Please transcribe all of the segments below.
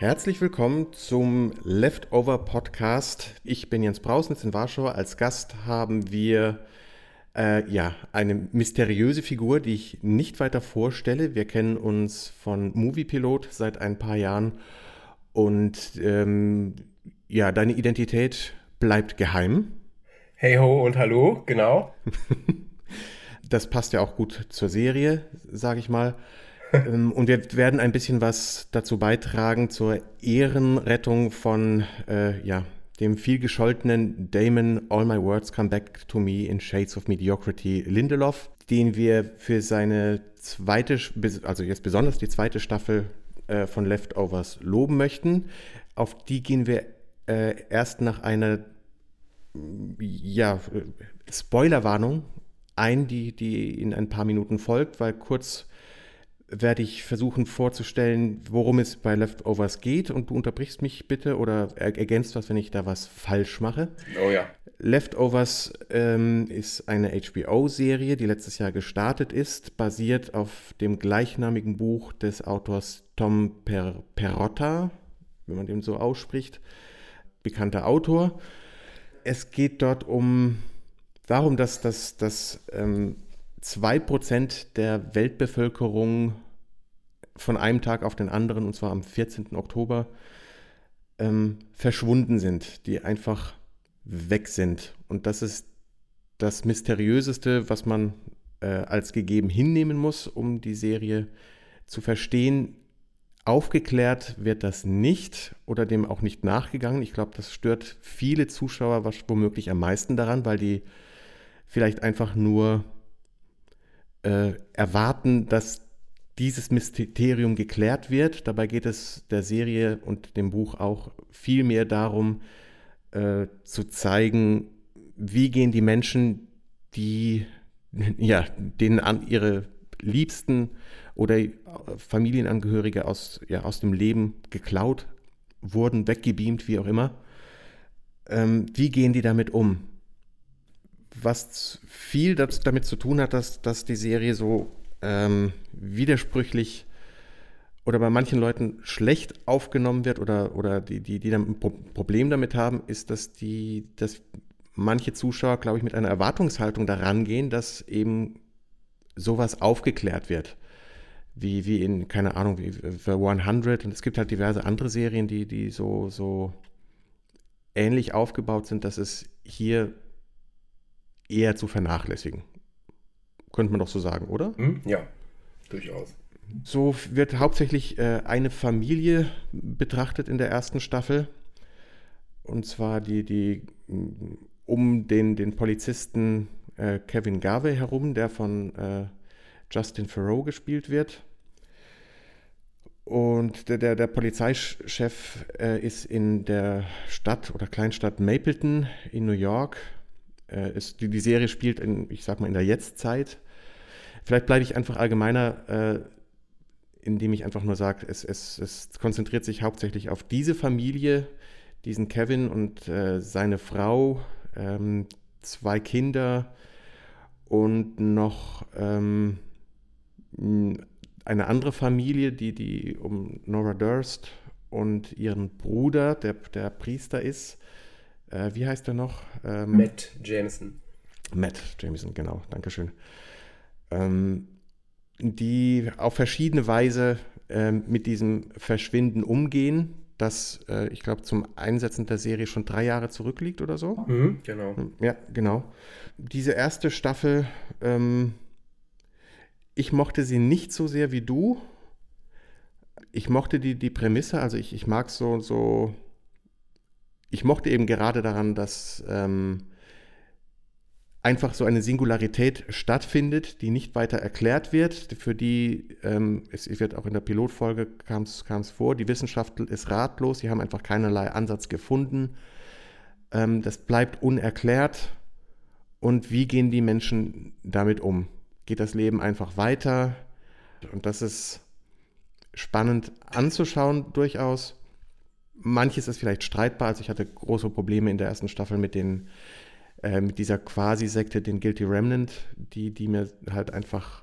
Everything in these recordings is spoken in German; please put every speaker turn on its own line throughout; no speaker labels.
Herzlich willkommen zum Leftover Podcast. Ich bin Jens Brausnitz in Warschau. Als Gast haben wir äh, ja eine mysteriöse Figur, die ich nicht weiter vorstelle. Wir kennen uns von Moviepilot seit ein paar Jahren und ähm, ja, deine Identität bleibt geheim.
Hey ho und hallo, genau.
das passt ja auch gut zur Serie, sage ich mal. Ähm, und wir werden ein bisschen was dazu beitragen zur Ehrenrettung von äh, ja, dem vielgescholtenen Damon All My Words Come Back to Me in Shades of Mediocrity Lindelof, den wir für seine zweite, also jetzt besonders die zweite Staffel äh, von Leftovers loben möchten. Auf die gehen wir äh, erst nach einer ja, Spoilerwarnung ein, die, die in ein paar Minuten folgt, weil kurz werde ich versuchen vorzustellen, worum es bei Leftovers geht und du unterbrichst mich bitte oder ergänzt was, wenn ich da was falsch mache.
Oh ja.
Leftovers ähm, ist eine HBO-Serie, die letztes Jahr gestartet ist, basiert auf dem gleichnamigen Buch des Autors Tom per Perotta, wenn man den so ausspricht, bekannter Autor. Es geht dort um darum, dass das, das ähm, 2% der Weltbevölkerung von einem Tag auf den anderen, und zwar am 14. Oktober, ähm, verschwunden sind, die einfach weg sind. Und das ist das Mysteriöseste, was man äh, als gegeben hinnehmen muss, um die Serie zu verstehen. Aufgeklärt wird das nicht oder dem auch nicht nachgegangen. Ich glaube, das stört viele Zuschauer womöglich am meisten daran, weil die vielleicht einfach nur äh, erwarten, dass dieses Mysterium geklärt wird. Dabei geht es der Serie und dem Buch auch viel mehr darum, äh, zu zeigen, wie gehen die Menschen, die ja, denen an ihre Liebsten oder Familienangehörige aus, ja, aus dem Leben geklaut wurden, weggebeamt, wie auch immer. Ähm, wie gehen die damit um? Was viel damit zu tun hat, dass, dass die Serie so ähm, widersprüchlich oder bei manchen Leuten schlecht aufgenommen wird oder, oder die, die, die ein Problem damit haben, ist, dass die, dass manche Zuschauer, glaube ich, mit einer Erwartungshaltung daran gehen, dass eben sowas aufgeklärt wird. Wie, wie in, keine Ahnung, wie The 100 und es gibt halt diverse andere Serien, die, die so, so ähnlich aufgebaut sind, dass es hier eher zu vernachlässigen. Könnte man doch so sagen, oder?
Hm? Ja, durchaus.
So wird hauptsächlich äh, eine Familie betrachtet in der ersten Staffel. Und zwar die, die um den, den Polizisten äh, Kevin Garvey herum, der von äh, Justin Thoreau gespielt wird. Und der, der, der Polizeichef äh, ist in der Stadt oder Kleinstadt Mapleton in New York äh, ist, die, die Serie spielt in, ich sag mal, in der Jetztzeit. Vielleicht bleibe ich einfach allgemeiner, äh, indem ich einfach nur sage, es, es, es konzentriert sich hauptsächlich auf diese Familie, diesen Kevin und äh, seine Frau, ähm, zwei Kinder und noch ähm, eine andere Familie, die, die um Nora Durst und ihren Bruder, der, der Priester ist, äh, wie heißt er noch?
Ähm, Matt Jameson.
Matt Jameson, genau, Dankeschön. Ähm, die auf verschiedene Weise äh, mit diesem Verschwinden umgehen, das, äh, ich glaube, zum Einsetzen der Serie schon drei Jahre zurückliegt oder so.
Mhm, genau.
Ja, genau. Diese erste Staffel, ähm, ich mochte sie nicht so sehr wie du. Ich mochte die, die Prämisse, also ich, ich mag so, so ich mochte eben gerade daran, dass ähm, einfach so eine Singularität stattfindet, die nicht weiter erklärt wird, für die, ähm, es wird auch in der Pilotfolge kam es vor, die Wissenschaft ist ratlos, sie haben einfach keinerlei Ansatz gefunden. Ähm, das bleibt unerklärt. Und wie gehen die Menschen damit um? Geht das Leben einfach weiter? Und das ist spannend anzuschauen durchaus. Manches ist vielleicht streitbar. Also ich hatte große Probleme in der ersten Staffel mit den äh, mit dieser Quasi-Sekte, den Guilty Remnant, die, die mir halt einfach,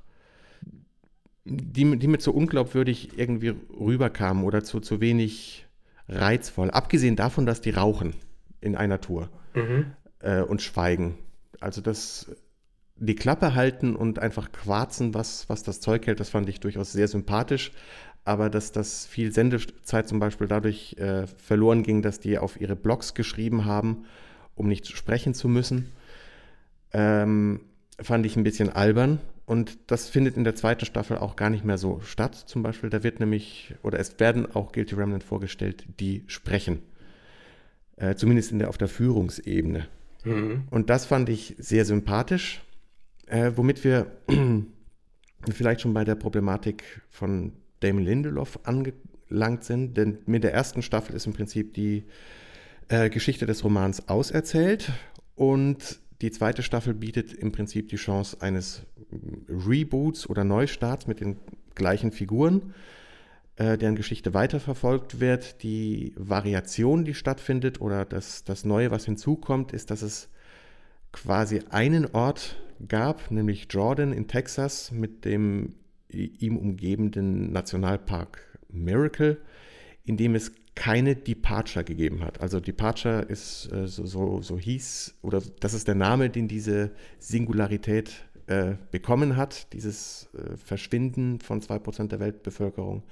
die, die mir zu unglaubwürdig irgendwie rüberkamen oder zu, zu wenig reizvoll. Abgesehen davon, dass die rauchen in einer Tour
Mhm.
äh, und schweigen. Also das, die Klappe halten und einfach quarzen, was, was das Zeug hält, das fand ich durchaus sehr sympathisch. Aber dass das viel Sendezeit zum Beispiel dadurch äh, verloren ging, dass die auf ihre Blogs geschrieben haben, um nicht sprechen zu müssen, ähm, fand ich ein bisschen albern. Und das findet in der zweiten Staffel auch gar nicht mehr so statt. Zum Beispiel, da wird nämlich, oder es werden auch Guilty Remnant vorgestellt, die sprechen. Äh, zumindest in der, auf der Führungsebene.
Mhm.
Und das fand ich sehr sympathisch, äh, womit wir vielleicht schon bei der Problematik von Damon Lindelof angelangt sind. Denn mit der ersten Staffel ist im Prinzip die äh, Geschichte des Romans auserzählt und die zweite Staffel bietet im Prinzip die Chance eines Reboots oder Neustarts mit den gleichen Figuren, äh, deren Geschichte weiterverfolgt wird. Die Variation, die stattfindet oder das, das Neue, was hinzukommt, ist, dass es quasi einen Ort gab, nämlich Jordan in Texas mit dem ihm umgebenden Nationalpark Miracle, in dem es keine Departure gegeben hat. Also Departure ist äh, so, so, so hieß, oder das ist der Name, den diese Singularität äh, bekommen hat, dieses äh, Verschwinden von 2% der Weltbevölkerung.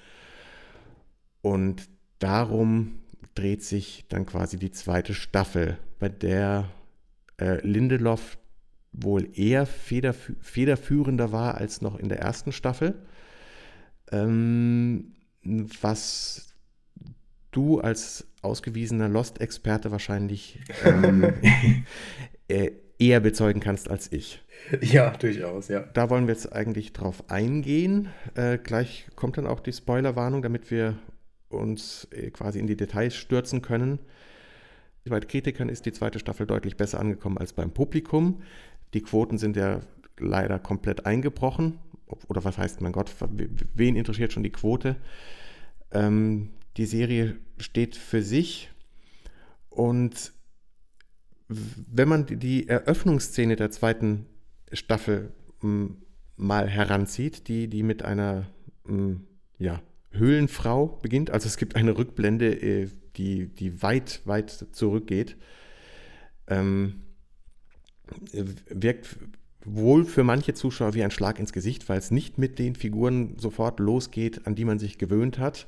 Und darum dreht sich dann quasi die zweite Staffel, bei der äh, Lindelof wohl eher federfü federführender war als noch in der ersten Staffel. Ähm, was du als ausgewiesener Lost-Experte wahrscheinlich ähm, äh, eher bezeugen kannst als ich.
Ja, durchaus, ja.
Da wollen wir jetzt eigentlich drauf eingehen. Äh, gleich kommt dann auch die Spoilerwarnung, damit wir uns äh, quasi in die Details stürzen können. Bei Kritikern ist die zweite Staffel deutlich besser angekommen als beim Publikum. Die Quoten sind ja leider komplett eingebrochen. Oder was heißt, mein Gott, wen interessiert schon die Quote? Ähm, die Serie steht für sich und wenn man die Eröffnungsszene der zweiten Staffel mal heranzieht, die, die mit einer ja, Höhlenfrau beginnt, also es gibt eine Rückblende, äh, die, die weit, weit zurückgeht, ähm, wirkt wohl für manche Zuschauer wie ein Schlag ins Gesicht, weil es nicht mit den Figuren sofort losgeht, an die man sich gewöhnt hat.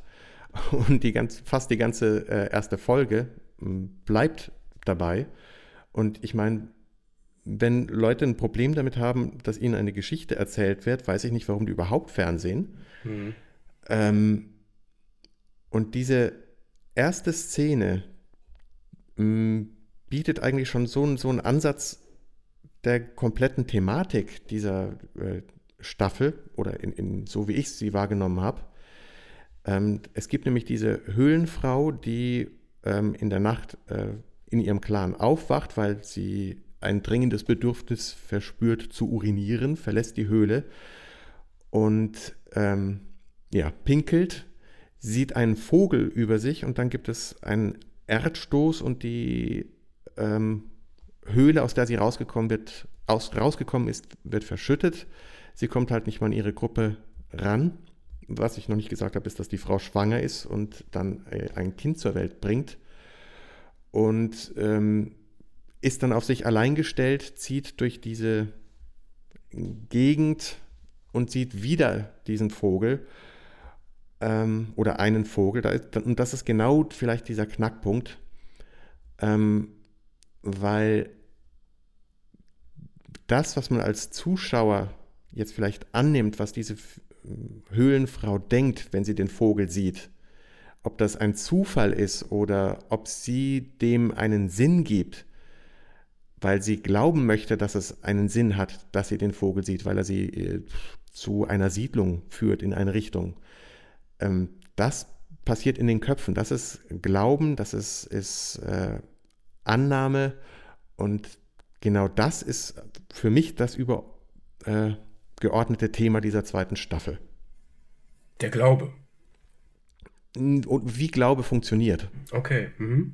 Und die ganz, fast die ganze äh, erste Folge m, bleibt dabei. Und ich meine, wenn Leute ein Problem damit haben, dass ihnen eine Geschichte erzählt wird, weiß ich nicht, warum die überhaupt Fernsehen.
Mhm.
Ähm, und diese erste Szene mh, bietet eigentlich schon so, so einen Ansatz der kompletten Thematik dieser äh, Staffel oder in, in, so wie ich sie wahrgenommen habe. Ähm, es gibt nämlich diese Höhlenfrau, die ähm, in der Nacht äh, in ihrem Clan aufwacht, weil sie ein dringendes Bedürfnis verspürt zu urinieren, verlässt die Höhle und ähm, ja, pinkelt, sieht einen Vogel über sich und dann gibt es einen Erdstoß und die ähm, Höhle, aus der sie rausgekommen, wird, aus, rausgekommen ist, wird verschüttet. Sie kommt halt nicht mal an ihre Gruppe ran. Was ich noch nicht gesagt habe, ist, dass die Frau schwanger ist und dann äh, ein Kind zur Welt bringt. Und ähm, ist dann auf sich allein gestellt, zieht durch diese Gegend und sieht wieder diesen Vogel ähm, oder einen Vogel. Da ist, und das ist genau vielleicht dieser Knackpunkt, ähm, weil das, was man als Zuschauer jetzt vielleicht annimmt, was diese Höhlenfrau denkt, wenn sie den Vogel sieht, ob das ein Zufall ist oder ob sie dem einen Sinn gibt, weil sie glauben möchte, dass es einen Sinn hat, dass sie den Vogel sieht, weil er sie äh, zu einer Siedlung führt in eine Richtung. Ähm, das passiert in den Köpfen. Das ist Glauben, das ist, ist äh, Annahme und genau das ist für mich das übergeordnete äh, Thema dieser zweiten Staffel.
Der Glaube.
Und wie Glaube funktioniert.
Okay. Mhm.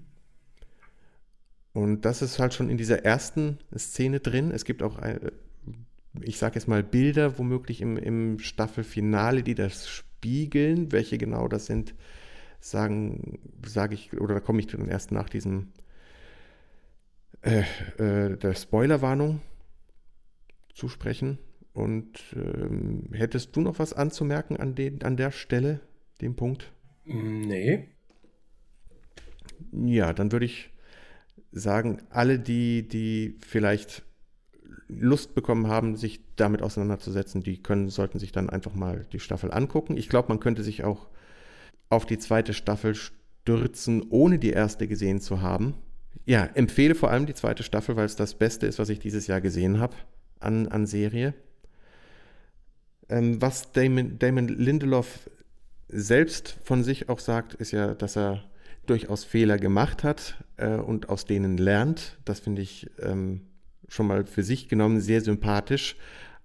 Und das ist halt schon in dieser ersten Szene drin. Es gibt auch, äh, ich sage jetzt mal, Bilder womöglich im, im Staffelfinale, die das spiegeln. Welche genau das sind, sagen, sage ich, oder da komme ich dann erst nach diesem äh, äh, der Spoilerwarnung zu sprechen. Und ähm, hättest du noch was anzumerken an, den, an der Stelle, dem Punkt?
Nee.
Ja, dann würde ich sagen, alle, die, die vielleicht Lust bekommen haben, sich damit auseinanderzusetzen, die können, sollten sich dann einfach mal die Staffel angucken. Ich glaube, man könnte sich auch auf die zweite Staffel stürzen, ohne die erste gesehen zu haben. Ja, empfehle vor allem die zweite Staffel, weil es das Beste ist, was ich dieses Jahr gesehen habe an, an Serie. Ähm, was Damon, Damon Lindelof selbst von sich auch sagt, ist ja, dass er durchaus Fehler gemacht hat äh, und aus denen lernt. Das finde ich ähm, schon mal für sich genommen sehr sympathisch.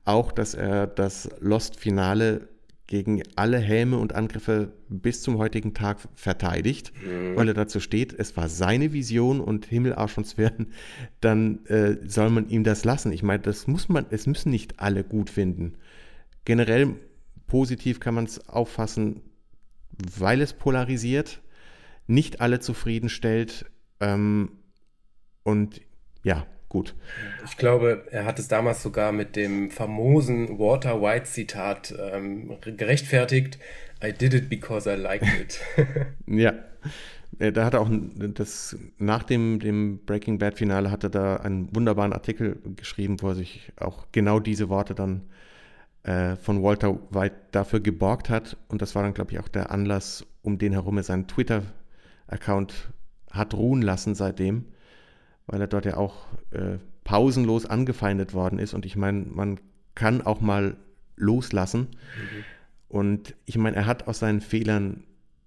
Auch, dass er das Lost-Finale gegen alle Helme und Angriffe bis zum heutigen Tag verteidigt, mhm. weil er dazu steht, es war seine Vision und Himmel, Arsch und Zwirn, dann äh, soll man ihm das lassen. Ich meine, das muss man, es müssen nicht alle gut finden. Generell positiv kann man es auffassen, weil es polarisiert, nicht alle zufriedenstellt ähm, und ja, gut.
Ich glaube, er hat es damals sogar mit dem famosen Walter White Zitat ähm, gerechtfertigt. I did it because I liked it.
ja. Äh, da hat er auch das, nach dem, dem Breaking Bad Finale hat er da einen wunderbaren Artikel geschrieben, wo er sich auch genau diese Worte dann äh, von Walter White dafür geborgt hat. Und das war dann, glaube ich, auch der Anlass, um den herum er seinen Twitter-Account hat ruhen lassen seitdem weil er dort ja auch äh, pausenlos angefeindet worden ist. Und ich meine, man kann auch mal loslassen. Mhm. Und ich meine, er hat aus seinen Fehlern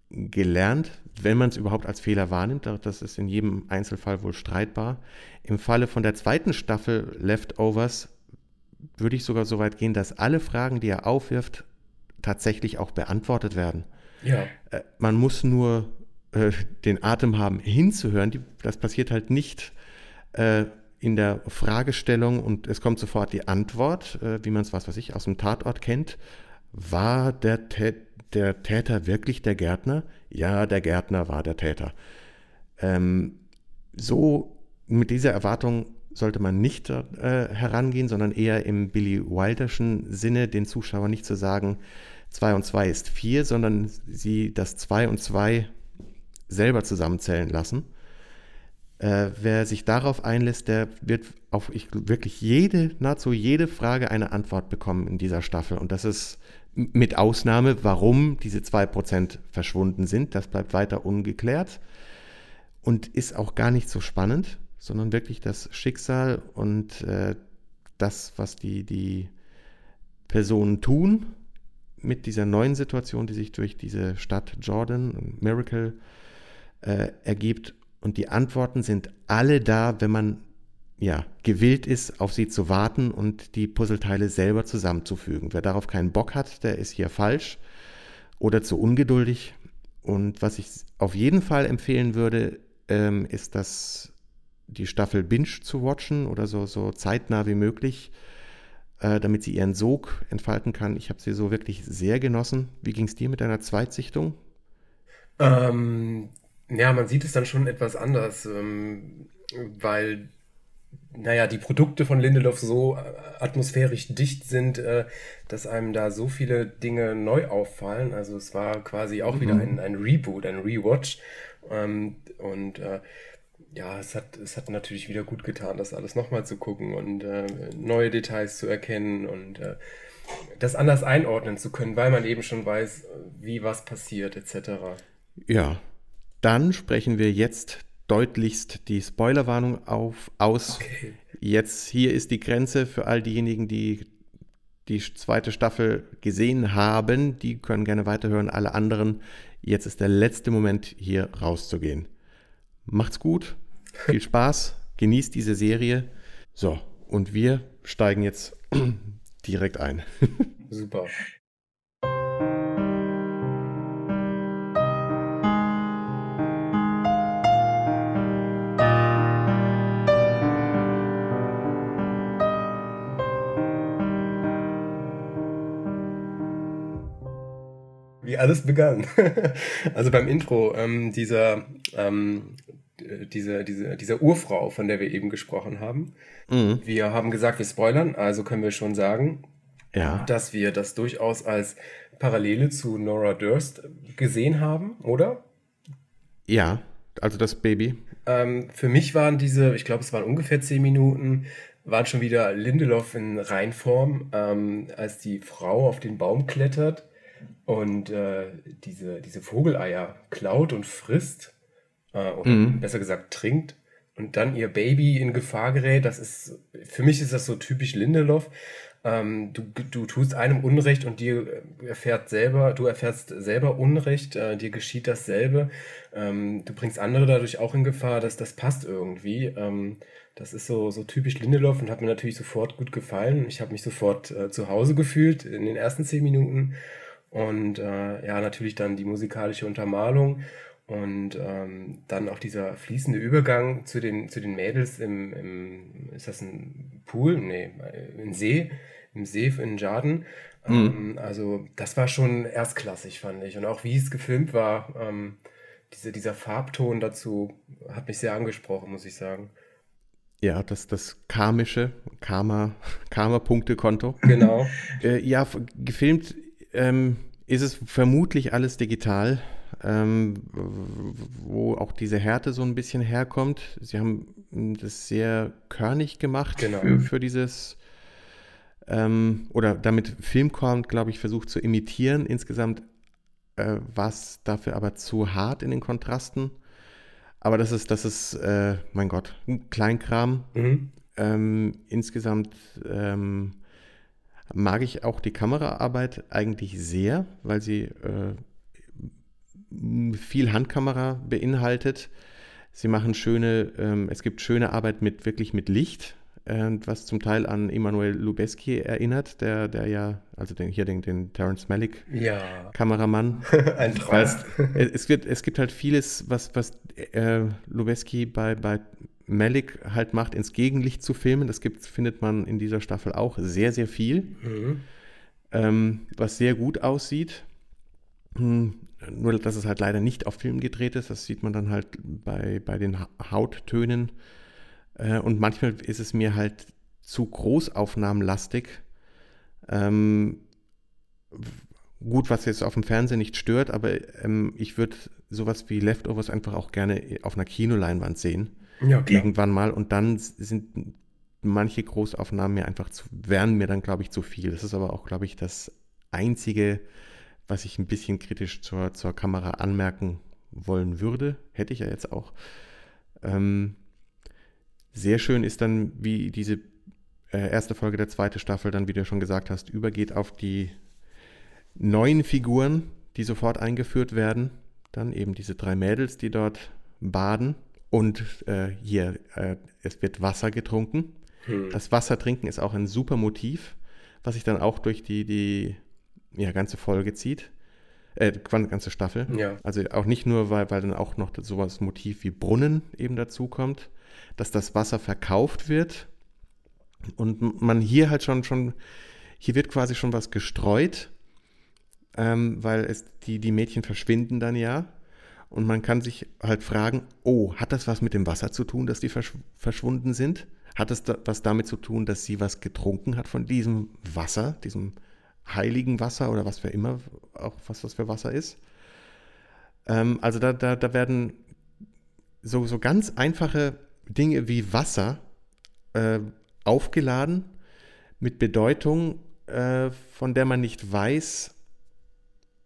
gelernt, wenn man es überhaupt als Fehler wahrnimmt. Das ist in jedem Einzelfall wohl streitbar. Im Falle von der zweiten Staffel Leftovers würde ich sogar so weit gehen, dass alle Fragen, die er aufwirft, tatsächlich auch beantwortet werden.
Ja.
Äh, man muss nur äh, den Atem haben, hinzuhören. Die, das passiert halt nicht äh, in der Fragestellung und es kommt sofort die Antwort, äh, wie man es, was weiß ich, aus dem Tatort kennt. War der, Tä der Täter wirklich der Gärtner? Ja, der Gärtner war der Täter. Ähm, so mit dieser Erwartung sollte man nicht äh, herangehen, sondern eher im Billy Wilderschen Sinne den Zuschauer nicht zu sagen, 2 und 2 ist 4, sondern sie das 2 und 2 selber zusammenzählen lassen äh, wer sich darauf einlässt, der wird auf ich, wirklich jede, nahezu jede Frage eine Antwort bekommen in dieser Staffel. Und das ist mit Ausnahme, warum diese 2% verschwunden sind. Das bleibt weiter ungeklärt und ist auch gar nicht so spannend, sondern wirklich das Schicksal und äh, das, was die, die Personen tun mit dieser neuen Situation, die sich durch diese Stadt Jordan, Miracle, äh, ergibt und die Antworten sind alle da, wenn man ja, gewillt ist, auf sie zu warten und die Puzzleteile selber zusammenzufügen. Wer darauf keinen Bock hat, der ist hier falsch oder zu ungeduldig. Und was ich auf jeden Fall empfehlen würde, ähm, ist, dass die Staffel Binge zu watchen oder so, so zeitnah wie möglich, äh, damit sie ihren Sog entfalten kann. Ich habe sie so wirklich sehr genossen. Wie ging es dir mit deiner Zweitsichtung?
Ähm, ja, man sieht es dann schon etwas anders, ähm, weil, naja, die Produkte von Lindelof so äh, atmosphärisch dicht sind, äh, dass einem da so viele Dinge neu auffallen. Also es war quasi auch mhm. wieder ein, ein Reboot, ein Rewatch. Ähm, und äh, ja, es hat, es hat natürlich wieder gut getan, das alles nochmal zu gucken und neue Details zu erkennen und das anders einordnen zu können, weil man eben schon weiß, wie was passiert, etc.
Ja, dann sprechen wir jetzt deutlichst die Spoilerwarnung auf, aus. Okay. Jetzt hier ist die Grenze für all diejenigen, die die zweite Staffel gesehen haben. Die können gerne weiterhören. Alle anderen, jetzt ist der letzte Moment, hier rauszugehen. Macht's gut, viel Spaß, genießt diese Serie. So, und wir steigen jetzt direkt ein.
Super. Alles begann. also beim Intro, ähm, dieser, ähm, diese, diese, dieser Urfrau, von der wir eben gesprochen haben. Mhm. Wir haben gesagt, wir spoilern, also können wir schon sagen, ja. dass wir das durchaus als Parallele zu Nora Durst gesehen haben, oder?
Ja, also das Baby.
Ähm, für mich waren diese, ich glaube, es waren ungefähr zehn Minuten, waren schon wieder Lindelof in Reinform, ähm, als die Frau auf den Baum klettert und äh, diese, diese Vogeleier klaut und frisst, äh, oder mhm. besser gesagt trinkt und dann ihr Baby in Gefahr gerät. Das ist, für mich ist das so typisch Lindelof. Ähm, du, du tust einem Unrecht und dir erfährt selber, du erfährst selber Unrecht, äh, dir geschieht dasselbe. Ähm, du bringst andere dadurch auch in Gefahr, dass das passt irgendwie. Ähm, das ist so, so typisch Lindelof und hat mir natürlich sofort gut gefallen. Ich habe mich sofort äh, zu Hause gefühlt in den ersten zehn Minuten. Und äh, ja, natürlich dann die musikalische Untermalung und ähm, dann auch dieser fließende Übergang zu den, zu den Mädels im, im, ist das ein Pool? Nee, im See, im See in Jarden. Mhm. Ähm, also das war schon erstklassig, fand ich. Und auch wie es gefilmt war, ähm, diese, dieser Farbton dazu hat mich sehr angesprochen, muss ich sagen.
Ja, das, das karmische, Karma, Karma-Punkte-Konto.
Genau.
äh, ja, gefilmt ähm, ist es vermutlich alles digital ähm, wo auch diese Härte so ein bisschen herkommt. Sie haben das sehr körnig gemacht genau. für, für, dieses ähm, oder damit Filmkorn, glaube ich, versucht zu imitieren. Insgesamt äh, war es dafür aber zu hart in den Kontrasten. Aber das ist, das ist, äh, mein Gott, ein Kleinkram. Mhm. Ähm, insgesamt ähm, mag ich auch die Kameraarbeit eigentlich sehr, weil sie äh, viel Handkamera beinhaltet. Sie machen schöne, ähm, es gibt schöne Arbeit mit wirklich mit Licht, äh, was zum Teil an Emanuel Lubezki erinnert, der, der ja, also den, hier den, den Terence Malick ja. Kameramann.
Ein Traum. Weißt,
es, wird, es gibt halt vieles, was, was äh, Lubezki bei, bei Malik halt macht, ins Gegenlicht zu filmen. Das gibt, findet man in dieser Staffel auch sehr, sehr viel, mhm. ähm, was sehr gut aussieht. Hm, nur, dass es halt leider nicht auf Film gedreht ist. Das sieht man dann halt bei, bei den Hauttönen. Äh, und manchmal ist es mir halt zu großaufnahmenlastig. Ähm, gut, was jetzt auf dem Fernsehen nicht stört, aber ähm, ich würde sowas wie Leftovers einfach auch gerne auf einer Kinoleinwand sehen. Ja. Irgendwann mal. Und dann sind manche Großaufnahmen mir einfach zu, wären mir dann, glaube ich, zu viel. Das ist aber auch, glaube ich, das einzige was ich ein bisschen kritisch zur, zur Kamera anmerken wollen würde, hätte ich ja jetzt auch. Ähm, sehr schön ist dann, wie diese äh, erste Folge der zweiten Staffel dann, wie du schon gesagt hast, übergeht auf die neuen Figuren, die sofort eingeführt werden. Dann eben diese drei Mädels, die dort baden. Und äh, hier, äh, es wird Wasser getrunken. Hm. Das Wasser trinken ist auch ein super Motiv, was sich dann auch durch die, die ja, ganze Folge zieht. Äh, ganze Staffel. Ja. Also auch nicht nur, weil, weil dann auch noch sowas Motiv wie Brunnen eben dazu kommt, dass das Wasser verkauft wird und man hier halt schon, schon hier wird quasi schon was gestreut, ähm, weil es, die, die Mädchen verschwinden dann ja. Und man kann sich halt fragen, oh, hat das was mit dem Wasser zu tun, dass die versch verschwunden sind? Hat es da was damit zu tun, dass sie was getrunken hat von diesem Wasser, diesem heiligen Wasser oder was für immer, auch was das für Wasser ist. Ähm, also da, da, da werden so, so ganz einfache Dinge wie Wasser äh, aufgeladen mit Bedeutung, äh, von der man nicht weiß,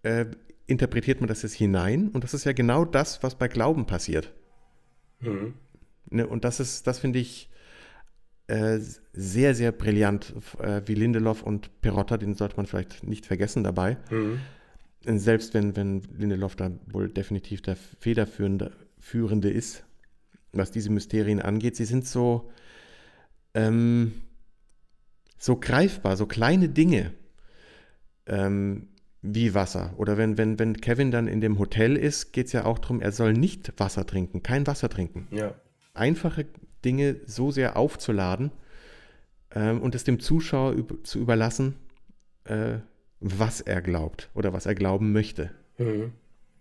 äh, interpretiert man das jetzt hinein. Und das ist ja genau das, was bei Glauben passiert. Mhm. Ne, und das ist, das finde ich, äh, sehr, sehr brillant, äh, wie Lindelof und Perotta, den sollte man vielleicht nicht vergessen dabei. Mhm. Selbst wenn, wenn Lindelof da wohl definitiv der federführende Führende ist, was diese Mysterien angeht. Sie sind so, ähm, so greifbar, so kleine Dinge ähm, wie Wasser. Oder wenn, wenn, wenn Kevin dann in dem Hotel ist, geht es ja auch darum, er soll nicht Wasser trinken, kein Wasser trinken.
Ja.
Einfache Dinge so sehr aufzuladen ähm, und es dem Zuschauer üb zu überlassen, äh, was er glaubt oder was er glauben möchte. Mhm.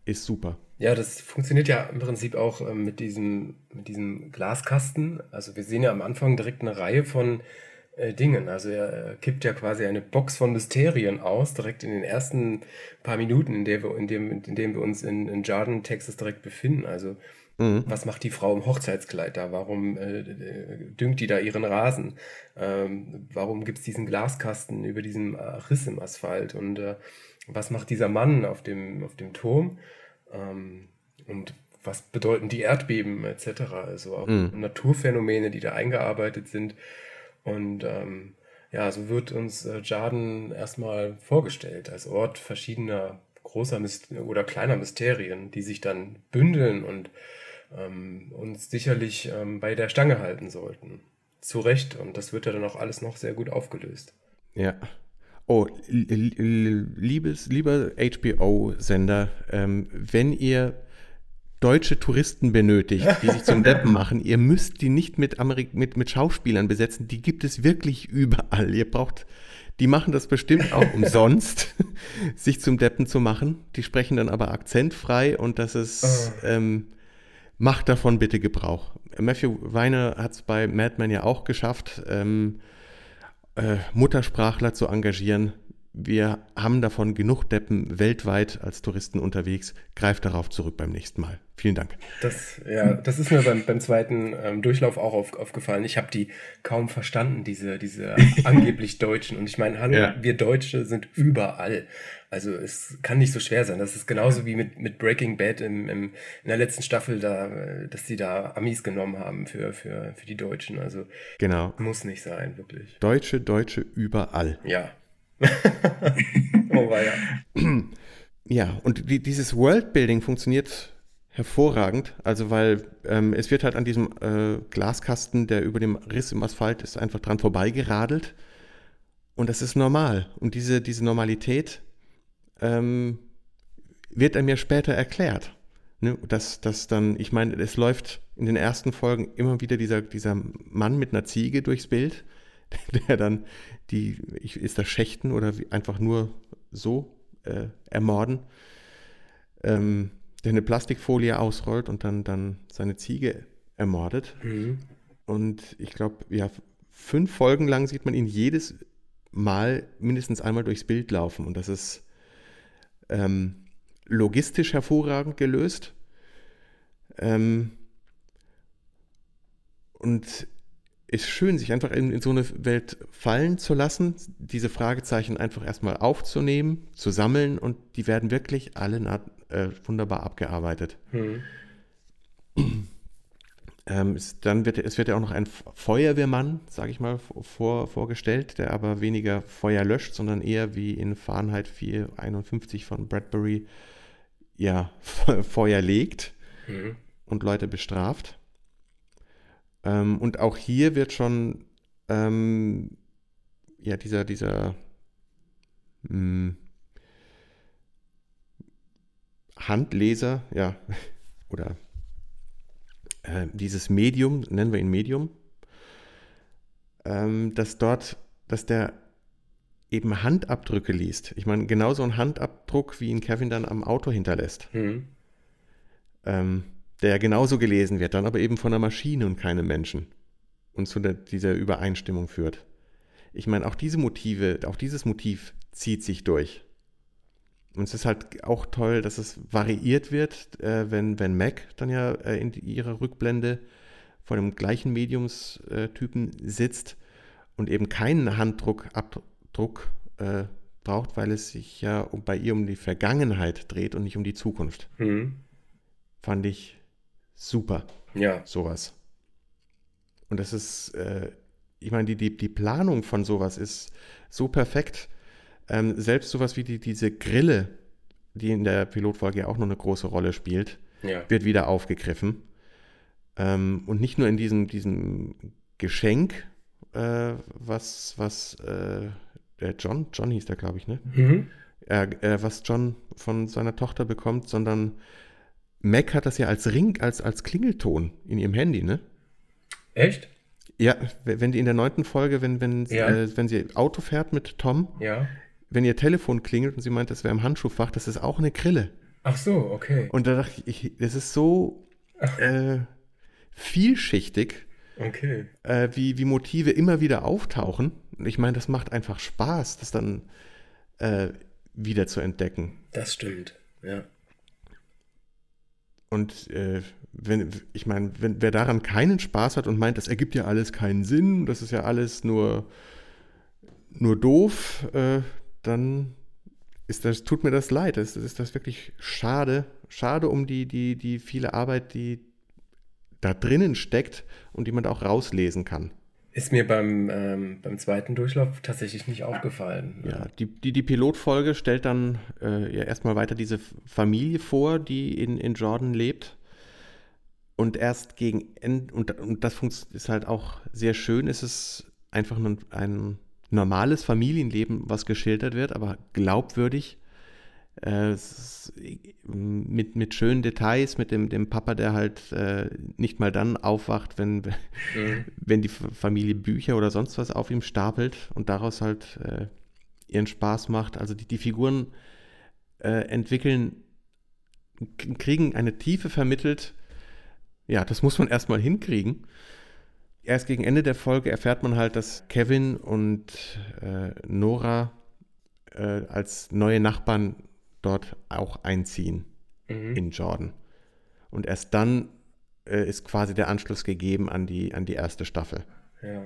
Ist super.
Ja, das funktioniert ja im Prinzip auch äh, mit, diesem, mit diesem Glaskasten. Also wir sehen ja am Anfang direkt eine Reihe von Dingen. Also er kippt ja quasi eine Box von Mysterien aus, direkt in den ersten paar Minuten, in, der wir, in, dem, in dem wir uns in, in Jordan, Texas direkt befinden. Also mhm. was macht die Frau im Hochzeitskleid da? Warum äh, düngt die da ihren Rasen? Ähm, warum gibt es diesen Glaskasten über diesem Riss im Asphalt? Und äh, was macht dieser Mann auf dem, auf dem Turm? Ähm, und was bedeuten die Erdbeben etc.? Also auch mhm. Naturphänomene, die da eingearbeitet sind. Und ähm, ja, so wird uns äh, Jarden erstmal vorgestellt als Ort verschiedener großer Myst oder kleiner Mysterien, die sich dann bündeln und ähm, uns sicherlich ähm, bei der Stange halten sollten. Zu Recht. Und das wird ja dann auch alles noch sehr gut aufgelöst.
Ja. Oh, liebes, lieber HBO-Sender, ähm, wenn ihr deutsche Touristen benötigt, die sich zum Deppen machen. Ihr müsst die nicht mit, Amerik mit, mit Schauspielern besetzen. Die gibt es wirklich überall. Ihr braucht, die machen das bestimmt auch umsonst, sich zum Deppen zu machen. Die sprechen dann aber akzentfrei und das ist, oh. ähm, macht davon bitte Gebrauch. Matthew Weiner hat es bei Mad Men ja auch geschafft, ähm, äh, Muttersprachler zu engagieren wir haben davon genug Deppen weltweit als Touristen unterwegs. Greift darauf zurück beim nächsten Mal. Vielen Dank.
Das, ja, das ist mir beim, beim zweiten ähm, Durchlauf auch auf, aufgefallen. Ich habe die kaum verstanden, diese, diese angeblich Deutschen. Und ich meine, hallo, ja. wir Deutsche sind überall. Also es kann nicht so schwer sein. Das ist genauso wie mit, mit Breaking Bad im, im, in der letzten Staffel, da, dass sie da Amis genommen haben für, für, für die Deutschen. Also
genau.
muss nicht sein, wirklich.
Deutsche, Deutsche überall.
Ja, oh, ja.
Ja, und die, dieses Worldbuilding funktioniert hervorragend. Also, weil ähm, es wird halt an diesem äh, Glaskasten, der über dem Riss im Asphalt ist, einfach dran vorbeigeradelt. Und das ist normal. Und diese, diese Normalität ähm, wird einem ja später erklärt. Ne? Dass, dass dann, ich meine, es läuft in den ersten Folgen immer wieder dieser, dieser Mann mit einer Ziege durchs Bild der dann die, ist das Schächten oder einfach nur so äh, ermorden, ähm, der eine Plastikfolie ausrollt und dann, dann seine Ziege ermordet. Mhm. Und ich glaube, ja, fünf Folgen lang sieht man ihn jedes Mal mindestens einmal durchs Bild laufen. Und das ist ähm, logistisch hervorragend gelöst. Ähm, und ist schön, sich einfach in, in, so eine Welt fallen zu lassen, diese Fragezeichen einfach erstmal aufzunehmen, zu sammeln und die werden wirklich alle äh, wunderbar abgearbeitet. Hm. Ähm, es, dann wird, es wird ja auch noch ein Feuerwehrmann, sage ich mal, vor, vorgestellt, der aber weniger Feuer löscht, sondern eher wie in Fahrenheit 451 von Bradbury ja, Feuer legt hm. und Leute bestraft. Ähm, und auch hier wird schon ähm, ja dieser, dieser mh, hm, Handleser, ja, oder äh, dieses Medium, nennen wir ihn Medium, ähm, dass dort, dass der eben Handabdrücke liest. Ich meine, genauso ein Handabdruck, wie ihn Kevin dann am Auto hinterlässt. Mhm. Ähm, der genauso gelesen wird, dann aber eben von einer Maschine und keinem Menschen und zu der, dieser Übereinstimmung führt. Ich meine, auch diese Motive, auch dieses Motiv zieht sich durch. Und es ist halt auch toll, dass es variiert wird, äh, wenn, wenn Mac dann ja äh, in ihrer Rückblende vor dem gleichen Mediumstypen sitzt und eben keinen Handdruck, äh, braucht, weil es sich ja bei ihr um die Vergangenheit dreht und nicht um die Zukunft. Mhm. Fand ich super.
Ja.
Sowas. Und das ist, äh, ich meine, die, die, die Planung von sowas ist so perfekt. Ähm, selbst sowas wie die, diese Grille, die in der Pilotfolge ja auch noch eine große Rolle spielt, ja. wird wieder aufgegriffen. Ähm, und nicht nur in diesem, diesem Geschenk, äh, was, was äh, der John, John hieß der, glaube ich, ne? Mhm. Äh, was John von seiner Tochter bekommt, sondern Mac hat das ja als Ring, als, als Klingelton in ihrem Handy, ne?
Echt?
Ja, wenn die in der neunten Folge, wenn, wenn, ja. äh, wenn sie Auto fährt mit Tom,
ja.
wenn ihr Telefon klingelt und sie meint, das wäre im Handschuhfach, das ist auch eine Grille.
Ach so, okay.
Und da dachte ich, das ist so äh, vielschichtig,
Okay.
äh, wie, wie Motive immer wieder auftauchen. Ich meine, das macht einfach Spaß, das dann äh, wieder zu entdecken.
Das stimmt, ja.
Und äh, wenn, ich meine, wenn, wer daran keinen Spaß hat und meint, das ergibt ja alles keinen Sinn, das ist ja alles nur, nur doof, äh, dann ist das, tut mir das leid. Das ist das wirklich schade. Schade um die, die, die viele Arbeit, die da drinnen steckt und die man da auch rauslesen kann.
Ist mir beim, ähm, beim zweiten Durchlauf tatsächlich nicht aufgefallen.
Ja, die, die, die Pilotfolge stellt dann äh, ja erstmal weiter diese Familie vor, die in, in Jordan lebt. Und erst gegen Ende, und, und das ist halt auch sehr schön, ist es einfach ein, ein normales Familienleben, was geschildert wird, aber glaubwürdig. Äh, mit, mit schönen Details, mit dem, dem Papa, der halt äh, nicht mal dann aufwacht, wenn,
Mhm.
wenn die Familie Bücher oder sonst was auf ihm stapelt und daraus halt äh, ihren Spaß macht. Also die, die Figuren äh, entwickeln, kriegen eine Tiefe vermittelt. Ja, das muss man erstmal hinkriegen. Erst gegen Ende der Folge erfährt man halt, dass Kevin und äh, Nora äh, als neue Nachbarn dort auch einziehen
Mhm.
in Jordan. Und erst dann äh, ist quasi der Anschluss gegeben an die, an die erste Staffel.
Ja.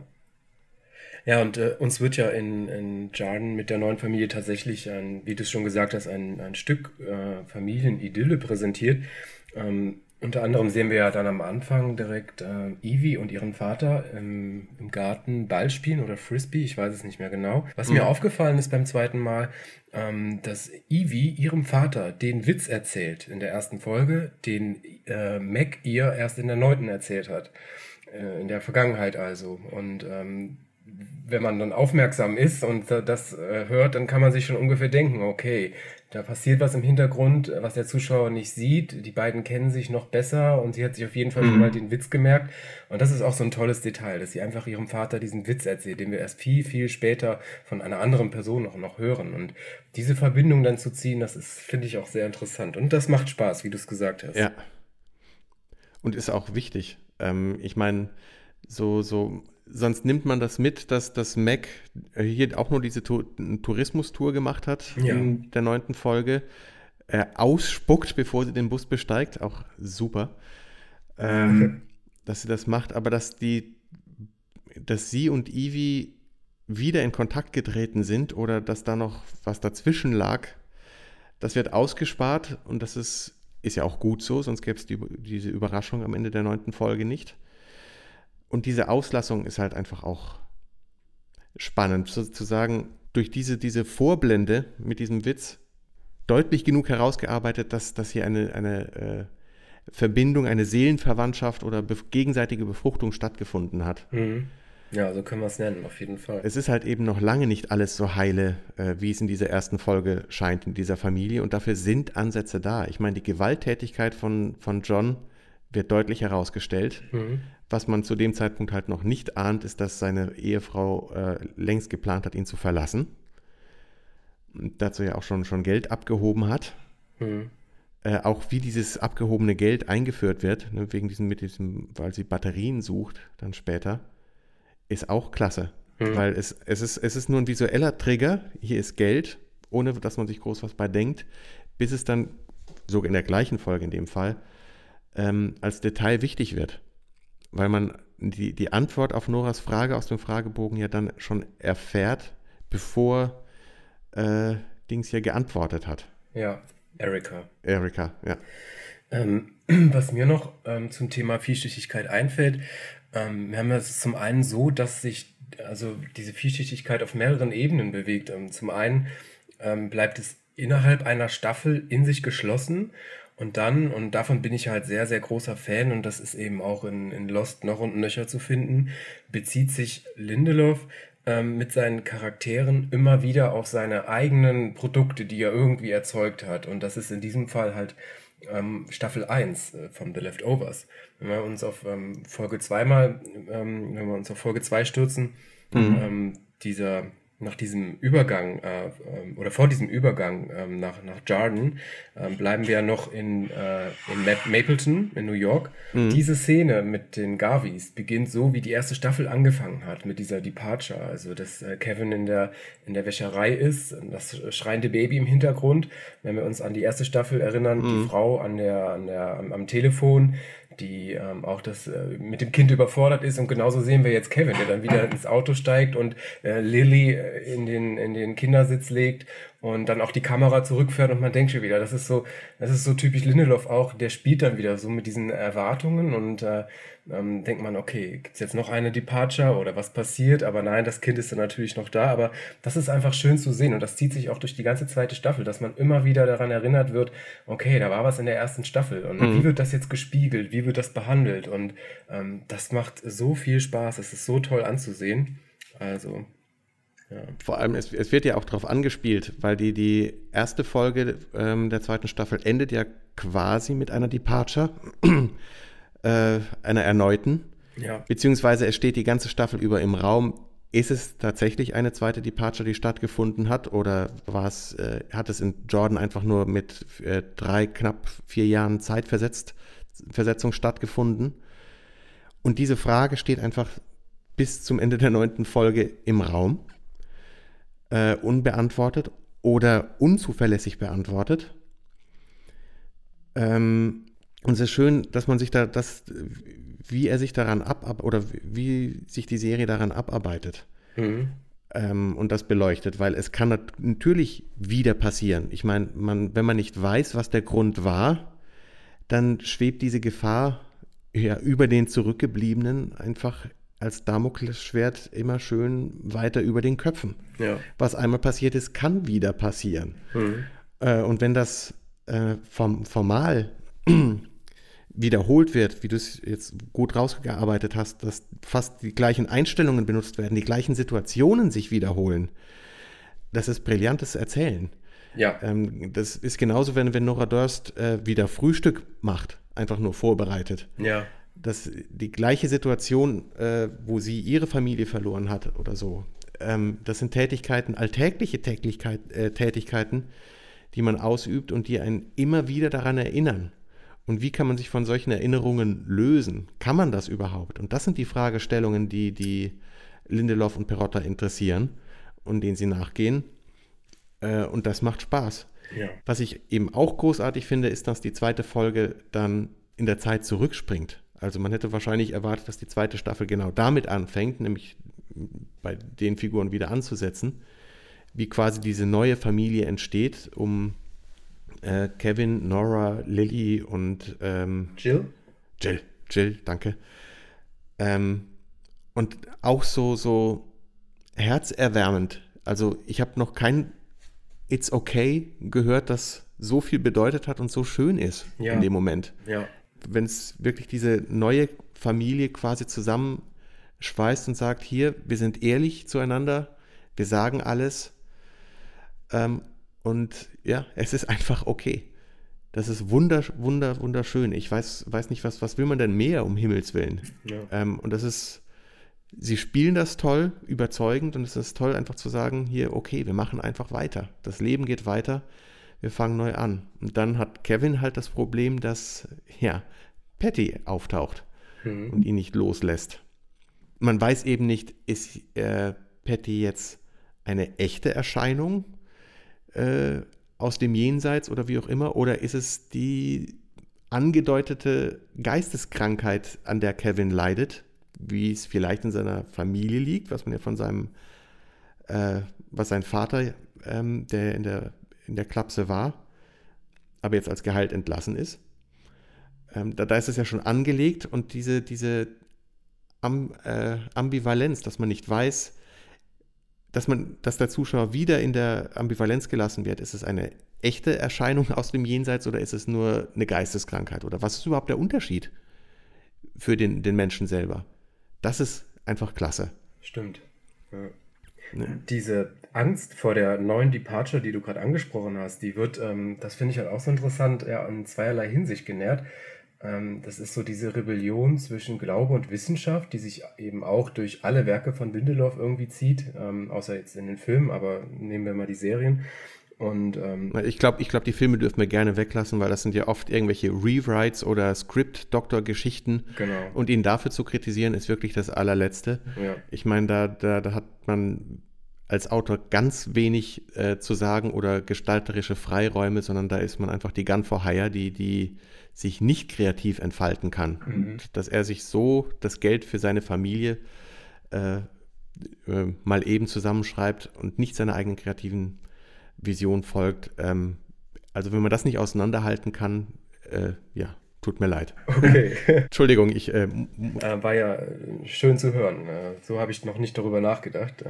Ja, und äh, uns wird ja in, in Jordan mit der neuen Familie tatsächlich ein, wie du es schon gesagt hast, ein, ein Stück äh, Familienidylle präsentiert. Ähm, unter anderem sehen wir ja dann am Anfang direkt äh, Evie und ihren Vater im, im Garten Ball spielen oder Frisbee, ich weiß es nicht mehr genau. Was mir aufgefallen ist beim zweiten Mal, ähm, dass Evie ihrem Vater den Witz erzählt in der ersten Folge, den äh, Mac ihr erst in der neunten erzählt hat. Äh, in der Vergangenheit also. Und ähm, wenn man dann aufmerksam ist und das äh, hört, dann kann man sich schon ungefähr denken, okay, da passiert was im Hintergrund, äh, was der Zuschauer nicht sieht. Die beiden kennen sich noch besser und sie hat sich auf jeden Fall schon mal den Witz gemerkt. Und das ist auch so ein tolles Detail, dass sie einfach ihrem Vater diesen Witz erzählt, den wir erst viel, viel später von einer anderen Person noch, noch hören. Und diese Verbindung dann zu ziehen, das ist, finde ich, auch sehr interessant. Und das macht Spaß, wie du es gesagt hast.
Ja. Und ist auch wichtig. Ähm, ich meine, so, so, sonst nimmt man das mit, dass das Mac äh, hier auch nur diese Tu- Tourismustour gemacht hat
Ja.
in der neunten Folge. Äh, ausspuckt, bevor sie den Bus besteigt. Auch super. Ähm, dass sie das macht, aber dass die, dass sie und Ivy wieder in Kontakt getreten sind oder dass da noch was dazwischen lag, das wird ausgespart und das ist, ist ja auch gut so, sonst gäbe es die, diese Überraschung am Ende der neunten Folge nicht. Und diese Auslassung ist halt einfach auch spannend, sozusagen durch diese, diese Vorblende mit diesem Witz deutlich genug herausgearbeitet, dass, dass hier eine, eine äh, Verbindung, eine Seelenverwandtschaft oder bef gegenseitige Befruchtung stattgefunden hat.
Mhm. Ja, so können wir es nennen, auf jeden Fall.
Es ist halt eben noch lange nicht alles so heile, äh, wie es in dieser ersten Folge scheint, in dieser Familie. Und dafür sind Ansätze da. Ich meine, die Gewalttätigkeit von, von John wird deutlich herausgestellt.
Mhm.
Was man zu dem Zeitpunkt halt noch nicht ahnt, ist, dass seine Ehefrau äh, längst geplant hat, ihn zu verlassen. Und dazu ja auch schon, schon Geld abgehoben hat.
Mhm.
Äh, auch wie dieses abgehobene Geld eingeführt wird, ne, wegen diesem, mit diesem, weil sie Batterien sucht, dann später, ist auch klasse.
Mhm.
Weil es, es, ist, es ist nur ein visueller Trigger, hier ist Geld, ohne dass man sich groß was bei denkt, bis es dann, sogar in der gleichen Folge in dem Fall, ähm, als Detail wichtig wird. Weil man die, die Antwort auf Noras Frage aus dem Fragebogen ja dann schon erfährt, bevor äh, Dings hier geantwortet hat.
Ja, Erika.
Erika, ja.
Ähm, was mir noch ähm, zum Thema Vielschichtigkeit einfällt, ähm, wir haben es zum einen so, dass sich also diese Vielschichtigkeit auf mehreren Ebenen bewegt. Ähm, zum einen ähm, bleibt es innerhalb einer Staffel in sich geschlossen und dann, und davon bin ich halt sehr, sehr großer Fan und das ist eben auch in, in Lost noch und nöcher zu finden, bezieht sich Lindelof ähm, mit seinen Charakteren immer wieder auf seine eigenen Produkte, die er irgendwie erzeugt hat. Und das ist in diesem Fall halt ähm, Staffel 1 äh, von The Leftovers. Wenn wir uns auf ähm, Folge 2 mal, ähm, wenn wir uns auf Folge 2 stürzen, ähm, dieser nach diesem Übergang äh, ähm, oder vor diesem Übergang ähm, nach, nach Jarden ähm, bleiben wir ja noch in, äh, in Mapleton in New York. Mhm. Diese Szene mit den Garveys beginnt so, wie die erste Staffel angefangen hat, mit dieser Departure. Also, dass äh, Kevin in der, in der Wäscherei ist, das schreiende Baby im Hintergrund. Wenn wir uns an die erste Staffel erinnern, mhm. die Frau an der, an der, am, am Telefon, die ähm, auch das äh, mit dem Kind überfordert ist. Und genauso sehen wir jetzt Kevin, der dann wieder ins Auto steigt und äh, Lilly äh, in den, in den Kindersitz legt und dann auch die Kamera zurückfährt und man denkt schon wieder, das ist so, das ist so typisch Lindelof auch, der spielt dann wieder so mit diesen Erwartungen und äh, ähm, denkt man, okay, gibt's jetzt noch eine Departure oder was passiert? Aber nein, das Kind ist dann natürlich noch da. Aber das ist einfach schön zu sehen und das zieht sich auch durch die ganze zweite Staffel, dass man immer wieder daran erinnert wird, okay, da war was in der ersten Staffel und mhm. wie wird das jetzt gespiegelt? Wie wird das behandelt? Und ähm, das macht so viel Spaß. Es ist so toll anzusehen. Also
ja. Vor allem, es, es, wird ja auch darauf angespielt, weil die, die erste Folge ähm, der zweiten Staffel endet ja quasi mit einer Departure, äh, einer erneuten. Ja. Beziehungsweise es steht die ganze Staffel über im Raum. Ist es tatsächlich eine zweite Departure, die stattgefunden hat, oder war es, äh, hat es in Jordan einfach nur mit äh, drei, knapp vier Jahren Zeitversetzung stattgefunden? Und diese Frage steht einfach bis zum Ende der neunten Folge im Raum äh, unbeantwortet oder unzuverlässig beantwortet. Ähm, und es ist schön, dass man sich da, das, wie er sich daran ab, ab oder wie sich die Serie daran abarbeitet. Mhm. Ähm, und das beleuchtet, weil es kann natürlich wieder passieren. Ich meine, man, wenn man nicht weiß, was der Grund war, dann schwebt diese Gefahr ja, über den Zurückgebliebenen einfach als Damoklesschwert immer schön weiter über den Köpfen. Ja. Was einmal passiert ist, kann wieder passieren. Mhm. Äh, und wenn das äh, vom, formal wiederholt wird, wie du es jetzt gut rausgearbeitet hast, dass fast die gleichen Einstellungen benutzt werden, die gleichen Situationen sich wiederholen, das ist brillantes Erzählen. Ja. Ähm, das ist genauso, wenn, wenn Nora Durst äh, wieder Frühstück macht, einfach nur vorbereitet. Ja dass die gleiche Situation, äh, wo sie ihre Familie verloren hat oder so, ähm, das sind Tätigkeiten, alltägliche Tätigkeit, äh, Tätigkeiten, die man ausübt und die einen immer wieder daran erinnern. Und wie kann man sich von solchen Erinnerungen lösen? Kann man das überhaupt? Und das sind die Fragestellungen, die, die Lindelof und Perotta interessieren und denen sie nachgehen. Äh, und das macht Spaß. Ja. Was ich eben auch großartig finde, ist, dass die zweite Folge dann in der Zeit zurückspringt. Also man hätte wahrscheinlich erwartet, dass die zweite Staffel genau damit anfängt, nämlich bei den Figuren wieder anzusetzen, wie quasi diese neue Familie entsteht, um äh, Kevin, Nora, Lily und ähm, Jill. Jill, Jill, danke. Ähm, und auch so, so herzerwärmend. Also ich habe noch kein It's Okay gehört, das so viel bedeutet hat und so schön ist ja. in dem Moment. Ja wenn es wirklich diese neue Familie quasi zusammenschweißt und sagt, hier, wir sind ehrlich zueinander, wir sagen alles ähm, und ja, es ist einfach okay. Das ist wunder, wunder, wunderschön. Ich weiß, weiß nicht, was, was will man denn mehr, um Himmels Willen? Ja. Ähm, und das ist, sie spielen das toll, überzeugend und es ist toll, einfach zu sagen, hier, okay, wir machen einfach weiter. Das Leben geht weiter wir fangen neu an. Und dann hat Kevin halt das Problem, dass, ja, Patty auftaucht mhm. und ihn nicht loslässt. Man weiß eben nicht, ist äh, Patty jetzt eine echte Erscheinung äh, aus dem Jenseits oder wie auch immer, oder ist es die angedeutete Geisteskrankheit, an der Kevin leidet, wie es vielleicht in seiner Familie liegt, was man ja von seinem, äh, was sein Vater, ähm, der in der in der Klapse war, aber jetzt als Gehalt entlassen ist. Ähm, da, da, ist es ja schon angelegt und diese, diese Am, äh, Ambivalenz, dass man nicht weiß, dass man, dass der Zuschauer wieder in der Ambivalenz gelassen wird. Ist es eine echte Erscheinung aus dem Jenseits oder ist es nur eine Geisteskrankheit? Oder was ist überhaupt der Unterschied für den, den Menschen selber? Das ist einfach klasse.
Stimmt. Ja. Ne? Diese Angst vor der neuen Departure, die du gerade angesprochen hast, die wird, ähm, das finde ich halt auch so interessant, ja, in zweierlei Hinsicht genährt. Ähm, das ist so diese Rebellion zwischen Glaube und Wissenschaft, die sich eben auch durch alle Werke von Lindelof irgendwie zieht, ähm, außer jetzt in den Filmen, aber nehmen wir mal die Serien. Und, ähm,
ich glaube, ich glaub, die Filme dürfen wir gerne weglassen, weil das sind ja oft irgendwelche Rewrites oder Script-Doktor-Geschichten.
Genau.
Und ihn dafür zu kritisieren, ist wirklich das allerletzte.
Ja.
Ich meine, da, da, da hat man als Autor ganz wenig äh, zu sagen oder gestalterische Freiräume, sondern da ist man einfach die Gun for Hire, die, die sich nicht kreativ entfalten kann. Mhm. Dass er sich so das Geld für seine Familie äh, äh, mal eben zusammenschreibt und nicht seiner eigenen kreativen Vision folgt. Ähm, also wenn man das nicht auseinanderhalten kann, äh, ja, tut mir leid.
Okay.
Entschuldigung, ich.
Äh, äh, war ja schön zu hören. Äh, so habe ich noch nicht darüber nachgedacht.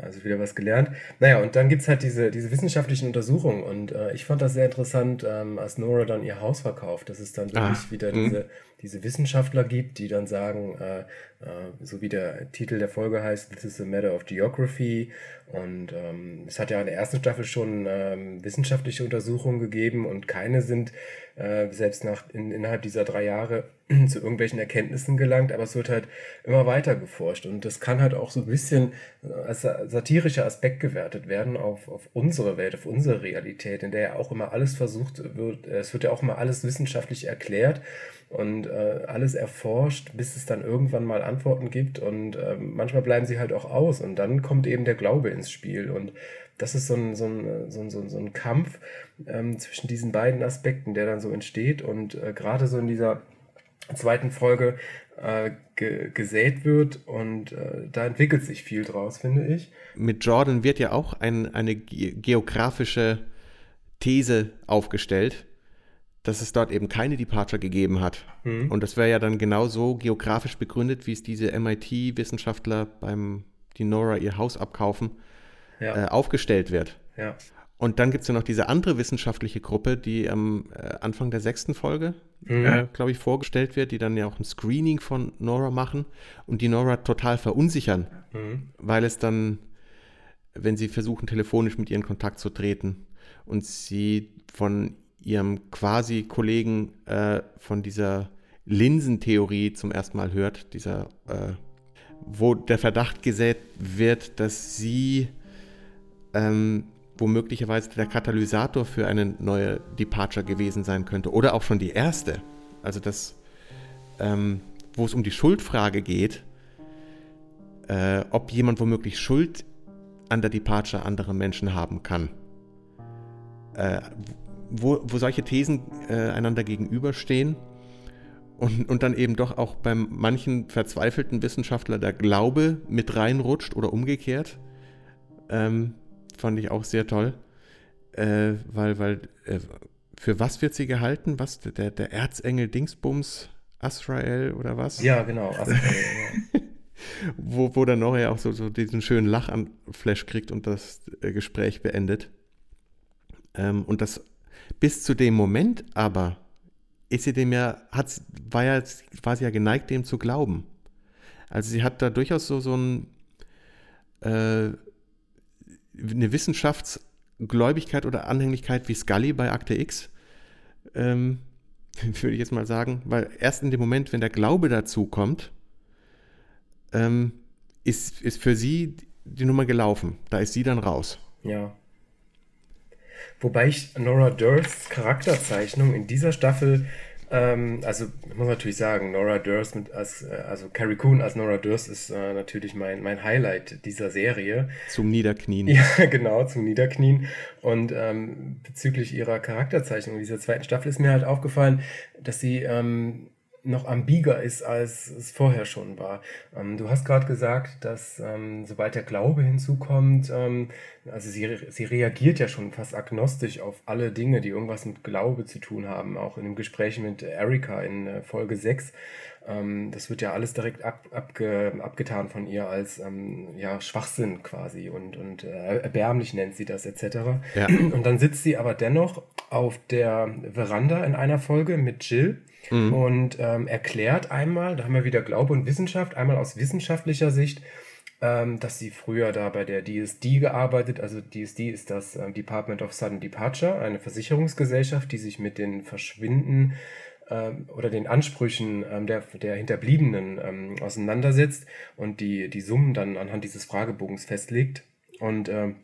Also wieder was gelernt. Naja, und dann gibt es halt diese, diese wissenschaftlichen Untersuchungen. Und äh, ich fand das sehr interessant, ähm, als Nora dann ihr Haus verkauft, dass es dann ah, wirklich ah, wieder diese, diese Wissenschaftler gibt, die dann sagen, äh, äh, so wie der Titel der Folge heißt, This is a matter of geography. Und ähm, es hat ja in der ersten Staffel schon ähm, wissenschaftliche Untersuchungen gegeben und keine sind äh, selbst nach, in, innerhalb dieser drei Jahre zu irgendwelchen Erkenntnissen gelangt, aber es wird halt immer weiter geforscht und das kann halt auch so ein bisschen äh, als satirischer Aspekt gewertet werden auf, auf unsere Welt, auf unsere Realität, in der ja auch immer alles versucht wird, äh, es wird ja auch immer alles wissenschaftlich erklärt und äh, alles erforscht, bis es dann irgendwann mal Antworten gibt und äh, manchmal bleiben sie halt auch aus und dann kommt eben der Glaube ins Spiel und das ist so ein, so ein, so ein, so ein, so ein Kampf ähm, zwischen diesen beiden Aspekten, der dann so entsteht und äh, gerade so in dieser zweiten Folge äh, ge gesät wird und äh, da entwickelt sich viel draus, finde ich.
Mit Jordan wird ja auch ein, eine geografische These aufgestellt, dass es dort eben keine Departure gegeben hat. Mhm. Und das wäre ja dann genauso geografisch begründet, wie es diese MIT-Wissenschaftler beim die Nora ihr Haus abkaufen, ja. äh, aufgestellt wird.
Ja.
Und dann gibt es ja noch diese andere wissenschaftliche Gruppe, die am äh, Anfang der sechsten Folge, mhm. äh, glaube ich, vorgestellt wird, die dann ja auch ein Screening von Nora machen und die Nora total verunsichern, mhm. weil es dann, wenn sie versuchen, telefonisch mit ihr in Kontakt zu treten und sie von ihrem quasi Kollegen äh, von dieser Linsentheorie zum ersten Mal hört, dieser, äh, wo der Verdacht gesät wird, dass sie ähm, womöglicherweise der Katalysator für eine neue Departure gewesen sein könnte. Oder auch schon die erste. Also das, ähm, wo es um die Schuldfrage geht, äh, ob jemand womöglich Schuld an der Departure anderer Menschen haben kann. Äh, wo, wo solche Thesen äh, einander gegenüberstehen und, und dann eben doch auch beim manchen verzweifelten Wissenschaftler der Glaube mit reinrutscht oder umgekehrt. Ähm, fand ich auch sehr toll, äh, weil, weil äh, für was wird sie gehalten? Was, der, der Erzengel Dingsbums, Asrael oder was?
Ja, genau, Asrael.
wo, wo dann noch ja auch so, so diesen schönen Lachanflash kriegt und das äh, Gespräch beendet. Ähm, und das bis zu dem Moment aber ist sie dem ja, hat, war ja, war sie ja geneigt, dem zu glauben. Also sie hat da durchaus so, so ein, äh, eine Wissenschaftsgläubigkeit oder Anhänglichkeit wie Scully bei Akte X, ähm, würde ich jetzt mal sagen, weil erst in dem Moment, wenn der Glaube dazu kommt, ähm, ist, ist für sie die Nummer gelaufen. Da ist sie dann raus.
Ja. Wobei ich Nora Dursts Charakterzeichnung in dieser Staffel ähm, also ich muss natürlich sagen, Nora Durst mit als, äh, also Carrie Coon als Nora Durst ist äh, natürlich mein, mein Highlight dieser Serie.
Zum Niederknien.
Ja, genau, zum Niederknien. Und ähm, bezüglich ihrer Charakterzeichnung dieser zweiten Staffel ist mir halt aufgefallen, dass sie ähm, noch ambiger ist, als es vorher schon war. Ähm, du hast gerade gesagt, dass ähm, sobald der Glaube hinzukommt, ähm, also sie, sie reagiert ja schon fast agnostisch auf alle Dinge, die irgendwas mit Glaube zu tun haben, auch in dem Gespräch mit Erika in äh, Folge 6. Ähm, das wird ja alles direkt ab, abge, abgetan von ihr als ähm, ja, Schwachsinn quasi und, und äh, erbärmlich nennt sie das etc. Ja. Und dann sitzt sie aber dennoch auf der Veranda in einer Folge mit Jill mhm. und ähm, erklärt einmal, da haben wir wieder Glaube und Wissenschaft, einmal aus wissenschaftlicher Sicht, ähm, dass sie früher da bei der DSD gearbeitet, also DSD ist das äh, Department of Sudden Departure, eine Versicherungsgesellschaft, die sich mit den Verschwinden ähm, oder den Ansprüchen ähm, der, der Hinterbliebenen ähm, auseinandersetzt und die, die Summen dann anhand dieses Fragebogens festlegt. Und ähm,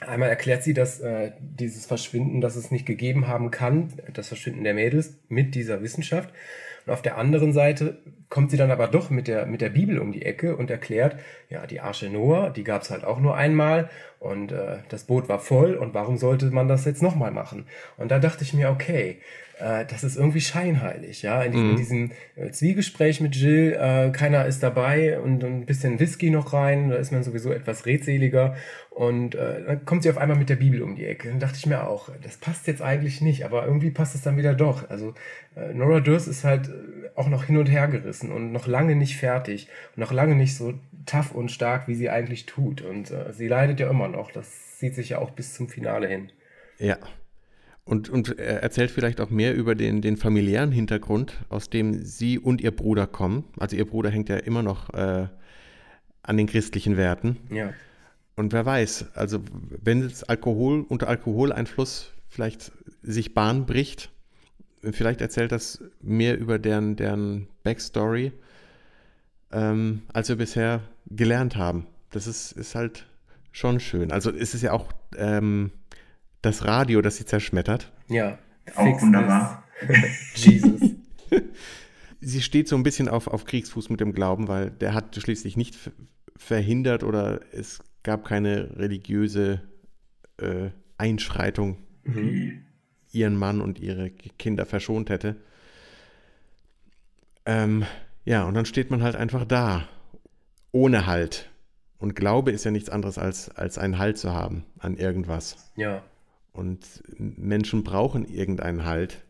einmal erklärt sie, dass äh, dieses Verschwinden, dass es nicht gegeben haben kann, das Verschwinden der Mädels mit dieser Wissenschaft. Und auf der anderen Seite kommt sie dann aber doch mit der, mit der Bibel um die Ecke und erklärt, ja, die Arche Noah, die gab es halt auch nur einmal und äh, das Boot war voll und warum sollte man das jetzt nochmal machen? Und da dachte ich mir, okay, äh, das ist irgendwie scheinheilig, ja. In, mhm. in diesem äh, Zwiegespräch mit Jill, äh, keiner ist dabei und, und ein bisschen Whisky noch rein, da ist man sowieso etwas redseliger. Und äh, dann kommt sie auf einmal mit der Bibel um die Ecke. Dann dachte ich mir auch, das passt jetzt eigentlich nicht, aber irgendwie passt es dann wieder doch. Also äh, Nora Durst ist halt äh, auch noch hin und her gerissen und noch lange nicht fertig und noch lange nicht so tough und stark, wie sie eigentlich tut. Und äh, sie leidet ja immer noch. Das sieht sich ja auch bis zum Finale hin.
Ja, und, und er erzählt vielleicht auch mehr über den, den familiären Hintergrund, aus dem sie und ihr Bruder kommen. Also ihr Bruder hängt ja immer noch äh, an den christlichen Werten.
Ja.
Und wer weiß, also wenn es Alkohol unter Alkoholeinfluss vielleicht sich Bahn bricht, vielleicht erzählt das mehr über deren, deren Backstory, ähm, als wir bisher gelernt haben. Das ist, ist halt schon schön. Also ist es ja auch ähm, das Radio, das sie zerschmettert.
Ja.
Auch wunderbar.
Jesus.
sie steht so ein bisschen auf, auf Kriegsfuß mit dem Glauben, weil der hat schließlich nicht verhindert oder es gab keine religiöse äh, Einschreitung, mhm. ihren Mann und ihre Kinder verschont hätte. Ähm, ja, und dann steht man halt einfach da, ohne Halt. Und Glaube ist ja nichts anderes als, als einen Halt zu haben an irgendwas.
Ja.
Und Menschen brauchen irgendeinen Halt.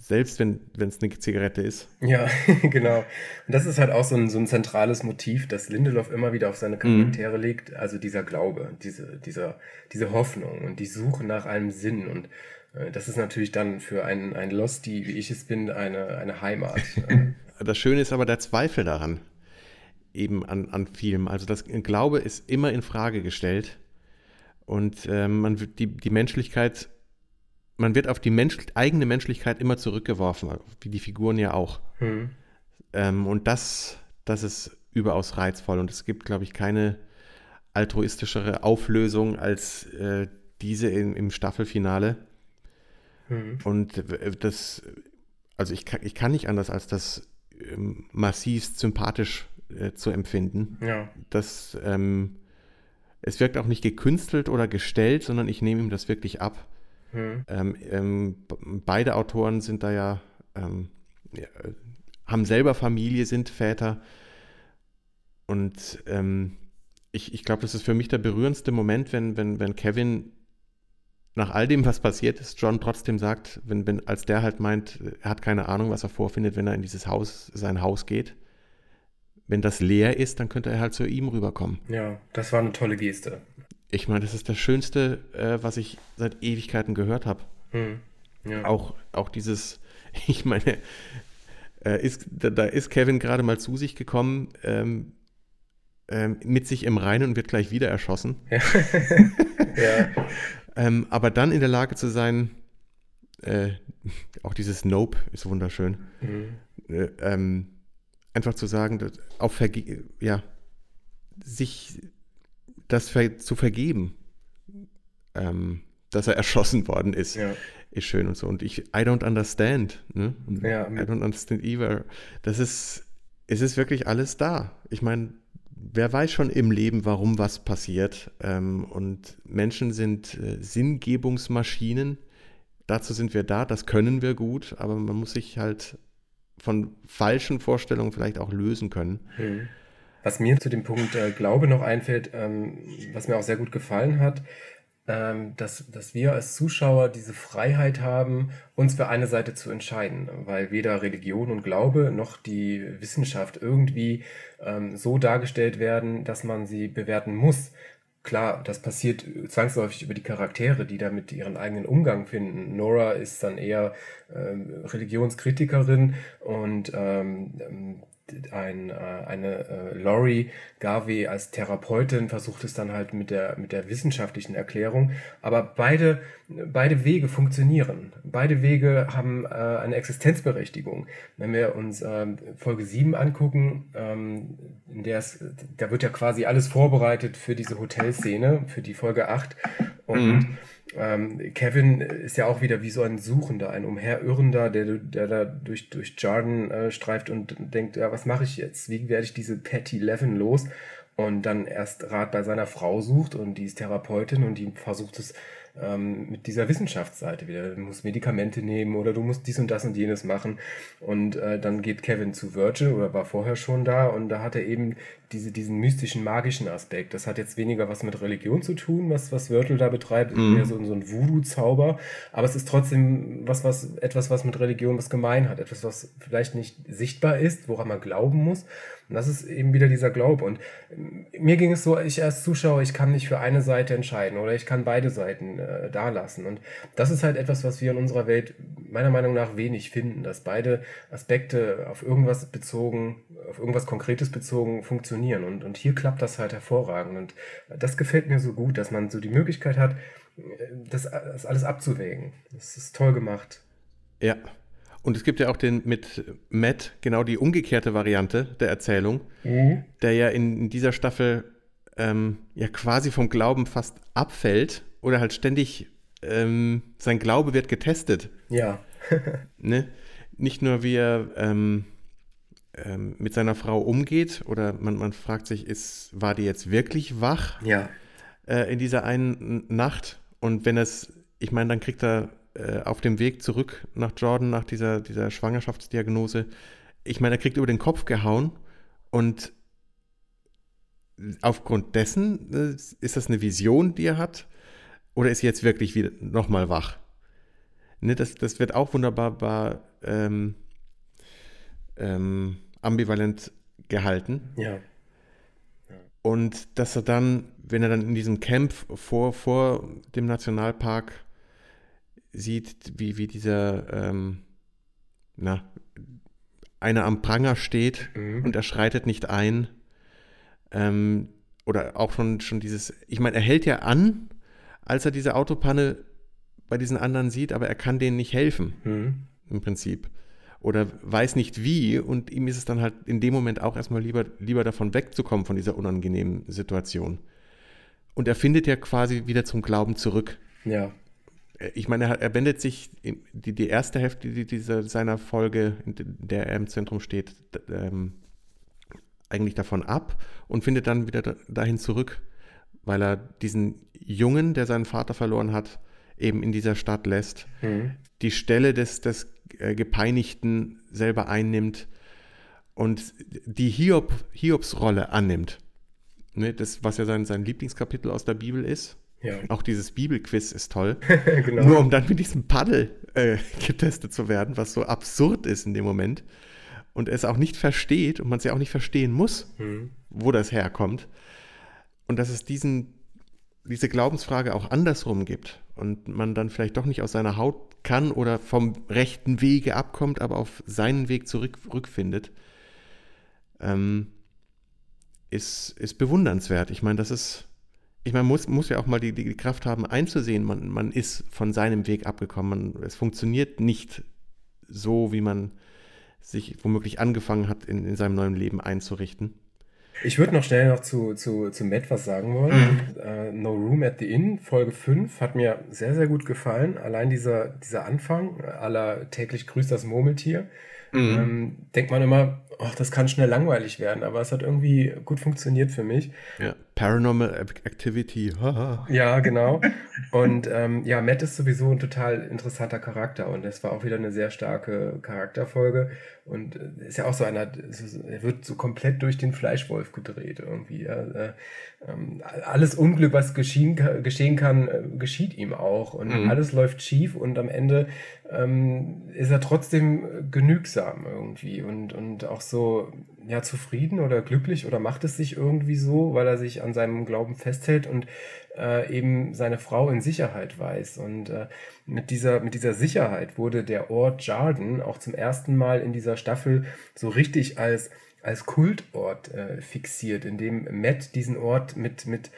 Selbst wenn es eine Zigarette ist.
Ja, genau. Und das ist halt auch so ein, so ein zentrales Motiv, das Lindelof immer wieder auf seine mhm. Charaktere mhm. legt. Also dieser Glaube, diese, dieser, diese Hoffnung und die Suche nach einem Sinn. Und äh, das ist natürlich dann für einen, einen Losty, wie ich es bin, eine, eine Heimat.
das Schöne ist aber der Zweifel daran, eben an, an vielem. Also das Glaube ist immer in Frage gestellt. Und äh, man wird die, die Menschlichkeit, man wird auf die Mensch, eigene Menschlichkeit immer zurückgeworfen, wie die Figuren ja auch. Hm. Ähm, und das, das ist überaus reizvoll. Und es gibt, glaube ich, keine altruistischere Auflösung als äh, diese in, im Staffelfinale. Hm. Und äh, das, also ich kann, ich kann nicht anders als das ähm, massivst sympathisch äh, zu empfinden.
Ja.
Das, ähm, es wirkt auch nicht gekünstelt oder gestellt, sondern ich nehme ihm das wirklich ab. Hm. Ähm, ähm, beide Autoren sind da ja, ähm, ja, haben selber Familie, sind Väter. Und ähm, ich, ich glaube, das ist für mich der berührendste Moment, wenn, wenn, wenn Kevin nach all dem, was passiert ist, John trotzdem sagt, wenn, wenn, als der halt meint, er hat keine Ahnung, was er vorfindet, wenn er in dieses Haus, sein Haus geht wenn das leer ist, dann könnte er halt zu ihm rüberkommen.
Ja, das war eine tolle Geste.
Ich meine, das ist das Schönste, äh, was ich seit Ewigkeiten gehört habe. Hm. Ja. Auch, auch dieses, ich meine, äh, ist, da, da, ist Kevin gerade mal zu sich gekommen, ähm, ähm, mit sich im Reinen und wird gleich wieder erschossen. Ja. ja. ähm, aber dann in der Lage zu sein, äh, auch dieses Nope ist wunderschön. Mhm. Äh, ähm, einfach zu sagen, auf Verge ja, sich das ver zu vergeben, ähm, dass er erschossen worden ist, ja. ist schön und so. Und ich, I don't understand, ne? Ja, I don't understand either. Das ist, es ist wirklich alles da. Ich meine, wer weiß schon im Leben, warum was passiert. Ähm, und Menschen sind äh, Sinngebungsmaschinen. Dazu sind wir da, das können wir gut, aber man muss sich halt von falschen Vorstellungen vielleicht auch lösen können. Hm.
Was mir zu dem Punkt äh, Glaube noch einfällt, ähm, was mir auch sehr gut gefallen hat, ähm, dass, dass wir als Zuschauer diese Freiheit haben, uns für eine Seite zu entscheiden, weil weder Religion und Glaube noch die Wissenschaft irgendwie ähm, so dargestellt werden, dass man sie bewerten muss klar, das passiert zwangsläufig über die Charaktere, die da mit ihren eigenen Umgang finden. Nora ist dann eher ähm, Religionskritikerin und ähm, ein, äh, eine äh, Laurie Garvey als Therapeutin versucht es dann halt mit der, mit der wissenschaftlichen Erklärung. Aber beide, beide Wege funktionieren. Beide Wege haben äh, eine Existenzberechtigung. Wenn wir uns ähm, Folge 7 angucken, ähm, in der es, da wird ja quasi alles vorbereitet für diese Hotelszene, für die Folge 8. Und mhm ähm, Kevin ist ja auch wieder wie so ein Suchender, ein Umherirrender, der, der da durch, durch Jordan äh, streift und denkt, ja, was mache ich jetzt? Wie werde ich diese Patty Levin los? Und dann erst Rat bei seiner Frau sucht und die ist Therapeutin und die versucht es ähm, mit dieser Wissenschaftsseite wieder. Du musst Medikamente nehmen oder du musst dies und das und jenes machen. Und äh, dann geht Kevin zu Virgil oder war vorher schon da und da hat er eben diese, diesen mystischen, magischen Aspekt. Das hat jetzt weniger was mit Religion zu tun, was, was Virgil da betreibt, mhm. mehr so, so ein Voodoo-Zauber. Aber es ist trotzdem was, was, etwas, was mit Religion was gemein hat. Etwas, was vielleicht nicht sichtbar ist, woran man glauben muss. Und das ist eben wieder dieser Glaube. Und mir ging es so, ich als Zuschauer, ich kann nicht für eine Seite entscheiden oder ich kann beide Seiten äh, da lassen. Und das ist halt etwas, was wir in unserer Welt meiner Meinung nach wenig finden, dass beide Aspekte auf irgendwas bezogen, auf irgendwas Konkretes bezogen funktionieren. Und, und hier klappt das halt hervorragend. Und das gefällt mir so gut, dass man so die Möglichkeit hat, das, das alles abzuwägen. Das ist toll gemacht.
Ja, und es gibt ja auch den mit Matt genau die umgekehrte Variante der Erzählung, mhm. der ja in, in dieser Staffel ähm, ja quasi vom Glauben fast abfällt oder halt ständig ähm, sein Glaube wird getestet.
Ja.
ne? Nicht nur wie er ähm, ähm, mit seiner Frau umgeht oder man, man fragt sich, ist, war die jetzt wirklich wach?
Ja.
Äh, in dieser einen Nacht und wenn es, ich meine, dann kriegt er äh, auf dem Weg zurück nach Jordan, nach dieser, dieser Schwangerschaftsdiagnose, ich meine, er kriegt über den Kopf gehauen und aufgrund dessen äh, ist das eine Vision, die er hat, oder ist jetzt wirklich wieder nochmal wach? Ne, das, das wird auch wunderbar ähm, ähm, ambivalent gehalten.
Ja. ja.
Und dass er dann, wenn er dann in diesem Camp vor, vor dem Nationalpark sieht, wie, wie dieser, ähm, na, einer am Pranger steht mhm. und er schreitet nicht ein. Ähm, oder auch schon, schon dieses, ich meine, er hält ja an, als er diese Autopanne bei diesen anderen sieht, aber er kann denen nicht helfen, mhm. im Prinzip. Oder weiß nicht wie und ihm ist es dann halt in dem Moment auch erstmal lieber, lieber davon wegzukommen, von dieser unangenehmen Situation. Und er findet ja quasi wieder zum Glauben zurück.
Ja
ich meine, er, er wendet sich die, die erste Hälfte dieser, seiner Folge, in der er im Zentrum steht, ähm, eigentlich davon ab und findet dann wieder dahin zurück, weil er diesen Jungen, der seinen Vater verloren hat, eben in dieser Stadt lässt, mhm. die Stelle des, des äh, Gepeinigten selber einnimmt und die Hiob, Hiobs-Rolle annimmt. Ne, das, was ja sein, sein Lieblingskapitel aus der Bibel ist. Ja. Auch dieses Bibelquiz ist toll. genau. Nur um dann mit diesem Paddel äh, getestet zu werden, was so absurd ist in dem Moment. Und es auch nicht versteht und man es ja auch nicht verstehen muss, mhm. wo das herkommt. Und dass es diesen, diese Glaubensfrage auch andersrum gibt und man dann vielleicht doch nicht aus seiner Haut kann oder vom rechten Wege abkommt, aber auf seinen Weg zurückfindet, ähm, ist, ist bewundernswert. Ich meine, das ist ich meine, man muss, muss ja auch mal die, die Kraft haben, einzusehen, man, man ist von seinem Weg abgekommen. Man, es funktioniert nicht so, wie man sich womöglich angefangen hat, in, in seinem neuen Leben einzurichten.
Ich würde noch schnell noch zu, zu, zu Matt was sagen wollen. Mhm. Uh, no Room at the Inn, Folge 5, hat mir sehr, sehr gut gefallen. Allein dieser, dieser Anfang, aller täglich grüßt das Murmeltier. Mhm. Ähm, denkt man immer, ach, das kann schnell langweilig werden, aber es hat irgendwie gut funktioniert für mich.
Ja, Paranormal Activity.
ja, genau. Und ähm, ja, Matt ist sowieso ein total interessanter Charakter und es war auch wieder eine sehr starke Charakterfolge und äh, ist ja auch so einer, er wird so komplett durch den Fleischwolf gedreht irgendwie. Äh, ähm, alles Unglück, was geschehen, geschehen kann, äh, geschieht ihm auch und mhm. alles läuft schief und am Ende ähm, ist er trotzdem genügsam irgendwie und, und auch so ja, zufrieden oder glücklich oder macht es sich irgendwie so, weil er sich an seinem Glauben festhält und äh, eben seine Frau in Sicherheit weiß. Und äh, mit, dieser, mit dieser Sicherheit wurde der Ort Jarden auch zum ersten Mal in dieser Staffel so richtig als als Kultort äh, fixiert, in dem Matt diesen Ort mit, mit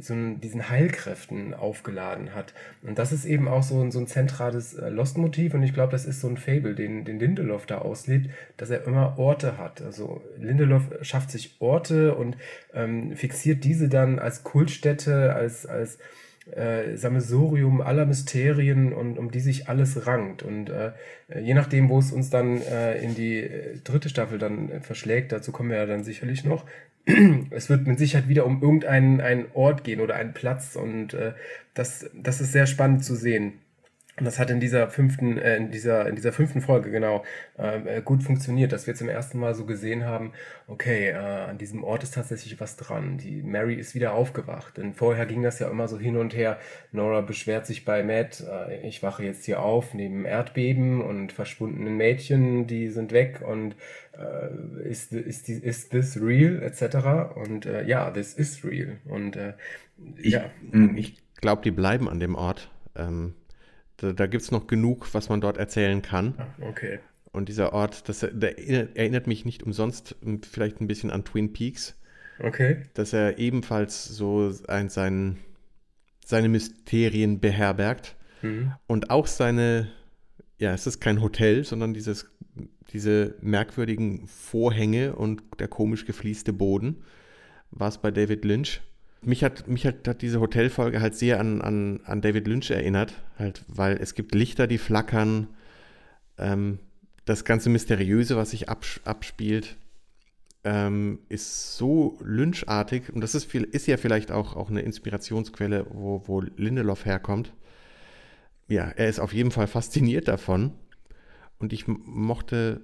so diesen Heilkräften aufgeladen hat. Und das ist eben auch so, ein, so ein zentrales äh, Lost-Motiv und ich glaube, das ist so ein Fable, den, den Lindelof da auslebt, dass er immer Orte hat. Also Lindelof schafft sich Orte und ähm, fixiert diese dann als Kultstätte, als, als äh, Sammelsurium aller Mysterien und um die sich alles rankt. Und äh, je nachdem, wo es uns dann äh, in die äh, dritte Staffel dann äh, verschlägt, dazu kommen wir ja dann sicherlich noch, es wird mit Sicherheit wieder um irgendeinen einen Ort gehen oder einen Platz und äh, das, das ist sehr spannend zu sehen. Und das hat in dieser fünften, äh, in dieser, in dieser fünften Folge genau äh, gut funktioniert, dass wir zum ersten Mal so gesehen haben, okay, äh, an diesem Ort ist tatsächlich was dran. Die Mary ist wieder aufgewacht. Denn vorher ging das ja immer so hin und her. Nora beschwert sich bei Matt, äh, ich wache jetzt hier auf neben Erdbeben und verschwundenen Mädchen, die sind weg und äh, ist, ist, die, ist this real, etc. Und äh, ja, this is real. Und äh,
ich,
ja.
Ich glaube, die bleiben an dem Ort. Ähm da, da gibt es noch genug, was man dort erzählen kann.
Okay.
Und dieser Ort, das, der erinnert mich nicht umsonst vielleicht ein bisschen an Twin Peaks.
Okay.
Dass er ebenfalls so ein, sein, seine Mysterien beherbergt mhm. und auch seine, ja, es ist kein Hotel, sondern dieses, diese merkwürdigen Vorhänge und der komisch gefließte Boden. War es bei David Lynch mich hat, mich hat, hat diese Hotelfolge halt sehr an, an, an David Lynch erinnert, halt, weil es gibt Lichter, die flackern, ähm, das ganze Mysteriöse, was sich abs abspielt, ähm, ist so Lynchartig und das ist, viel, ist ja vielleicht auch, auch eine Inspirationsquelle, wo, wo Lindelof herkommt. Ja, er ist auf jeden Fall fasziniert davon und ich mochte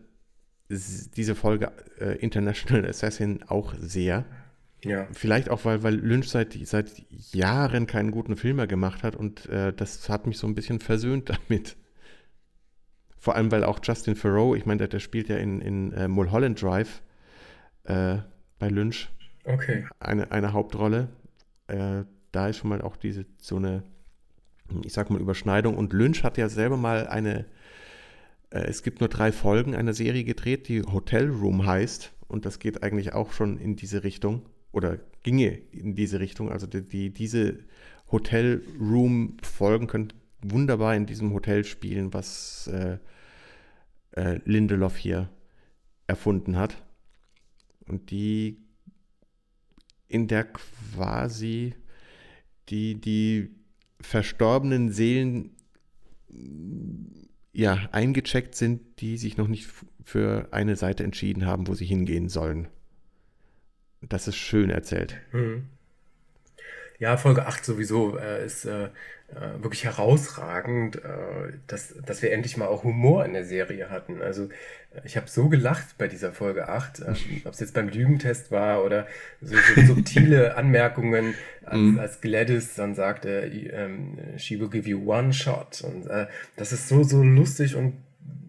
diese Folge äh, International Assassin auch sehr.
Ja.
Vielleicht auch, weil, weil Lynch seit, seit Jahren keinen guten Film mehr gemacht hat und äh, das hat mich so ein bisschen versöhnt damit. Vor allem, weil auch Justin Thoreau, ich meine, der, der spielt ja in, in äh, Mulholland Drive äh, bei Lynch
okay.
eine, eine Hauptrolle. Äh, da ist schon mal auch diese so eine, ich sag mal, Überschneidung. Und Lynch hat ja selber mal eine, äh, es gibt nur drei Folgen einer Serie gedreht, die Hotel Room heißt. Und das geht eigentlich auch schon in diese Richtung oder ginge in diese Richtung. Also die, die diese Hotel-Room-Folgen können wunderbar in diesem Hotel spielen, was äh, äh, Lindelof hier erfunden hat. Und die in der quasi die, die verstorbenen Seelen ja eingecheckt sind, die sich noch nicht für eine Seite entschieden haben, wo sie hingehen sollen. Das ist schön erzählt.
Mhm. Ja, Folge 8 sowieso äh, ist äh, äh, wirklich herausragend, äh, dass, dass wir endlich mal auch Humor in der Serie hatten. Also ich habe so gelacht bei dieser Folge 8, äh, ob es jetzt beim Lügentest war oder so, so subtile Anmerkungen, als, mhm. als Gladys dann sagte, ähm, she will give you one shot. Und äh, das ist so, so lustig und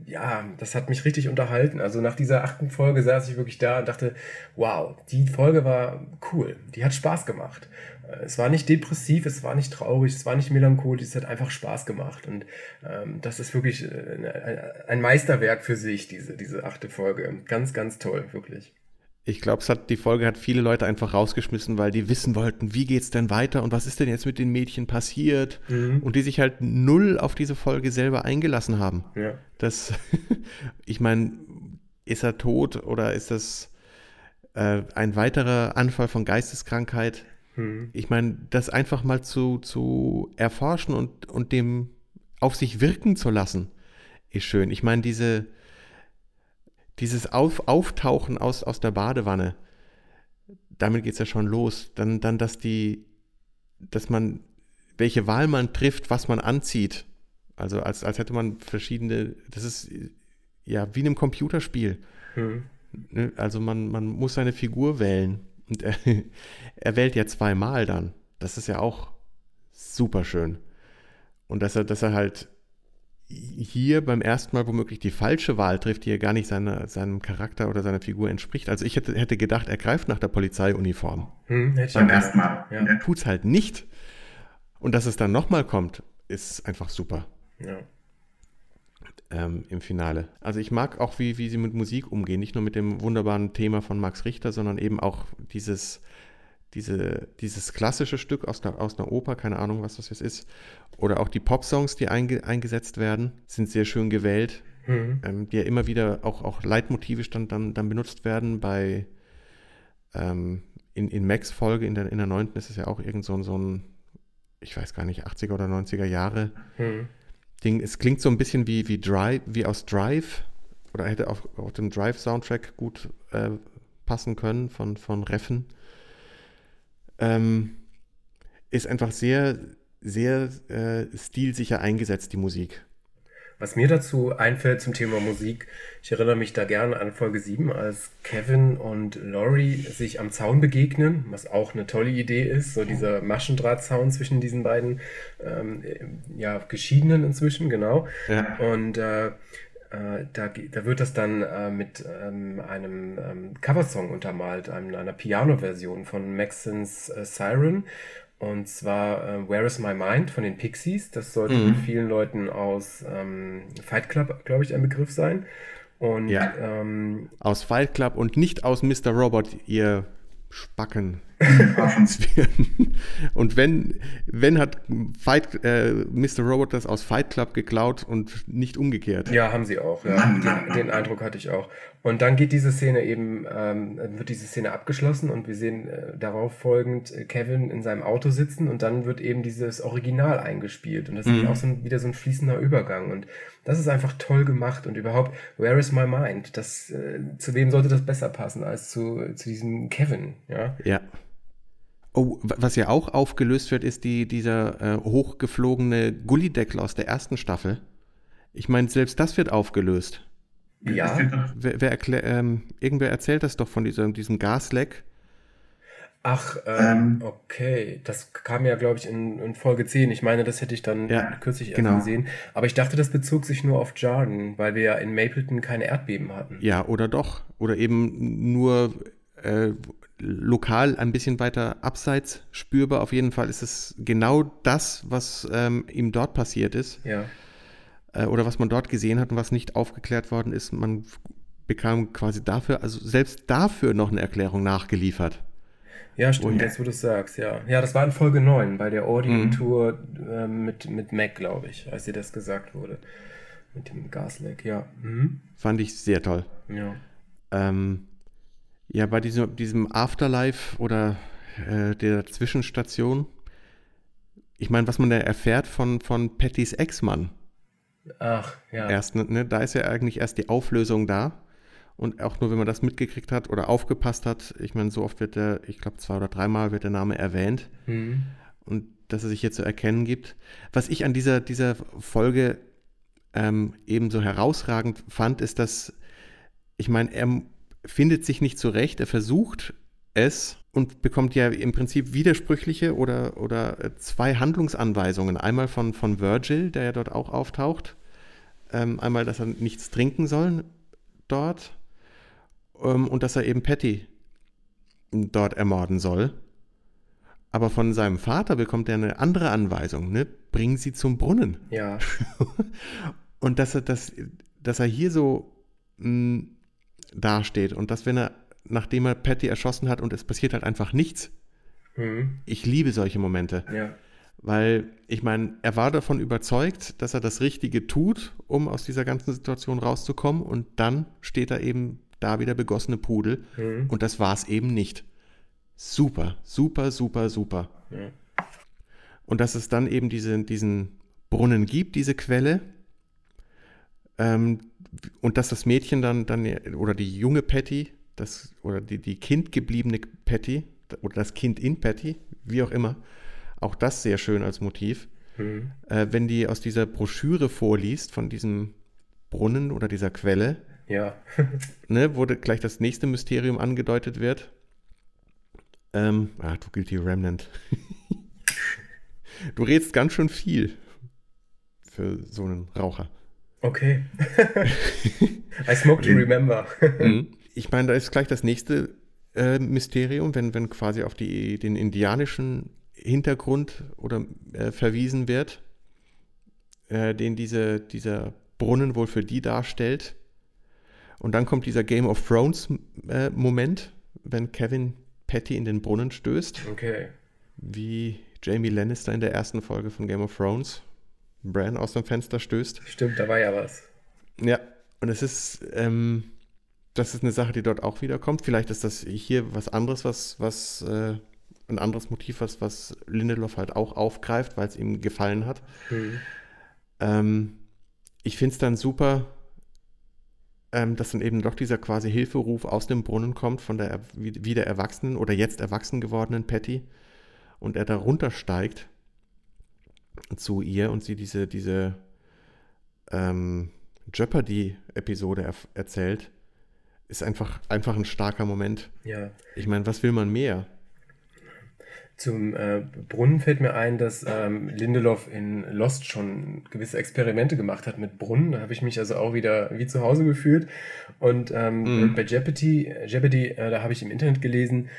ja, das hat mich richtig unterhalten. Also nach dieser achten Folge saß ich wirklich da und dachte, wow, die Folge war cool. Die hat Spaß gemacht. Äh, es war nicht depressiv, es war nicht traurig, es war nicht melancholisch, es hat einfach Spaß gemacht. Und ähm, das ist wirklich äh, ein Meisterwerk für sich, diese, diese achte Folge. Ganz, ganz toll, wirklich.
Ich glaube, die Folge hat viele Leute einfach rausgeschmissen, weil die wissen wollten, wie geht's denn weiter und was ist denn jetzt mit den Mädchen passiert mhm. und die sich halt null auf diese Folge selber eingelassen haben.
Ja.
Das, ich meine, ist er tot oder ist das äh, ein weiterer Anfall von Geisteskrankheit? Mhm. Ich meine, das einfach mal zu, zu erforschen und, und dem auf sich wirken zu lassen, ist schön. Ich meine, diese dieses Auf, Auftauchen aus, aus der Badewanne, damit geht es ja schon los. Dann, dann, dass die, dass man, welche Wahl man trifft, was man anzieht. Also als, als hätte man verschiedene, das ist ja wie in einem Computerspiel. Mhm. Also man, man muss seine Figur wählen. Und er, er wählt ja zweimal dann. Das ist ja auch super schön. Und dass er, dass er halt hier beim ersten Mal womöglich die falsche Wahl trifft, die ja gar nicht seine, seinem Charakter oder seiner Figur entspricht. Also ich hätte, hätte gedacht, er greift nach der Polizeiuniform.
Hm,
beim ersten Mal. Ja. Er tut es halt nicht. Und dass es dann nochmal kommt, ist einfach super.
Ja.
ähm, im Finale. Also ich mag auch, wie, wie sie mit Musik umgehen, nicht nur mit dem wunderbaren Thema von Max Richter, sondern eben auch dieses, diese, dieses klassische Stück aus, der, aus einer Oper, keine Ahnung, was das jetzt ist, oder auch die Popsongs, die einge, eingesetzt werden, sind sehr schön gewählt, mhm. ähm, die ja immer wieder auch, auch leitmotivisch dann, dann, dann benutzt werden. Bei ähm, in, in Max Folge, in der, in der 9. ist es ja auch irgend so, so ein, ich weiß gar nicht, 80er oder 90er Jahre mhm. Ding. Es klingt so ein bisschen wie, wie Drive, wie aus Drive, oder hätte auf, auf dem Drive-Soundtrack gut äh, passen können von, von Reffen ähm, ist einfach sehr, sehr äh, stilsicher eingesetzt, die Musik.
Was mir dazu einfällt zum Thema Musik, ich erinnere mich da gerne an Folge 7, als Kevin und Laurie sich am Zaun begegnen, was auch eine tolle Idee ist, so dieser Maschendrahtzaun zwischen diesen beiden ähm, ja, Geschiedenen inzwischen, genau. Ja. Und äh, da, da wird das dann äh, mit ähm, einem ähm, Coversong untermalt, einem, einer Piano-Version von Maxons äh, Siren. Und zwar äh, Where is My Mind von den Pixies. Das sollte mhm. vielen Leuten aus ähm, Fight Club, glaube ich, ein Begriff sein.
Und, ja. Ähm, aus Fight Club und nicht aus Mr. Robot, ihr Spacken. und wenn, wenn hat Fight, äh, Mr. Robot das aus Fight Club geklaut und nicht umgekehrt.
Ja, haben sie auch. Ja. Den, den Eindruck hatte ich auch. Und dann geht diese Szene eben, ähm, wird diese Szene abgeschlossen und wir sehen äh, darauf folgend äh, Kevin in seinem Auto sitzen und dann wird eben dieses Original eingespielt. Und das mhm. ist auch so ein, wieder so ein fließender Übergang. Und das ist einfach toll gemacht und überhaupt, Where is my mind? Das, äh, zu wem sollte das besser passen als zu, zu diesem Kevin? Ja.
ja. Oh, was ja auch aufgelöst wird, ist die, dieser äh, hochgeflogene Gullideckel aus der ersten Staffel. Ich meine, selbst das wird aufgelöst.
Ja.
Wer, wer erklär, ähm, irgendwer erzählt das doch von diesem, diesem Gasleck.
Ach, ähm, ähm, okay. Das kam ja, glaube ich, in, in, Folge 10. Ich meine, das hätte ich dann ja, kürzlich genau. gesehen. Aber ich dachte, das bezog sich nur auf Jarden, weil wir ja in Mapleton keine Erdbeben hatten.
Ja, oder doch. Oder eben nur äh, lokal ein bisschen weiter abseits spürbar. Auf jeden Fall ist es genau das, was ähm, ihm dort passiert ist.
Ja
äh, oder was man dort gesehen hat und was nicht aufgeklärt worden ist. Man bekam quasi dafür, also selbst dafür noch eine Erklärung nachgeliefert.
Ja, stimmt, und, jetzt wo du es sagst, ja. Ja, das war in Folge 9 bei der Audio-Tour äh, mit, mit Mac, glaube ich, als dir das gesagt wurde. Mit dem Gasleck, ja. Mhm.
Fand ich sehr toll.
Ja.
Ähm, ja, bei diesem, diesem Afterlife oder äh, der Zwischenstation, ich meine, was man da erfährt von, von Pattys Ex-Mann,
Ach, ja.
Erst, ne, ne, da ist ja eigentlich erst die Auflösung da. Und auch nur, wenn man das mitgekriegt hat oder aufgepasst hat, ich meine, so oft wird der, ich glaube, zwei oder dreimal wird der Name erwähnt. Mhm. Und dass er sich jetzt zu erkennen gibt. Was ich an dieser, dieser Folge ähm, eben so herausragend fand, ist, dass, ich meine, er findet sich nicht zurecht, er versucht es und bekommt ja im Prinzip widersprüchliche oder, oder äh, zwei Handlungsanweisungen. Einmal von, von Virgil, der ja dort auch auftaucht. Ähm, einmal, dass er nichts trinken soll dort ähm, und dass er eben Patty dort ermorden soll. Aber von seinem Vater bekommt er eine andere Anweisung, ne? Bring sie zum Brunnen.
Ja.
und dass er, dass, dass er hier so mh, mm, dasteht und dass, wenn er nachdem er Patty erschossen hat und es passiert halt einfach nichts. Mhm. Ich liebe solche Momente.
Ja.
Weil, ich meine, er war davon überzeugt, dass er das Richtige tut, um aus dieser ganzen Situation rauszukommen. Und dann steht er eben da wieder begossene Pudel. Mhm. Und das war es eben nicht. Super, super, super, super. Ja. Und dass es dann eben diese, diesen Brunnen gibt, diese Quelle. Ähm, und dass das Mädchen dann, dann, oder die junge Patty, das, oder die, die kindgebliebene Patty oder das Kind in Patty, wie auch immer, auch das sehr schön als Motiv. Mhm. Äh, wenn die aus dieser Broschüre vorliest, von diesem Brunnen oder dieser Quelle,
ja.
ne, wo gleich das nächste Mysterium angedeutet wird. Ähm, ah, du Guilty Remnant. du redest ganz schön viel für so einen Raucher.
Okay. I smoke to remember.
mhm ich meine, da ist gleich das nächste äh, Mysterium, wenn, wenn quasi auf die, den indianischen Hintergrund oder äh, verwiesen wird, äh, den diese, dieser Brunnen wohl für die darstellt. Und dann kommt dieser Game of Thrones äh, Moment, wenn Kevin Patty in den Brunnen stößt.
Okay.
Wie Jamie Lannister in der ersten Folge von Game of Thrones Bran aus dem Fenster stößt.
Stimmt, da war ja was.
Ja, und es ist, ähm, das ist eine Sache, die dort auch wiederkommt. Vielleicht ist das hier was anderes, was, was äh, ein anderes Motiv, was, was Lindelof halt auch aufgreift, weil es ihm gefallen hat. Mhm. Ähm, ich finde es dann super, ähm, dass dann eben doch dieser quasi Hilferuf aus dem Brunnen kommt von der wieder erwachsenen oder jetzt erwachsen gewordenen Patty und er da runtersteigt zu ihr und sie diese, diese ähm, Jeopardy-Episode er erzählt, ist einfach, einfach ein starker Moment.
Ja.
Ich meine, was will man mehr?
Zum äh, Brunnen fällt mir ein, dass ähm, Lindelof in Lost schon gewisse Experimente gemacht hat mit Brunnen. Da habe ich mich also auch wieder wie zu Hause gefühlt. Und ähm, mhm. bei Jeopardy, Jeopardy äh, da habe ich im Internet gelesen,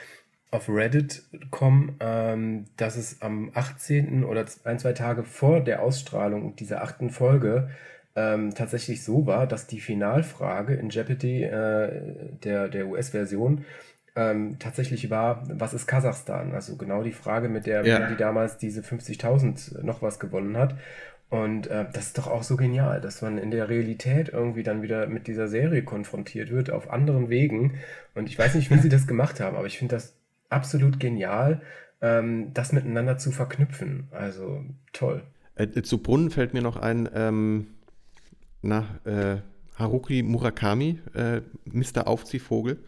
auf Reddit.com, ähm, dass es am 18. oder ein, zwei Tage vor der Ausstrahlung dieser achten Folge ähm, tatsächlich so war, dass die Finalfrage in Jeopardy äh, der, der US-Version ähm, tatsächlich war, was ist Kasachstan? Also genau die Frage, mit der ja. die damals diese 50.000 noch was gewonnen hat. Und äh, das ist doch auch so genial, dass man in der Realität irgendwie dann wieder mit dieser Serie konfrontiert wird, auf anderen Wegen. Und ich weiß nicht, wie sie das gemacht haben, aber ich finde das absolut genial, ähm, das miteinander zu verknüpfen. Also toll.
Äh, zu Brunnen fällt mir noch ein, ähm, na, äh, Haruki Murakami, äh, Mr. Aufziehvogel.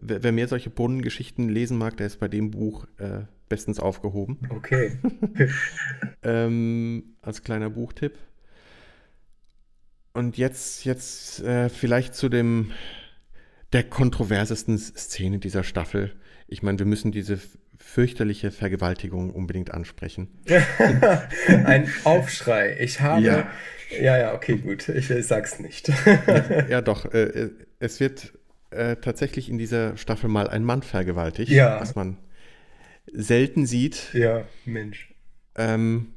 Wer, wer, mehr solche Brunnengeschichten lesen mag, der ist bei dem Buch äh, bestens aufgehoben.
Okay.
ähm, als kleiner Buchtipp. Und jetzt, jetzt äh, vielleicht zu dem der kontroversesten Szene dieser Staffel. Ich meine, wir müssen diese fürchterliche Vergewaltigung unbedingt ansprechen.
Ein Aufschrei. Ich habe. Ja, ja, ja okay, gut. Ich, sag's nicht.
ja, ja, doch. Äh, es wird äh, tatsächlich in dieser Staffel mal ein Mann vergewaltigt,
ja.
was man selten sieht.
Ja, Mensch.
Ähm,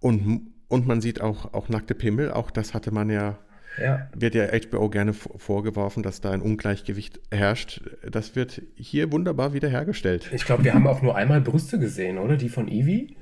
und, und man sieht auch, auch nackte Pimmel. Auch das hatte man ja
ja.
wird ja HBO gerne vorgeworfen, dass da ein Ungleichgewicht herrscht. Das wird hier wunderbar wiederhergestellt.
Ich glaube, wir haben auch nur einmal Brüste gesehen, oder? Die von Evie?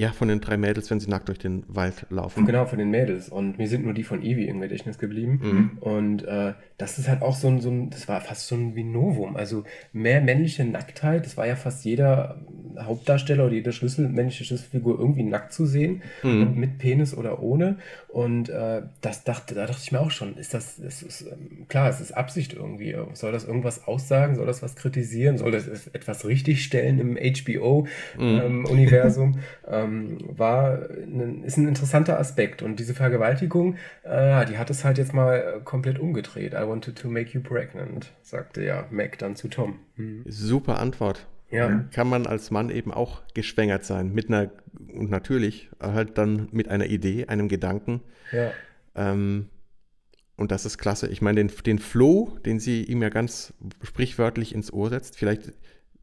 Ja, von den drei Mädels, wenn sie nackt durch den Wald laufen.
Genau, von den Mädels. Und mir sind nur die von Evie im Gedächtnis geblieben. Mhm. Und äh, das ist halt auch so ein, so ein, das war fast so ein wie Novum. Also mehr männliche Nacktheit, das war ja fast jeder Hauptdarsteller oder jede Schlüssel, männliche Schlüsselfigur irgendwie nackt zu sehen, mhm. mit Penis oder ohne. Und äh, das dachte, da dachte ich mir auch schon, ist das, das ist, ähm, klar, es ist Absicht irgendwie. Soll das irgendwas aussagen? Soll das was kritisieren? Soll das etwas richtigstellen im HBO-Universum? Mhm. Ähm, ähm, war ein, ist ein interessanter Aspekt. Und diese Vergewaltigung, äh, die hat es halt jetzt mal komplett umgedreht. I wanted to make you pregnant, sagte ja Mac dann zu Tom.
Mhm. Super Antwort.
Ja.
Kann man als Mann eben auch geschwängert sein. Mit einer, und natürlich halt dann mit einer Idee, einem Gedanken.
Ja.
Ähm, und das ist klasse. Ich meine, den, den Flow, den sie ihm ja ganz sprichwörtlich ins Ohr setzt, vielleicht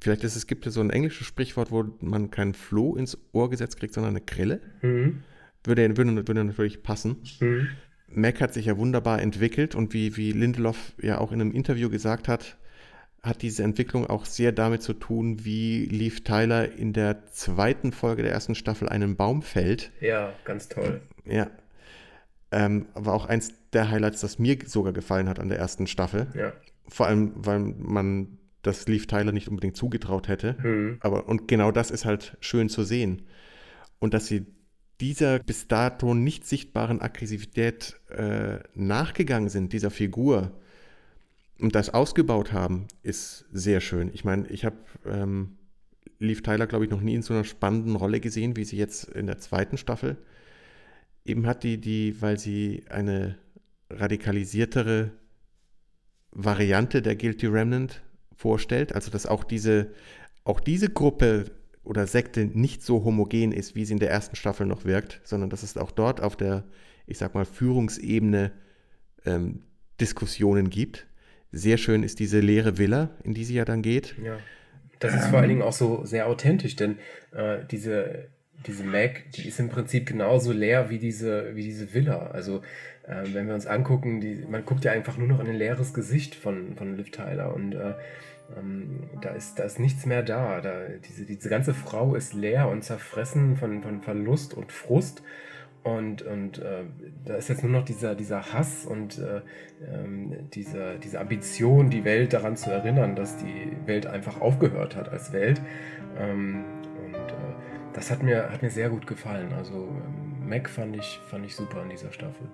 Vielleicht ist es gibt ja so ein englisches Sprichwort, wo man keinen Floh ins Ohr gesetzt kriegt, sondern eine Grille.
Mhm.
Würde, würde, würde natürlich passen.
Mhm.
Mac hat sich ja wunderbar entwickelt und wie, wie Lindelof ja auch in einem Interview gesagt hat, hat diese Entwicklung auch sehr damit zu tun, wie Leaf Tyler in der zweiten Folge der ersten Staffel einen Baum fällt.
Ja, ganz toll.
Ja. Ähm, war auch eins der Highlights, das mir sogar gefallen hat an der ersten Staffel.
Ja.
Vor allem, weil man das Leaf Tyler nicht unbedingt zugetraut hätte.
Mhm.
Aber und genau das ist halt schön zu sehen. Und dass sie dieser bis dato nicht sichtbaren Aggressivität äh, nachgegangen sind, dieser Figur, und das ausgebaut haben, ist sehr schön. Ich meine, ich habe ähm, Leaf Tyler, glaube ich, noch nie in so einer spannenden Rolle gesehen, wie sie jetzt in der zweiten Staffel. Eben hat die, die, weil sie eine radikalisiertere Variante der Guilty Remnant vorstellt, also dass auch diese, auch diese Gruppe oder Sekte nicht so homogen ist, wie sie in der ersten Staffel noch wirkt, sondern dass es auch dort auf der, ich sag mal, Führungsebene ähm, Diskussionen gibt. Sehr schön ist diese leere Villa, in die sie ja dann geht.
Ja. Das ist vor allen Dingen auch so sehr authentisch, denn äh, diese diese Mac, die ist im Prinzip genauso leer wie diese, wie diese Villa. Also äh, wenn wir uns angucken, die, man guckt ja einfach nur noch in ein leeres Gesicht von, von Liv Tyler und äh, ähm, da, ist, da ist nichts mehr da. da diese, diese ganze Frau ist leer und zerfressen von, von Verlust und Frust. Und, und äh, da ist jetzt nur noch dieser, dieser Hass und äh, ähm, diese, diese Ambition, die Welt daran zu erinnern, dass die Welt einfach aufgehört hat als Welt. Ähm, und äh, das hat mir, hat mir sehr gut gefallen. Also ähm, Mac fand ich, fand ich super in dieser Staffel.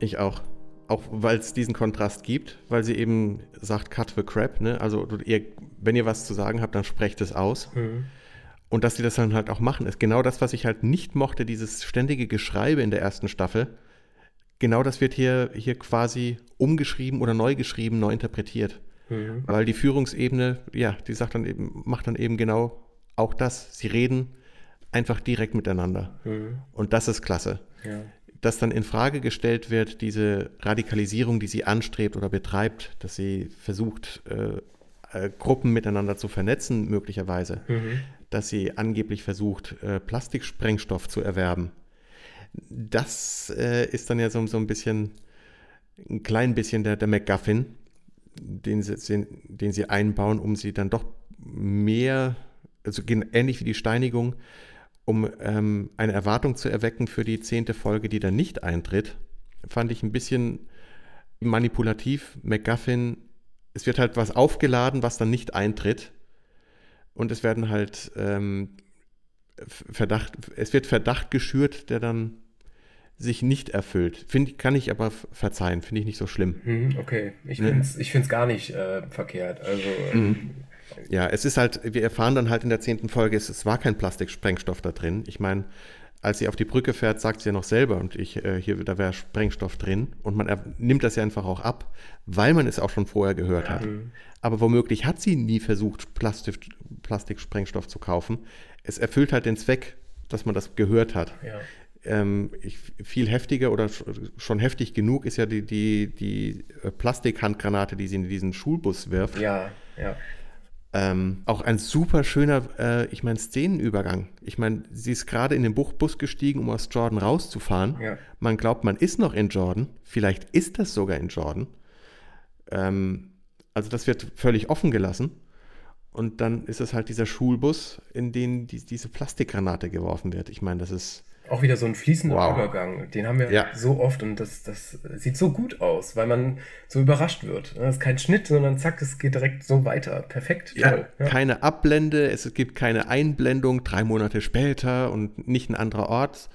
Ich auch. Auch weil es diesen Kontrast gibt, weil sie eben sagt, cut the crap, ne? Also ihr, wenn ihr was zu sagen habt, dann sprecht es aus. Mhm. Und dass sie das dann halt auch machen, ist genau das, was ich halt nicht mochte, dieses ständige Geschreibe in der ersten Staffel. Genau das wird hier, hier quasi umgeschrieben oder neu geschrieben, neu interpretiert. Mhm. Weil die Führungsebene, ja, die sagt dann eben, macht dann eben genau auch das. Sie reden einfach direkt miteinander. Mhm. Und das ist klasse. Ja. Dass dann in Frage gestellt wird, diese Radikalisierung, die sie anstrebt oder betreibt, dass sie versucht, äh, äh, Gruppen miteinander zu vernetzen, möglicherweise. Mhm dass sie angeblich versucht, äh, Plastiksprengstoff zu erwerben. Das äh, ist dann ja so, so ein bisschen, ein klein bisschen der, der MacGuffin, den sie, den sie einbauen, um sie dann doch mehr, also ähnlich wie die Steinigung, um ähm, eine Erwartung zu erwecken für die zehnte Folge, die dann nicht eintritt, fand ich ein bisschen manipulativ. MacGuffin, es wird halt was aufgeladen, was dann nicht eintritt und es werden halt ähm, Verdacht, es wird Verdacht geschürt, der dann sich nicht erfüllt. Find, kann ich aber verzeihen, finde ich nicht so schlimm.
Hm, okay, ich ne? finde es gar nicht äh, verkehrt. Also, mhm.
Ja, es ist halt, wir erfahren dann halt in der zehnten Folge, es, es war kein Plastiksprengstoff da drin. Ich meine, als sie auf die Brücke fährt, sagt sie ja noch selber, und ich, äh, hier, da wäre Sprengstoff drin. Und man nimmt das ja einfach auch ab, weil man es auch schon vorher gehört hat. Mhm. Aber womöglich hat sie nie versucht, Plastik, Plastiksprengstoff zu kaufen. Es erfüllt halt den Zweck, dass man das gehört hat. Ja. Ähm, ich, viel heftiger oder schon heftig genug ist ja die, die, die äh, Plastikhandgranate, die sie in diesen Schulbus wirft.
Ja, ja.
Ähm, auch ein super schöner, äh, ich meine, Szenenübergang. Ich meine, sie ist gerade in den Buchbus gestiegen, um aus Jordan rauszufahren. Ja. Man glaubt, man ist noch in Jordan. Vielleicht ist das sogar in Jordan. Ähm, also das wird völlig offen gelassen. Und dann ist es halt dieser Schulbus, in den die, diese Plastikgranate geworfen wird. Ich meine, das ist
auch wieder so ein fließender wow. Übergang. Den haben wir ja. so oft und das, das sieht so gut aus, weil man so überrascht wird. Das ist kein Schnitt, sondern zack, es geht direkt so weiter. Perfekt,
toll. Ja, ja. Keine Abblende, es gibt keine Einblendung drei Monate später und nicht ein anderer Ort.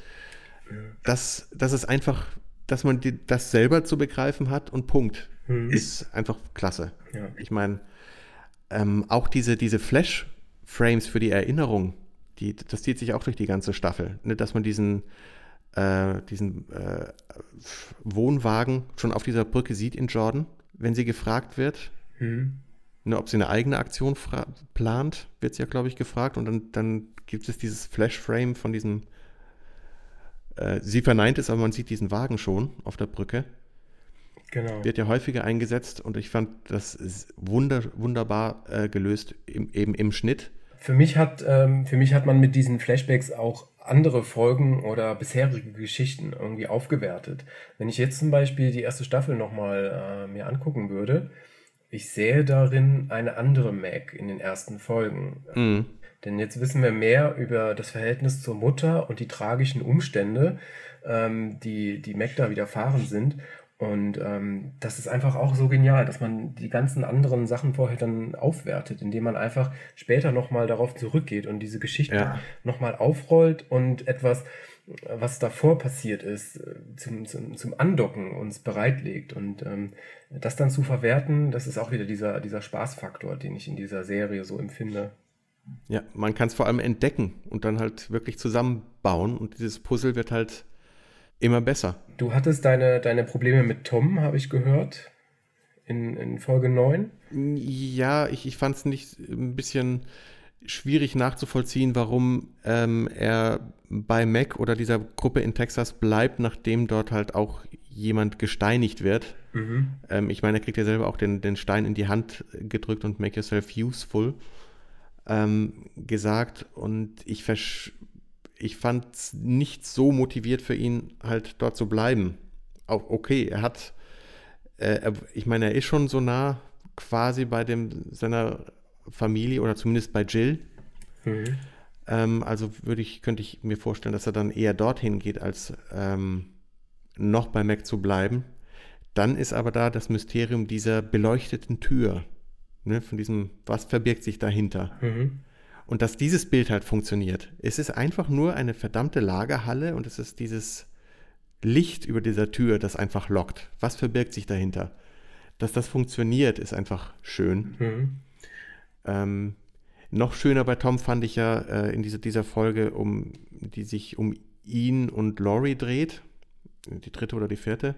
Das, das ist einfach, dass man die, das selber zu begreifen hat und Punkt. Mhm. Ist einfach klasse. Ich meine, ähm, auch diese, diese Flash-Frames für die Erinnerung, die, das zieht sich auch durch die ganze Staffel, ne? dass man diesen, äh, diesen äh, Wohnwagen schon auf dieser Brücke sieht in Jordan, wenn sie gefragt wird, mhm. ne, ob sie eine eigene Aktion plant, wird sie ja, glaube ich, gefragt. Und dann, dann gibt es dieses Flash-Frame von diesem, äh, sie verneint es, aber man sieht diesen Wagen schon auf der Brücke. Genau. Wird ja häufiger eingesetzt und ich fand das wunder, wunderbar äh, gelöst, im, eben im Schnitt
für mich hat, ähm, für mich hat man mit diesen Flashbacks auch andere Folgen oder bisherige Geschichten irgendwie aufgewertet. Wenn ich jetzt zum Beispiel die erste Staffel nochmal äh, mir angucken würde, ich sehe darin eine andere Mac in den ersten Folgen. Mhm. Denn jetzt wissen wir mehr über das Verhältnis zur Mutter und die tragischen Umstände, ähm, die, die Mac da widerfahren sind. Und ähm, das ist einfach auch so genial, dass man die ganzen anderen Sachen vorher dann aufwertet, indem man einfach später nochmal darauf zurückgeht und diese Geschichte ja. nochmal aufrollt und etwas, was davor passiert ist, zum, zum, zum Andocken uns bereitlegt. Und ähm, das dann zu verwerten, das ist auch wieder dieser, dieser Spaßfaktor, den ich in dieser Serie so empfinde.
Ja, man kann es vor allem entdecken und dann halt wirklich zusammenbauen und dieses Puzzle wird halt immer besser.
Du hattest deine, deine Probleme mit Tom, habe ich gehört, in, in Folge 9.
Ja, ich, ich fand es nicht ein bisschen schwierig nachzuvollziehen, warum ähm, er bei Mac oder dieser Gruppe in Texas bleibt, nachdem dort halt auch jemand gesteinigt wird. Mhm. Ähm, ich meine, er kriegt ja selber auch den, den Stein in die Hand gedrückt und make yourself useful ähm, gesagt. Und ich, ich fand es nicht so motiviert für ihn, halt dort zu bleiben. Auch okay, er hat, äh, ich meine, er ist schon so nah quasi bei dem, seiner Familie oder zumindest bei Jill. Mhm. Ähm, also würde ich, könnte ich mir vorstellen, dass er dann eher dorthin geht, als ähm, noch bei Mac zu bleiben. Dann ist aber da das Mysterium dieser beleuchteten Tür. Ne, von diesem, was verbirgt sich dahinter? Mhm. Und dass dieses Bild halt funktioniert. Es ist einfach nur eine verdammte Lagerhalle und es ist dieses Licht über dieser Tür, das einfach lockt. Was verbirgt sich dahinter? Dass das funktioniert, ist einfach schön. Mhm. Ähm, noch schöner bei Tom fand ich ja äh, in diese, dieser Folge, um, die sich um ihn und Laurie dreht, die dritte oder die vierte,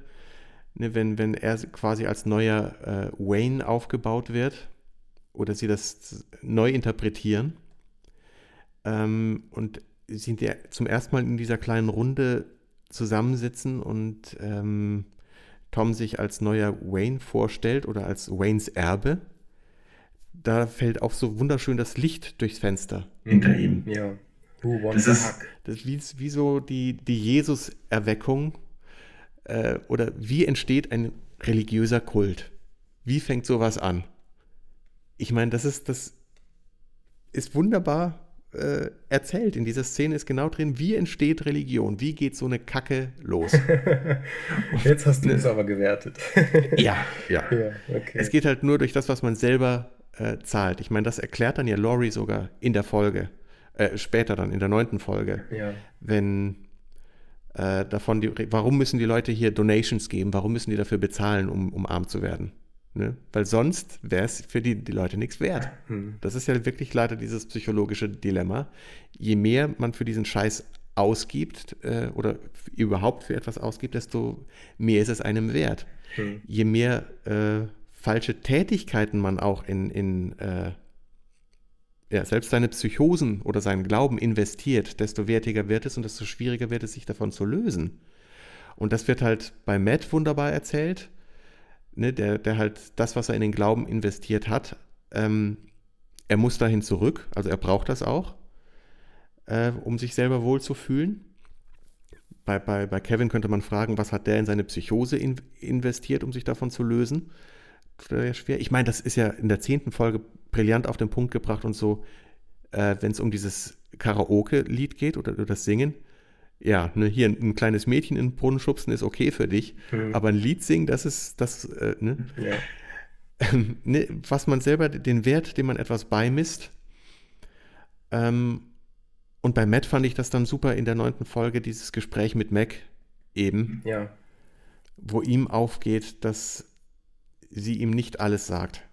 ne, wenn, wenn er quasi als neuer äh, Wayne aufgebaut wird oder sie das neu interpretieren ähm, und sie ja zum ersten Mal in dieser kleinen Runde zusammensitzen und ähm, Tom sich als neuer Wayne vorstellt oder als Waynes Erbe, da fällt auch so wunderschön das Licht durchs Fenster hinter ihm. Ja. Das ist, das ist wie, wie so die, die Jesus-Erweckung äh, oder wie entsteht ein religiöser Kult? Wie fängt sowas an? Ich meine, das ist, das ist wunderbar äh, erzählt. In dieser Szene ist genau drin, wie entsteht Religion, wie geht so eine Kacke los.
Jetzt hast du es aber gewertet.
ja, ja. ja okay. Es geht halt nur durch das, was man selber äh, zahlt. Ich meine, das erklärt dann ja Laurie sogar in der Folge, äh, später dann in der neunten Folge, ja. wenn äh, davon, die, warum müssen die Leute hier Donations geben, warum müssen die dafür bezahlen, um, um arm zu werden? Ne? Weil sonst wäre es für die, die Leute nichts wert. Hm. Das ist ja wirklich leider dieses psychologische Dilemma. Je mehr man für diesen Scheiß ausgibt äh, oder überhaupt für etwas ausgibt, desto mehr ist es einem wert. Hm. Je mehr äh, falsche Tätigkeiten man auch in, in äh, ja, selbst seine Psychosen oder seinen Glauben investiert, desto wertiger wird es und desto schwieriger wird es, sich davon zu lösen. Und das wird halt bei Matt wunderbar erzählt ne, der, der halt das, was er in den Glauben investiert hat, ähm, er muss dahin zurück, also er braucht das auch, äh, um sich selber wohl zu fühlen. Bei, bei, bei Kevin könnte man fragen, was hat der in seine Psychose in, investiert, um sich davon zu lösen? schwer. Ich meine, das ist ja in der zehnten Folge brillant auf den Punkt gebracht und so, äh, wenn es um dieses Karaoke-Lied geht oder, oder das Singen, ja, ne, hier ein, ein, kleines Mädchen in den Brunnen schubsen ist okay für dich, mhm. aber ein Lied singen, das ist das, äh, ne? Ja. Ähm, ne, was man selber, den Wert, den man etwas beimisst. Ähm, und bei Matt fand ich das dann super in der neunten Folge, dieses Gespräch mit Mac eben, ja. wo ihm aufgeht, dass sie ihm nicht alles sagt.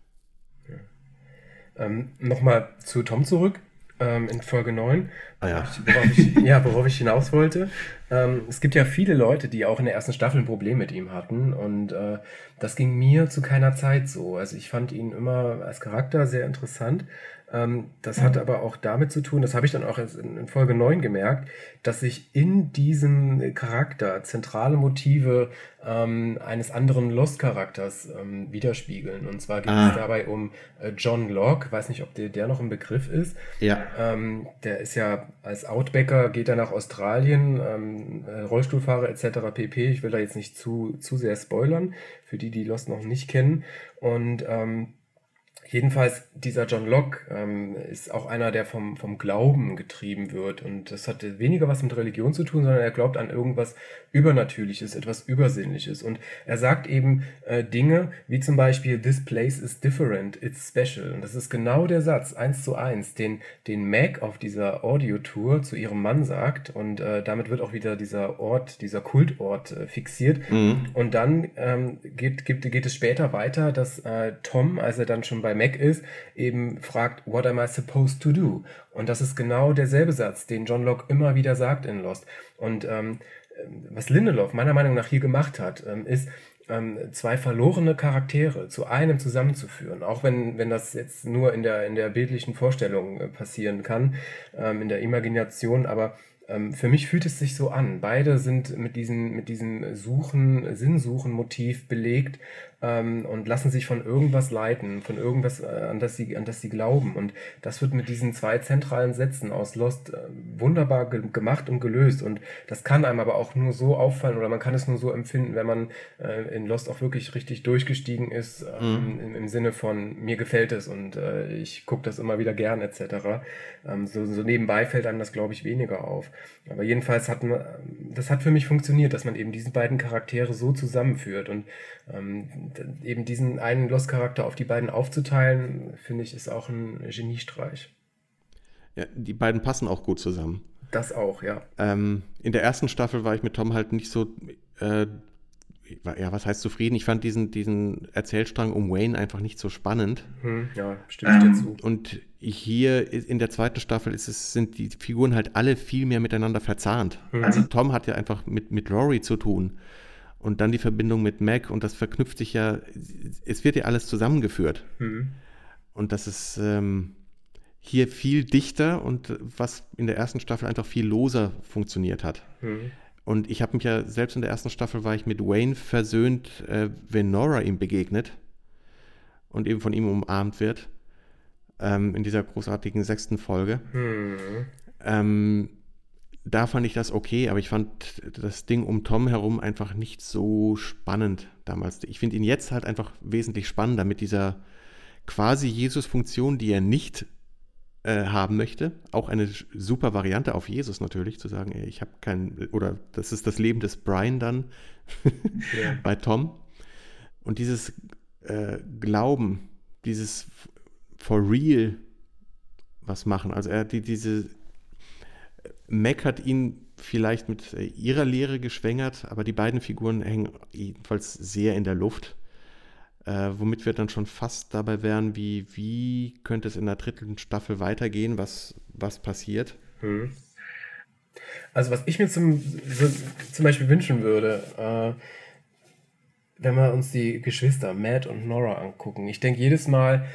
Ja. Ähm, Nochmal zu Tom zurück ähm, in Folge 9.
Ah, ja.
Worauf ich, ja, worauf ich hinaus wollte. Ähm, es gibt ja viele Leute, die auch in der ersten Staffel ein Problem mit ihm hatten. Und äh, das ging mir zu keiner Zeit so. Also ich fand ihn immer als Charakter sehr interessant. Ähm, das hat aber auch damit zu tun, das habe ich dann auch in Folge 9 gemerkt, dass sich in diesem Charakter zentrale Motive ähm, eines anderen Lost-Charakters ähm, widerspiegeln. Und zwar geht ah. es dabei um äh, John Locke, weiß nicht, ob der, der noch ein Begriff ist.
Ja.
Ähm, der ist ja als Outbacker, geht er nach Australien, ähm, äh, Rollstuhlfahrer etc. pp. Ich will da jetzt nicht zu, zu sehr spoilern, für die, die Lost noch nicht kennen. Und ähm, Jedenfalls, dieser John Locke ähm, ist auch einer, der vom, vom Glauben getrieben wird. Und das hat weniger was mit Religion zu tun, sondern er glaubt an irgendwas Übernatürliches, etwas Übersinnliches. Und er sagt eben äh, Dinge wie zum Beispiel, This place is different, it's special. Und das ist genau der Satz, eins zu eins, den, den Mac auf dieser Audiotour zu ihrem Mann sagt. Und äh, damit wird auch wieder dieser Ort, dieser Kultort äh, fixiert. Mhm. Und dann ähm, geht, geht, geht es später weiter, dass äh, Tom, als er dann schon bei Mac ist, eben fragt, what am I supposed to do? Und das ist genau derselbe Satz, den John Locke immer wieder sagt in Lost. Und ähm, was Lindelof meiner Meinung nach hier gemacht hat, ähm, ist, ähm, zwei verlorene Charaktere zu einem zusammenzuführen, auch wenn, wenn das jetzt nur in der, in der bildlichen Vorstellung äh, passieren kann, ähm, in der Imagination, aber ähm, für mich fühlt es sich so an. Beide sind mit diesem, mit diesem Suchen, Sinnsuchen-Motiv belegt ähm, und lassen sich von irgendwas leiten, von irgendwas, äh, an, das sie, an das sie glauben. Und das wird mit diesen zwei zentralen Sätzen aus Lost äh, wunderbar ge gemacht und gelöst. Und das kann einem aber auch nur so auffallen oder man kann es nur so empfinden, wenn man äh, in Lost auch wirklich richtig durchgestiegen ist, ähm, mhm. im, im, Sinne von mir gefällt es und äh, ich gucke das immer wieder gern etc. Ähm, so, so nebenbei fällt einem das, glaube ich, weniger auf. Aber jedenfalls hat man, das hat für mich funktioniert, dass man eben diese beiden Charaktere so zusammenführt und ähm, eben diesen einen Lost-Charakter auf die beiden aufzuteilen, finde ich, ist auch ein Geniestreich.
Ja, die beiden passen auch gut zusammen.
Das auch, ja.
Ähm, in der ersten Staffel war ich mit Tom halt nicht so, äh, ja, was heißt zufrieden? Ich fand diesen, diesen Erzählstrang um Wayne einfach nicht so spannend.
Hm, ja, stimme ich dir zu.
Und hier in der zweiten Staffel ist es, sind die Figuren halt alle viel mehr miteinander verzahnt. Mhm. Also Tom hat ja einfach mit, mit Rory zu tun. Und dann die Verbindung mit Mac und das verknüpft sich ja, es wird ja alles zusammengeführt. Mhm. Und das ist ähm, hier viel dichter und was in der ersten Staffel einfach viel loser funktioniert hat. Mhm. Und ich habe mich ja, selbst in der ersten Staffel war ich mit Wayne versöhnt, äh, wenn Nora ihm begegnet und eben von ihm umarmt wird. Ähm, in dieser großartigen sechsten Folge. Mhm. Ähm, da fand ich das okay, aber ich fand das Ding um Tom herum einfach nicht so spannend damals. Ich finde ihn jetzt halt einfach wesentlich spannender mit dieser quasi Jesus-Funktion, die er nicht äh, haben möchte. Auch eine super Variante auf Jesus natürlich, zu sagen, ich habe kein, oder das ist das Leben des Brian dann ja. bei Tom. Und dieses äh, Glauben, dieses for real was machen. Also er die, diese Mac hat ihn vielleicht mit äh, ihrer Lehre geschwängert, aber die beiden Figuren hängen jedenfalls sehr in der Luft. Äh, womit wir dann schon fast dabei wären, wie, wie könnte es in der dritten Staffel weitergehen, was, was passiert. Hm.
Also was ich mir zum, zum Beispiel wünschen würde, äh, wenn wir uns die Geschwister Matt und Nora angucken. Ich denke jedes Mal,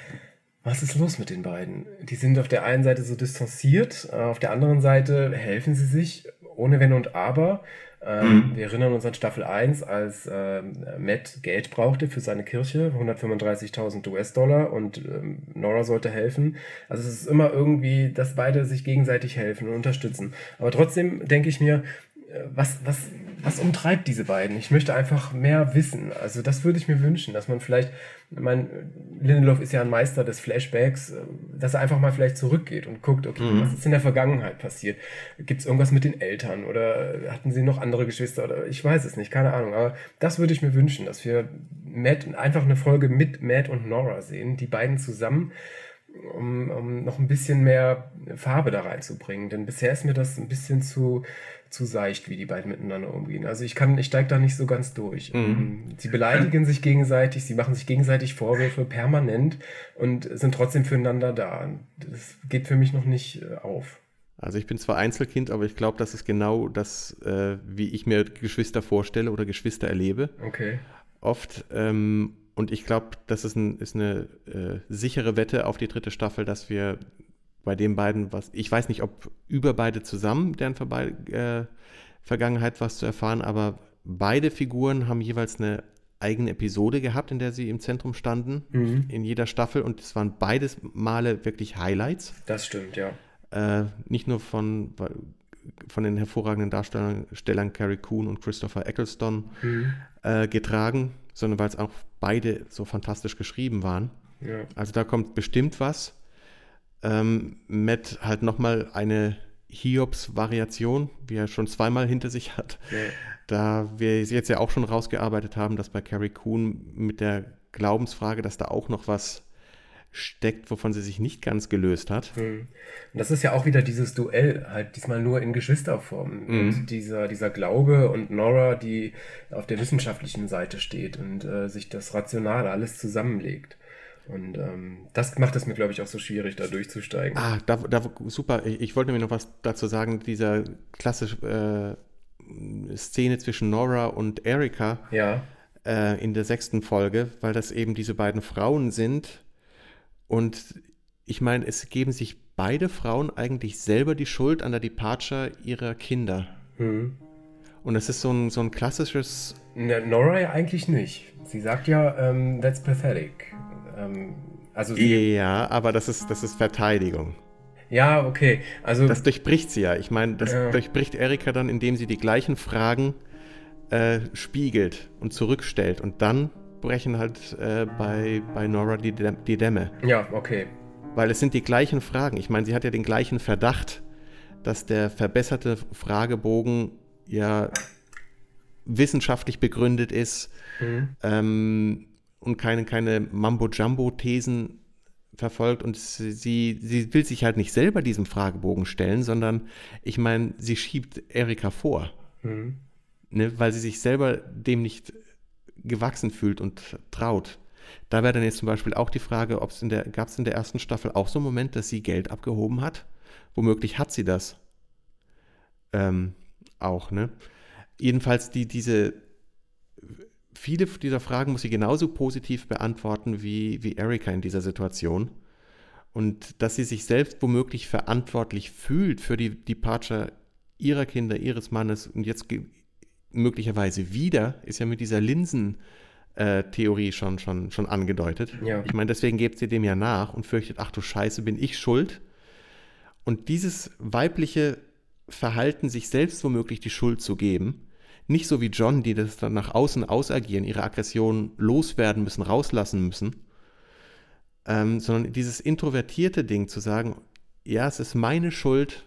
was ist los mit den beiden? Die sind auf der einen Seite so distanziert, äh, auf der anderen Seite helfen sie sich ohne Wenn und Aber. Ähm, mhm. Wir erinnern uns an Staffel 1, als äh, Matt Geld brauchte für seine Kirche, 135.000 US-Dollar und ähm, Nora sollte helfen. Also es ist immer irgendwie, dass beide sich gegenseitig helfen und unterstützen. Aber trotzdem denke ich mir, was, was, was umtreibt diese beiden? Ich möchte einfach mehr wissen. Also das würde ich mir wünschen, dass man vielleicht, ich meine, Lindelof ist ja ein Meister des Flashbacks, äh, dass er einfach mal vielleicht zurückgeht und guckt, okay, mhm. was ist in der Vergangenheit passiert? Gibt es irgendwas mit den Eltern oder hatten sie noch andere Geschwister oder ich weiß es nicht, keine Ahnung. Aber das würde ich mir wünschen, dass wir Matt, einfach eine Folge mit Matt und Nora sehen, die beiden zusammen. Um, um noch ein bisschen mehr Farbe da reinzubringen. Denn bisher ist mir das ein bisschen zu, zu seicht, wie die beiden miteinander umgehen. Also ich kann, ich steige da nicht so ganz durch. Mhm. Ähm, sie beleidigen sich gegenseitig, sie machen sich gegenseitig Vorwürfe permanent und sind trotzdem füreinander da. Das geht für mich noch nicht äh, auf.
Also ich bin zwar Einzelkind, aber ich glaube, das ist genau das, äh, wie ich mir Geschwister vorstelle oder Geschwister erlebe.
Okay.
Oft. Ähm, und ich glaube, das ist, ein, ist eine äh, sichere Wette auf die dritte Staffel, dass wir bei den beiden was. Ich weiß nicht, ob über beide zusammen deren Verbe äh, Vergangenheit was zu erfahren, aber beide Figuren haben jeweils eine eigene Episode gehabt, in der sie im Zentrum standen, mhm. in jeder Staffel. Und es waren beides Male wirklich Highlights.
Das stimmt, ja.
Äh, nicht nur von, von den hervorragenden Darstellern Carrie Coon und Christopher Eccleston mhm. äh, getragen, sondern weil es auch beide so fantastisch geschrieben waren. Ja. Also da kommt bestimmt was ähm, Matt halt nochmal eine Hiobs-Variation, wie er schon zweimal hinter sich hat. Ja. Da wir jetzt ja auch schon rausgearbeitet haben, dass bei Carrie Coon mit der Glaubensfrage, dass da auch noch was steckt, wovon sie sich nicht ganz gelöst hat.
Hm. Und das ist ja auch wieder dieses Duell, halt diesmal nur in Geschwisterform. Mhm. Und dieser, dieser Glaube und Nora, die auf der wissenschaftlichen Seite steht und äh, sich das Rationale alles zusammenlegt. Und ähm, das macht es mir, glaube ich, auch so schwierig, da durchzusteigen.
Ah, da, da, super. Ich, ich wollte mir noch was dazu sagen. Dieser klassische äh, Szene zwischen Nora und Erika
ja.
äh, in der sechsten Folge, weil das eben diese beiden Frauen sind. Und ich meine, es geben sich beide Frauen eigentlich selber die Schuld an der Departure ihrer Kinder. Mhm. Und es ist so ein, so ein klassisches.
Na, Nora ja eigentlich nicht. Sie sagt ja, ähm, that's pathetic. Ähm,
also ja, aber das ist, das ist Verteidigung.
Ja, okay. Also,
das durchbricht sie ja. Ich meine, das ja. durchbricht Erika dann, indem sie die gleichen Fragen äh, spiegelt und zurückstellt. Und dann brechen halt äh, bei, bei Nora die, die Dämme.
Ja, okay.
Weil es sind die gleichen Fragen. Ich meine, sie hat ja den gleichen Verdacht, dass der verbesserte Fragebogen ja wissenschaftlich begründet ist mhm. ähm, und keine, keine Mambo-Jumbo-Thesen verfolgt und sie, sie will sich halt nicht selber diesem Fragebogen stellen, sondern ich meine, sie schiebt Erika vor, mhm. ne, weil sie sich selber dem nicht gewachsen fühlt und traut. Da wäre dann jetzt zum Beispiel auch die Frage, ob es in der, gab es in der ersten Staffel auch so einen Moment, dass sie Geld abgehoben hat? Womöglich hat sie das. Ähm, auch, ne? Jedenfalls die, diese, viele dieser Fragen muss sie genauso positiv beantworten wie, wie Erika in dieser Situation. Und dass sie sich selbst womöglich verantwortlich fühlt für die Departure ihrer Kinder, ihres Mannes und jetzt möglicherweise wieder, ist ja mit dieser Linsen-Theorie schon, schon, schon angedeutet. Ja. Ich meine, deswegen gebt sie dem ja nach und fürchtet, ach du Scheiße, bin ich schuld? Und dieses weibliche Verhalten, sich selbst womöglich die Schuld zu geben, nicht so wie John, die das dann nach außen ausagieren, ihre Aggression loswerden müssen, rauslassen müssen, ähm, sondern dieses introvertierte Ding zu sagen, ja, es ist meine Schuld,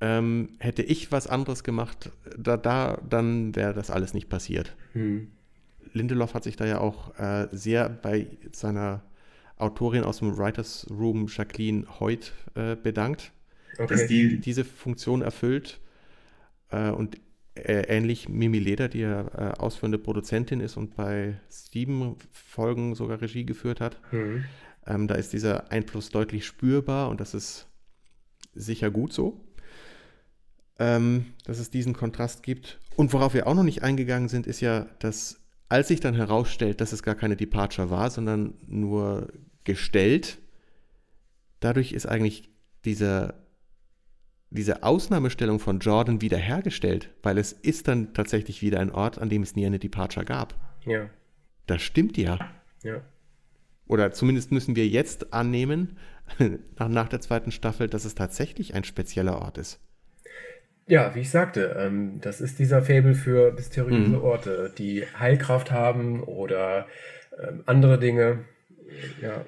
ähm, hätte ich was anderes gemacht, da, da dann wäre das alles nicht passiert. Hm. Lindelof hat sich da ja auch äh, sehr bei seiner Autorin aus dem Writers Room, Jacqueline Hoyt, äh, bedankt, okay. dass die diese Funktion erfüllt. Äh, und ähnlich Mimi Leder, die ja äh, ausführende Produzentin ist und bei sieben Folgen sogar Regie geführt hat. Mhm. Ähm, da ist dieser Einfluss deutlich spürbar und das ist sicher gut so ähm, dass es diesen Kontrast gibt. Und worauf wir auch noch nicht eingegangen sind, ist ja, dass als sich dann herausstellt, dass es gar keine Departure war, sondern nur gestellt, dadurch ist eigentlich dieser, diese Ausnahmestellung von Jordan wiederhergestellt, weil es ist dann tatsächlich wieder ein Ort, an dem es nie eine Departure gab.
Ja.
Das stimmt ja.
Ja.
Oder zumindest müssen wir jetzt annehmen, nach, nach der zweiten Staffel, dass es tatsächlich ein spezieller Ort ist.
Ja, wie ich sagte, ähm, das ist dieser Fabel für mysteriöse mhm. Orte, die Heilkraft haben oder ähm, andere Dinge. Ja.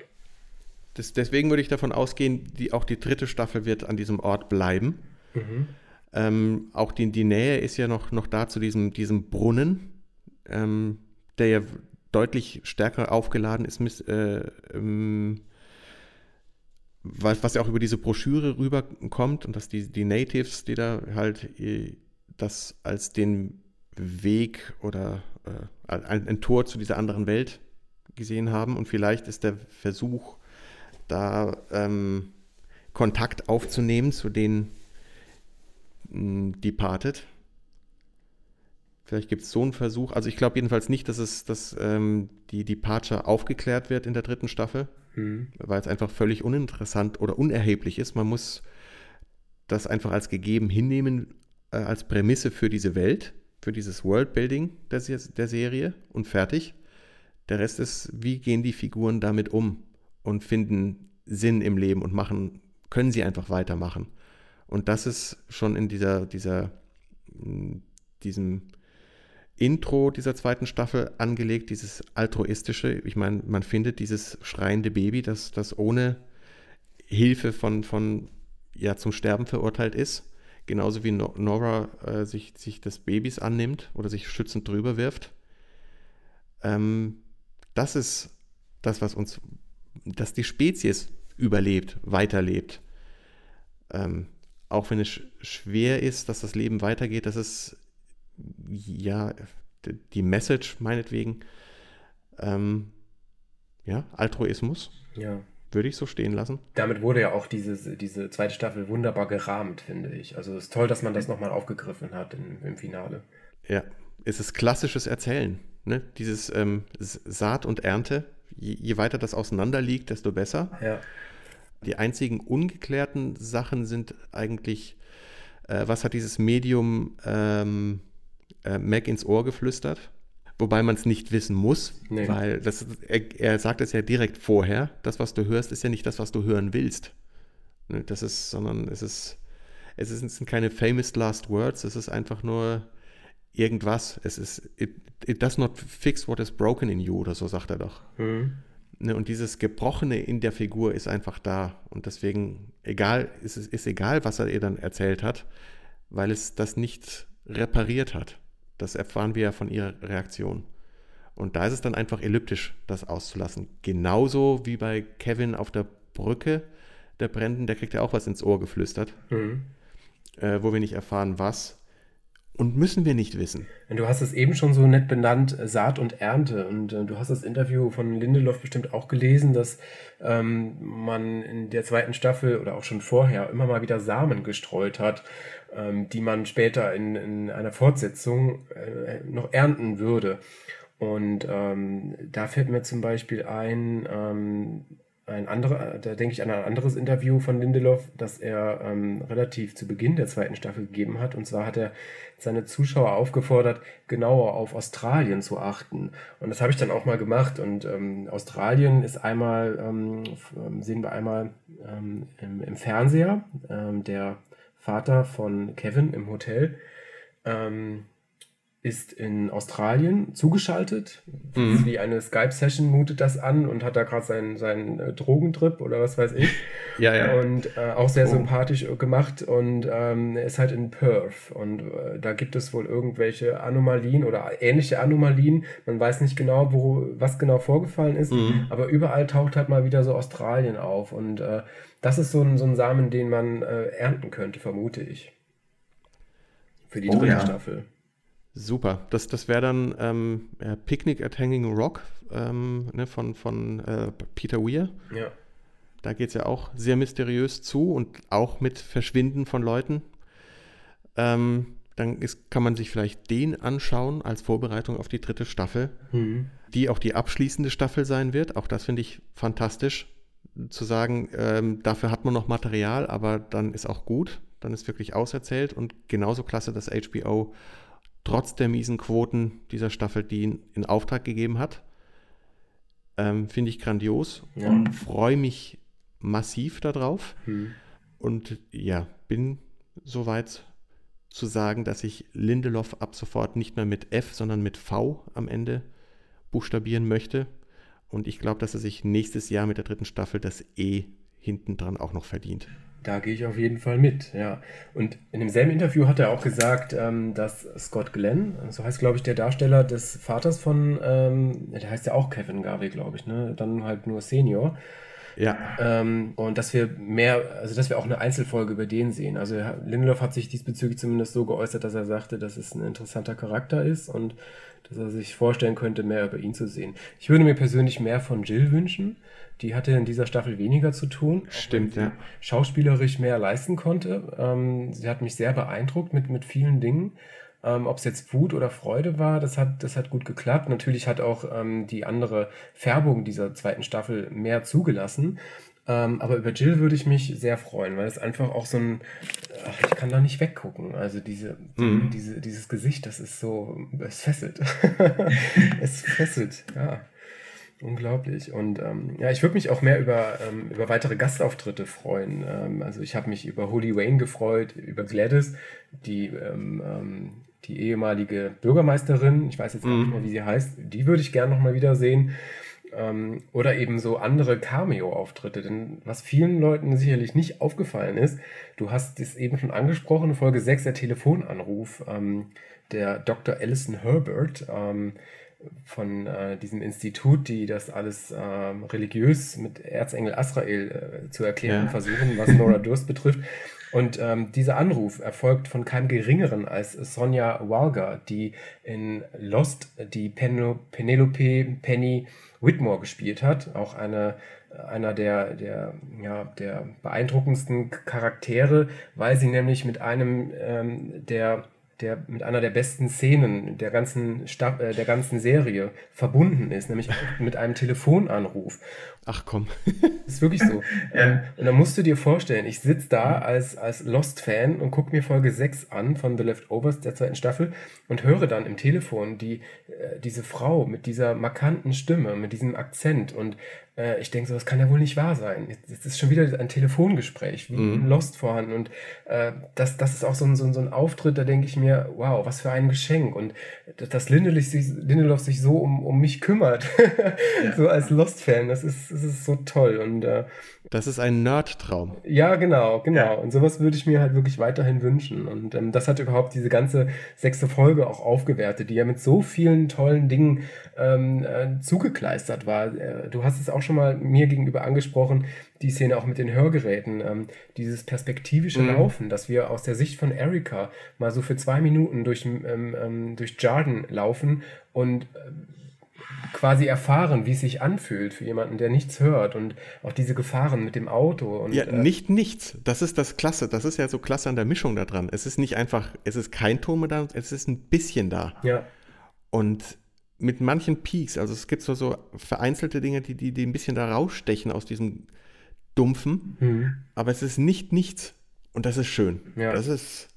Das, deswegen würde ich davon ausgehen, die, auch die dritte Staffel wird an diesem Ort bleiben. Mhm. Ähm, auch die, die Nähe ist ja noch, noch da zu diesem, diesem Brunnen, ähm, der ja deutlich stärker aufgeladen ist mit, äh, ähm, was, was ja auch über diese Broschüre rüberkommt und dass die, die Natives, die da halt äh, das als den Weg oder äh, ein, ein, Tor zu dieser anderen Welt gesehen haben. Und vielleicht ist der Versuch, da ähm, Kontakt aufzunehmen zu den hm, Departed. Vielleicht gibt es so einen Versuch. Also ich glaube jedenfalls nicht, dass es, dass ähm, die Departure aufgeklärt wird in der dritten Staffel mhm. weil es einfach völlig uninteressant oder unerheblich ist. Man muss das einfach als gegeben hinnehmen, äh, als Prämisse für diese Welt, für dieses Worldbuilding der, der Serie und fertig. Der Rest ist, wie gehen die Figuren damit um und finden Sinn im Leben und machen, können sie einfach weitermachen. Und das ist schon in dieser, dieser, diesem Intro dieser zweiten Staffel angelegt, dieses altruistische. Ich meine, man findet dieses schreiende Baby, das, das ohne Hilfe von, von ja, zum Sterben verurteilt ist. Genauso wie Nora äh, sich, sich des Babys annimmt oder sich schützend drüber wirft. Ähm, das ist das, was uns, dass die Spezies überlebt, weiterlebt. Ähm, auch wenn es schwer ist, dass das Leben weitergeht, das ist ja, die Message meinetwegen, ähm, ja, Altruismus.
Ja.
Würde ich so stehen lassen.
Damit wurde ja auch diese, diese zweite Staffel wunderbar gerahmt, finde ich. Also es ist toll, dass man das nochmal aufgegriffen hat in, im Finale.
Ja, es ist klassisches Erzählen. Ne? Dieses ähm, Saat und Ernte, je, je, weiter das auseinander liegt, desto besser.
Ja.
Die einzigen ungeklärten Sachen sind eigentlich, äh, was hat dieses Medium ähm, äh, Mac ins Ohr geflüstert? Wobei man es nicht wissen muss, nee. weil das, er, er, sagt es ja direkt vorher. Das, was du hörst, ist ja nicht das, was du hören willst. Ne, das ist, sondern es ist, es sind keine famous last words, es ist einfach nur irgendwas. Es ist, it, it does not fix what is broken in you oder so sagt er doch. Mhm. Ne, und dieses Gebrochene in der Figur ist einfach da. Und deswegen, egal, ist es ist egal, was er ihr dann erzählt hat, weil es das nicht repariert hat. Das erfahren wir ja von ihrer Reaktion. Und da ist es dann einfach elliptisch, das auszulassen. Genauso wie bei Kevin auf der Brücke, der Bränden, der kriegt ja auch was ins Ohr geflüstert, mhm. äh, wo wir nicht erfahren, was. Und müssen wir nicht wissen.
Du hast es eben schon so nett benannt, äh, Saat und Ernte. Und äh, du hast das Interview von Lindelof bestimmt auch gelesen, dass ähm, man in der zweiten Staffel oder auch schon vorher immer mal wieder Samen gestreut hat, ähm, die man später in, in einer Fortsetzung äh, noch ernten würde. Und ähm, da fällt mir zum Beispiel ein, ähm, ein anderer, da denke ich an ein anderes Interview von Lindelof, das er ähm, relativ zu Beginn der zweiten Staffel gegeben hat. Und zwar hat er seine Zuschauer aufgefordert, genauer auf Australien zu achten. Und das habe ich dann auch mal gemacht. Und ähm, Australien ist einmal, ähm, ähm sehen wir einmal ähm, im, im, Fernseher, ähm, der Vater von Kevin im Hotel. Ist in Australien zugeschaltet. Mhm. Wie eine Skype-Session mutet das an und hat da gerade seinen, seinen äh, Drogentrip oder was weiß ich.
ja, ja.
Und äh, auch sehr oh. sympathisch gemacht und ähm, er ist halt in Perth und äh, da gibt es wohl irgendwelche Anomalien oder ähnliche Anomalien. Man weiß nicht genau, wo, was genau vorgefallen ist, mhm. aber überall taucht halt mal wieder so Australien auf und äh, das ist so ein, so ein Samen, den man äh, ernten könnte, vermute ich. Für die oh, dritte ja. Staffel.
Super. Das, das wäre dann ähm, Picnic at Hanging Rock ähm, ne, von, von äh, Peter Weir.
Ja.
Da geht es ja auch sehr mysteriös zu und auch mit Verschwinden von Leuten. Ähm, dann ist, kann man sich vielleicht den anschauen als Vorbereitung auf die dritte Staffel, mhm. die auch die abschließende Staffel sein wird. Auch das finde ich fantastisch, zu sagen, ähm, dafür hat man noch Material, aber dann ist auch gut, dann ist wirklich auserzählt und genauso klasse, dass HBO trotz der miesen Quoten dieser Staffel die ihn in Auftrag gegeben hat. Ähm, Finde ich grandios ja. und freue mich massiv darauf. Hm. Und ja, bin soweit zu sagen, dass ich Lindelof ab sofort nicht mehr mit F, sondern mit V am Ende buchstabieren möchte. Und ich glaube, dass er sich nächstes Jahr mit der dritten Staffel das E hinten dran auch noch verdient.
Da gehe ich auf jeden Fall mit, ja. Und in demselben Interview hat er auch gesagt, ähm, dass Scott Glenn, so heißt glaube ich der Darsteller des Vaters von, ähm, der heißt ja auch Kevin Garvey, glaube ich, ne? Dann halt nur Senior.
Ja.
Ähm, und dass wir mehr, also dass wir auch eine Einzelfolge über den sehen. Also Lindelof hat sich diesbezüglich zumindest so geäußert, dass er sagte, dass es ein interessanter Charakter ist und dass er sich vorstellen könnte, mehr über ihn zu sehen. Ich würde mir persönlich mehr von Jill wünschen. Die hatte in dieser Staffel weniger zu tun.
Stimmt, ja.
Schauspielerisch mehr leisten konnte. Ähm, sie hat mich sehr beeindruckt mit, mit vielen Dingen. Ähm, Ob es jetzt Wut oder Freude war, das hat, das hat gut geklappt. Natürlich hat auch ähm, die andere Färbung dieser zweiten Staffel mehr zugelassen. Ähm, aber über Jill würde ich mich sehr freuen, weil es einfach auch so ein, ach, ich kann da nicht weggucken. Also diese, mhm. diese, dieses Gesicht, das ist so, es fesselt. es fesselt, ja. Unglaublich. Und ähm, ja, ich würde mich auch mehr über, ähm, über weitere Gastauftritte freuen. Ähm, also ich habe mich über Holy Wayne gefreut, über Gladys, die, ähm, ähm, die ehemalige Bürgermeisterin, ich weiß jetzt mhm. nicht mehr, wie sie heißt, die würde ich gerne nochmal wiedersehen. Ähm, oder eben so andere Cameo-Auftritte. Denn was vielen Leuten sicherlich nicht aufgefallen ist, du hast es eben schon angesprochen, Folge 6, der Telefonanruf der Dr. Alison Herbert von äh, diesem Institut, die das alles äh, religiös mit Erzengel Asrael äh, zu erklären ja. versuchen, was Nora Durst betrifft. Und ähm, dieser Anruf erfolgt von keinem Geringeren als Sonja Walger, die in Lost die Pen Penelope Penny Whitmore gespielt hat. Auch eine, einer der, der, ja, der beeindruckendsten Charaktere, weil sie nämlich mit einem ähm, der der mit einer der besten Szenen der ganzen, Sta äh, der ganzen Serie verbunden ist, nämlich mit einem Telefonanruf.
Ach komm.
Das ist wirklich so. Ähm, und dann musst du dir vorstellen, ich sitze da als, als Lost-Fan und gucke mir Folge 6 an von The Leftovers der zweiten Staffel und höre dann im Telefon die, äh, diese Frau mit dieser markanten Stimme, mit diesem Akzent und äh, ich denke so, das kann ja wohl nicht wahr sein. Jetzt ist schon wieder ein Telefongespräch, wie mhm. Lost vorhanden. Und äh, das, das ist auch so ein, so, ein, so ein Auftritt, da denke ich mir, wow, was für ein Geschenk. Und dass Lindelof sich, Lindelof sich so um, um mich kümmert, ja. so als Lost-Fan, das ist, das ist so toll. Und äh,
das ist ein Nerd-Traum.
Ja, genau, genau. Ja. Und sowas würde ich mir halt wirklich weiterhin wünschen. Und ähm, das hat überhaupt diese ganze sechste Folge auch aufgewertet, die ja mit so vielen tollen Dingen ähm, äh, zugekleistert war. Äh, du hast es auch schon mal mir gegenüber angesprochen, die Szene auch mit den Hörgeräten, ähm, dieses perspektivische mhm. Laufen, dass wir aus der Sicht von Erika mal so für zwei Minuten durch, ähm, ähm, durch Jarden laufen und äh, quasi erfahren, wie es sich anfühlt für jemanden, der nichts hört und auch diese Gefahren mit dem Auto. Und,
ja, äh, nicht nichts. Das ist das Klasse. Das ist ja so klasse an der Mischung da dran. Es ist nicht einfach, es ist kein Ton mehr da, es ist ein bisschen da.
Ja.
Und mit manchen Peaks, also es gibt so, so vereinzelte Dinge, die, die, die ein bisschen da rausstechen aus diesem Dumpfen, mhm. aber es ist nicht nichts. Und das ist schön. Ja. Das ist.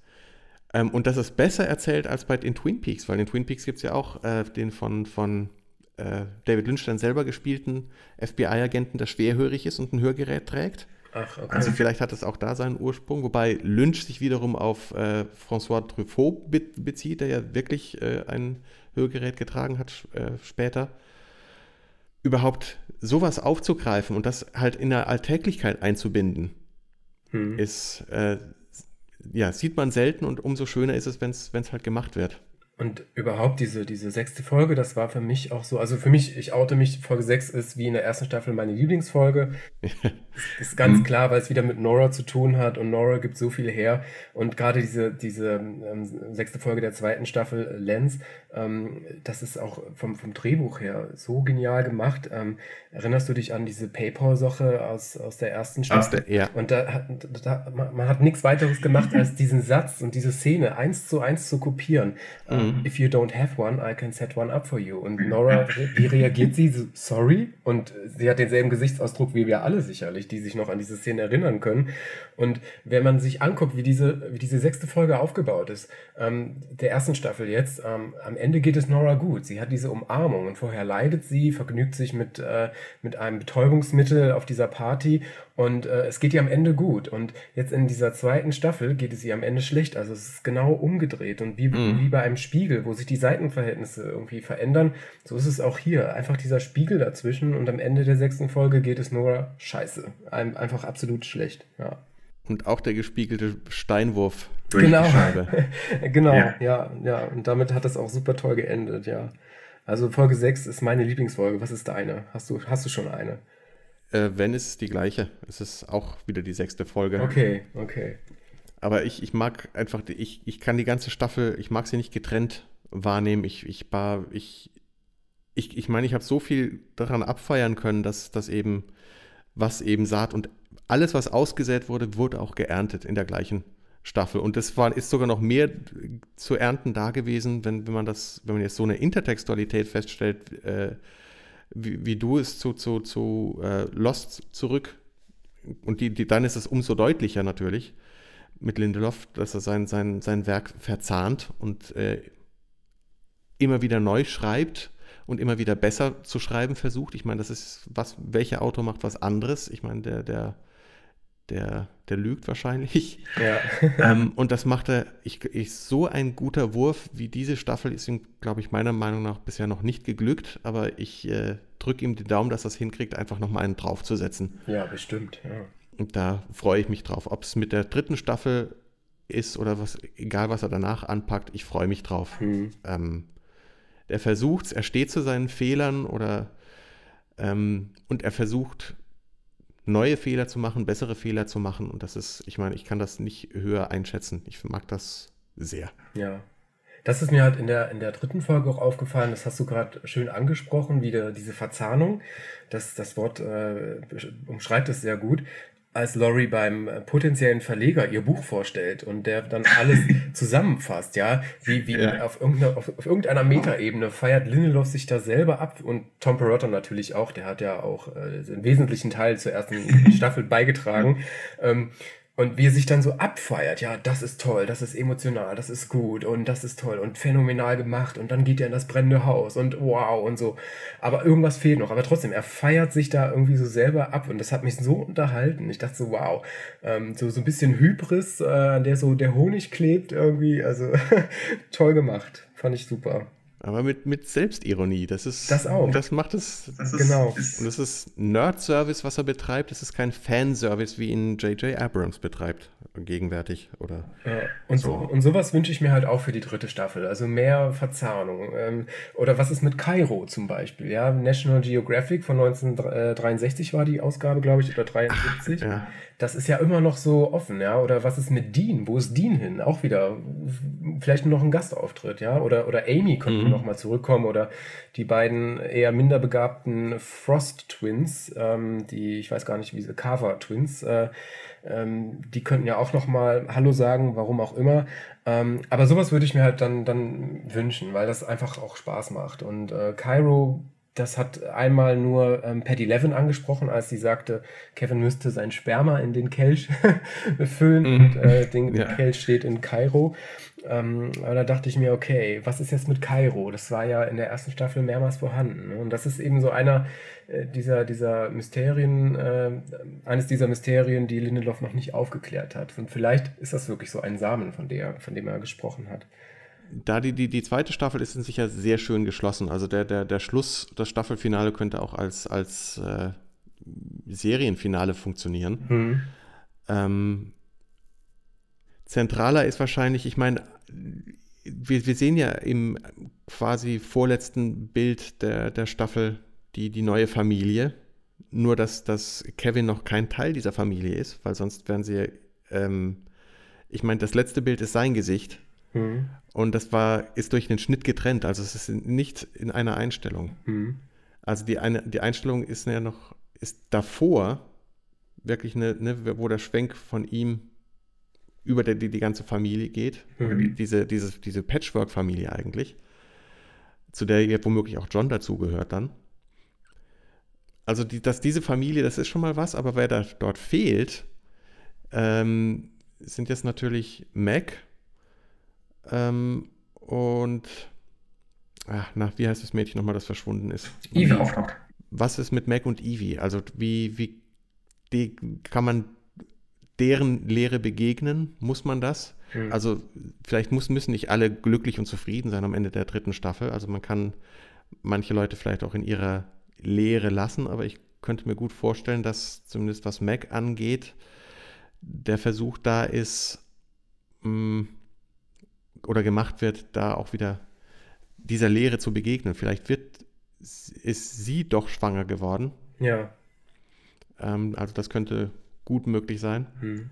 Ähm, und das ist besser erzählt als bei den Twin Peaks, weil in Twin Peaks gibt es ja auch äh, den von, von äh, David Lynch dann selber gespielten FBI-Agenten, der schwerhörig ist und ein Hörgerät trägt. Ach, okay. Also vielleicht hat es auch da seinen Ursprung, wobei Lynch sich wiederum auf äh, François Truffaut be bezieht, der ja wirklich äh, ein Hörgerät getragen hat äh, später. Überhaupt sowas aufzugreifen und das halt in der Alltäglichkeit einzubinden, hm. ist, äh, ja, sieht man selten und umso schöner ist es, wenn es halt gemacht wird.
Und überhaupt diese, diese sechste Folge, das war für mich auch so, also für mich, ich oute mich, Folge 6 ist wie in der ersten Staffel meine Lieblingsfolge. ist ganz mhm. klar, weil es wieder mit Nora zu tun hat und Nora gibt so viel her. Und gerade diese, diese ähm, sechste Folge der zweiten Staffel, äh, Lens, ähm, das ist auch vom, vom Drehbuch her so genial gemacht. Ähm, erinnerst du dich an diese Paypal-Sache aus, aus der ersten Staffel?
Der, ja.
Und da, hat, da man, hat nichts weiteres gemacht, als diesen Satz und diese Szene eins zu eins zu kopieren. Ähm, mhm. If you don't have one, I can set one up for you. Und Nora, wie reagiert sie? Sorry? Und sie hat denselben Gesichtsausdruck wie wir alle sicherlich, die sich noch an diese Szene erinnern können. Und wenn man sich anguckt, wie diese, wie diese sechste Folge aufgebaut ist, ähm, der ersten Staffel jetzt, ähm, am Ende geht es Nora gut. Sie hat diese Umarmung und vorher leidet sie, vergnügt sich mit, äh, mit einem Betäubungsmittel auf dieser Party und äh, es geht ihr am Ende gut. Und jetzt in dieser zweiten Staffel geht es ihr am Ende schlecht. Also es ist genau umgedreht. Und wie, mhm. wie bei einem Spiegel, wo sich die Seitenverhältnisse irgendwie verändern, so ist es auch hier. Einfach dieser Spiegel dazwischen und am Ende der sechsten Folge geht es Nora scheiße. Ein, einfach absolut schlecht. Ja.
Und auch der gespiegelte Steinwurf
durch genau. die Scheibe. genau, ja. ja, ja. Und damit hat das auch super toll geendet, ja. Also Folge 6 ist meine Lieblingsfolge. Was ist deine? Hast du, hast du schon eine?
Äh, wenn ist es die gleiche. Es ist auch wieder die sechste Folge.
Okay, okay.
Aber ich, ich mag einfach, ich, ich kann die ganze Staffel, ich mag sie nicht getrennt wahrnehmen. Ich, ich, war, ich, ich, ich meine, ich habe so viel daran abfeiern können, dass, dass eben, was eben Saat und alles, was ausgesät wurde, wurde auch geerntet in der gleichen Staffel. Und das war, ist sogar noch mehr zu ernten da gewesen, wenn, wenn man das, wenn man jetzt so eine Intertextualität feststellt, äh, wie, wie, du es zu, zu, zu äh, Lost zurück. Und die, die, dann ist es umso deutlicher natürlich mit Lindelof, dass er sein, sein, sein Werk verzahnt und äh, immer wieder neu schreibt und immer wieder besser zu schreiben versucht. Ich meine, das ist was, welcher Autor macht was anderes? Ich meine, der, der der, der lügt wahrscheinlich.
Ja.
ähm, und das macht er, ich, ich, so ein guter Wurf wie diese Staffel ist ihm, glaube ich, meiner Meinung nach bisher noch nicht geglückt, aber ich äh, drücke ihm den Daumen, dass er es hinkriegt, einfach nochmal einen draufzusetzen.
Ja, bestimmt, ja.
Und da freue ich mich drauf. Ob es mit der dritten Staffel ist oder was, egal was er danach anpackt, ich freue mich drauf. Mhm. Ähm, er versucht es, er steht zu seinen Fehlern oder ähm, und er versucht neue Fehler zu machen, bessere Fehler zu machen. Und das ist, ich meine, ich kann das nicht höher einschätzen. Ich mag das sehr.
Ja. Das ist mir halt in der, in der dritten Folge auch aufgefallen, das hast du gerade schön angesprochen, wieder diese Verzahnung. Das, das Wort äh, umschreibt es sehr gut. Als Laurie beim äh, potenziellen Verleger ihr Buch vorstellt und der dann alles zusammenfasst, ja, wie, wie ja. Auf, irgendeiner, auf, auf irgendeiner Metaebene feiert Lindelof sich da selber ab und Tom Perrotta natürlich auch, der hat ja auch äh, einen wesentlichen Teil zur ersten Staffel beigetragen. Ähm, und wie er sich dann so abfeiert, ja, das ist toll, das ist emotional, das ist gut und das ist toll und phänomenal gemacht und dann geht er in das brennende Haus und wow und so. Aber irgendwas fehlt noch. Aber trotzdem, er feiert sich da irgendwie so selber ab und das hat mich so unterhalten. Ich dachte so, wow, ähm, so, so ein bisschen Hybris, äh, an der so der Honig klebt irgendwie. Also toll gemacht. Fand ich super.
Aber mit, mit Selbstironie. Das ist.
Das auch.
Das macht es.
Das ist, genau.
und das ist Nerd-Service, was er betreibt. Das ist kein Fanservice, wie ihn J.J. Abrams betreibt, gegenwärtig. Oder
ja, und, so. und sowas wünsche ich mir halt auch für die dritte Staffel. Also mehr Verzahnung. Ähm, oder was ist mit Kairo zum Beispiel? Ja, National Geographic von 1963 war die Ausgabe, glaube ich, oder 73. Ach, ja das ist ja immer noch so offen, ja. Oder was ist mit Dean? Wo ist Dean hin? Auch wieder vielleicht nur noch ein Gastauftritt, ja. Oder, oder Amy könnte mhm. noch mal zurückkommen. Oder die beiden eher minder begabten Frost Twins, ähm, die, ich weiß gar nicht, wie sie, Carver Twins, äh, ähm, die könnten ja auch noch mal Hallo sagen, warum auch immer. Ähm, aber sowas würde ich mir halt dann, dann wünschen, weil das einfach auch Spaß macht. Und äh, Cairo das hat einmal nur ähm, Patty Levin angesprochen, als sie sagte, Kevin müsste sein Sperma in den Kelch füllen mhm. und äh, den ja. Kelch steht in Kairo. Ähm, aber da dachte ich mir, okay, was ist jetzt mit Kairo? Das war ja in der ersten Staffel mehrmals vorhanden. Ne? Und das ist eben so einer äh, dieser, dieser Mysterien, äh, eines dieser Mysterien, die Lindelof noch nicht aufgeklärt hat. Und vielleicht ist das wirklich so ein Samen, von, der, von dem er gesprochen hat
da die, die, die zweite Staffel ist in sich ja sehr schön geschlossen. Also der, der, der Schluss, das Staffelfinale könnte auch als, als äh, Serienfinale funktionieren. Mhm. Ähm, zentraler ist wahrscheinlich, ich meine, wir, wir sehen ja im quasi vorletzten Bild der, der Staffel die, die neue Familie. Nur, dass, dass Kevin noch kein Teil dieser Familie ist, weil sonst wären sie, ähm, ich meine, das letzte Bild ist sein Gesicht Mhm. Und das war, ist durch einen Schnitt getrennt, also es ist nicht in einer Einstellung. Mhm. Also die, eine, die Einstellung ist ja noch, ist davor wirklich eine, eine wo der Schwenk von ihm über die, die, die ganze Familie geht, mhm. die, diese, diese, diese Patchwork-Familie eigentlich, zu der jetzt womöglich auch John dazugehört dann. Also, die, dass diese Familie, das ist schon mal was, aber wer da dort fehlt, ähm, sind jetzt natürlich Mac, ähm, und ach, na, wie heißt das Mädchen nochmal, das verschwunden ist?
Evie auftaucht.
Was ist mit Mac und Evie? Also wie, wie die, kann man deren Lehre begegnen? Muss man das? Hm. Also vielleicht muss, müssen nicht alle glücklich und zufrieden sein am Ende der dritten Staffel. Also man kann manche Leute vielleicht auch in ihrer Lehre lassen, aber ich könnte mir gut vorstellen, dass zumindest was Mac angeht, der Versuch da ist, mh, hm, oder gemacht wird, da auch wieder dieser Lehre zu begegnen. Vielleicht wird, ist sie doch schwanger geworden.
Ja.
Ähm, also das könnte gut möglich sein.
Hm.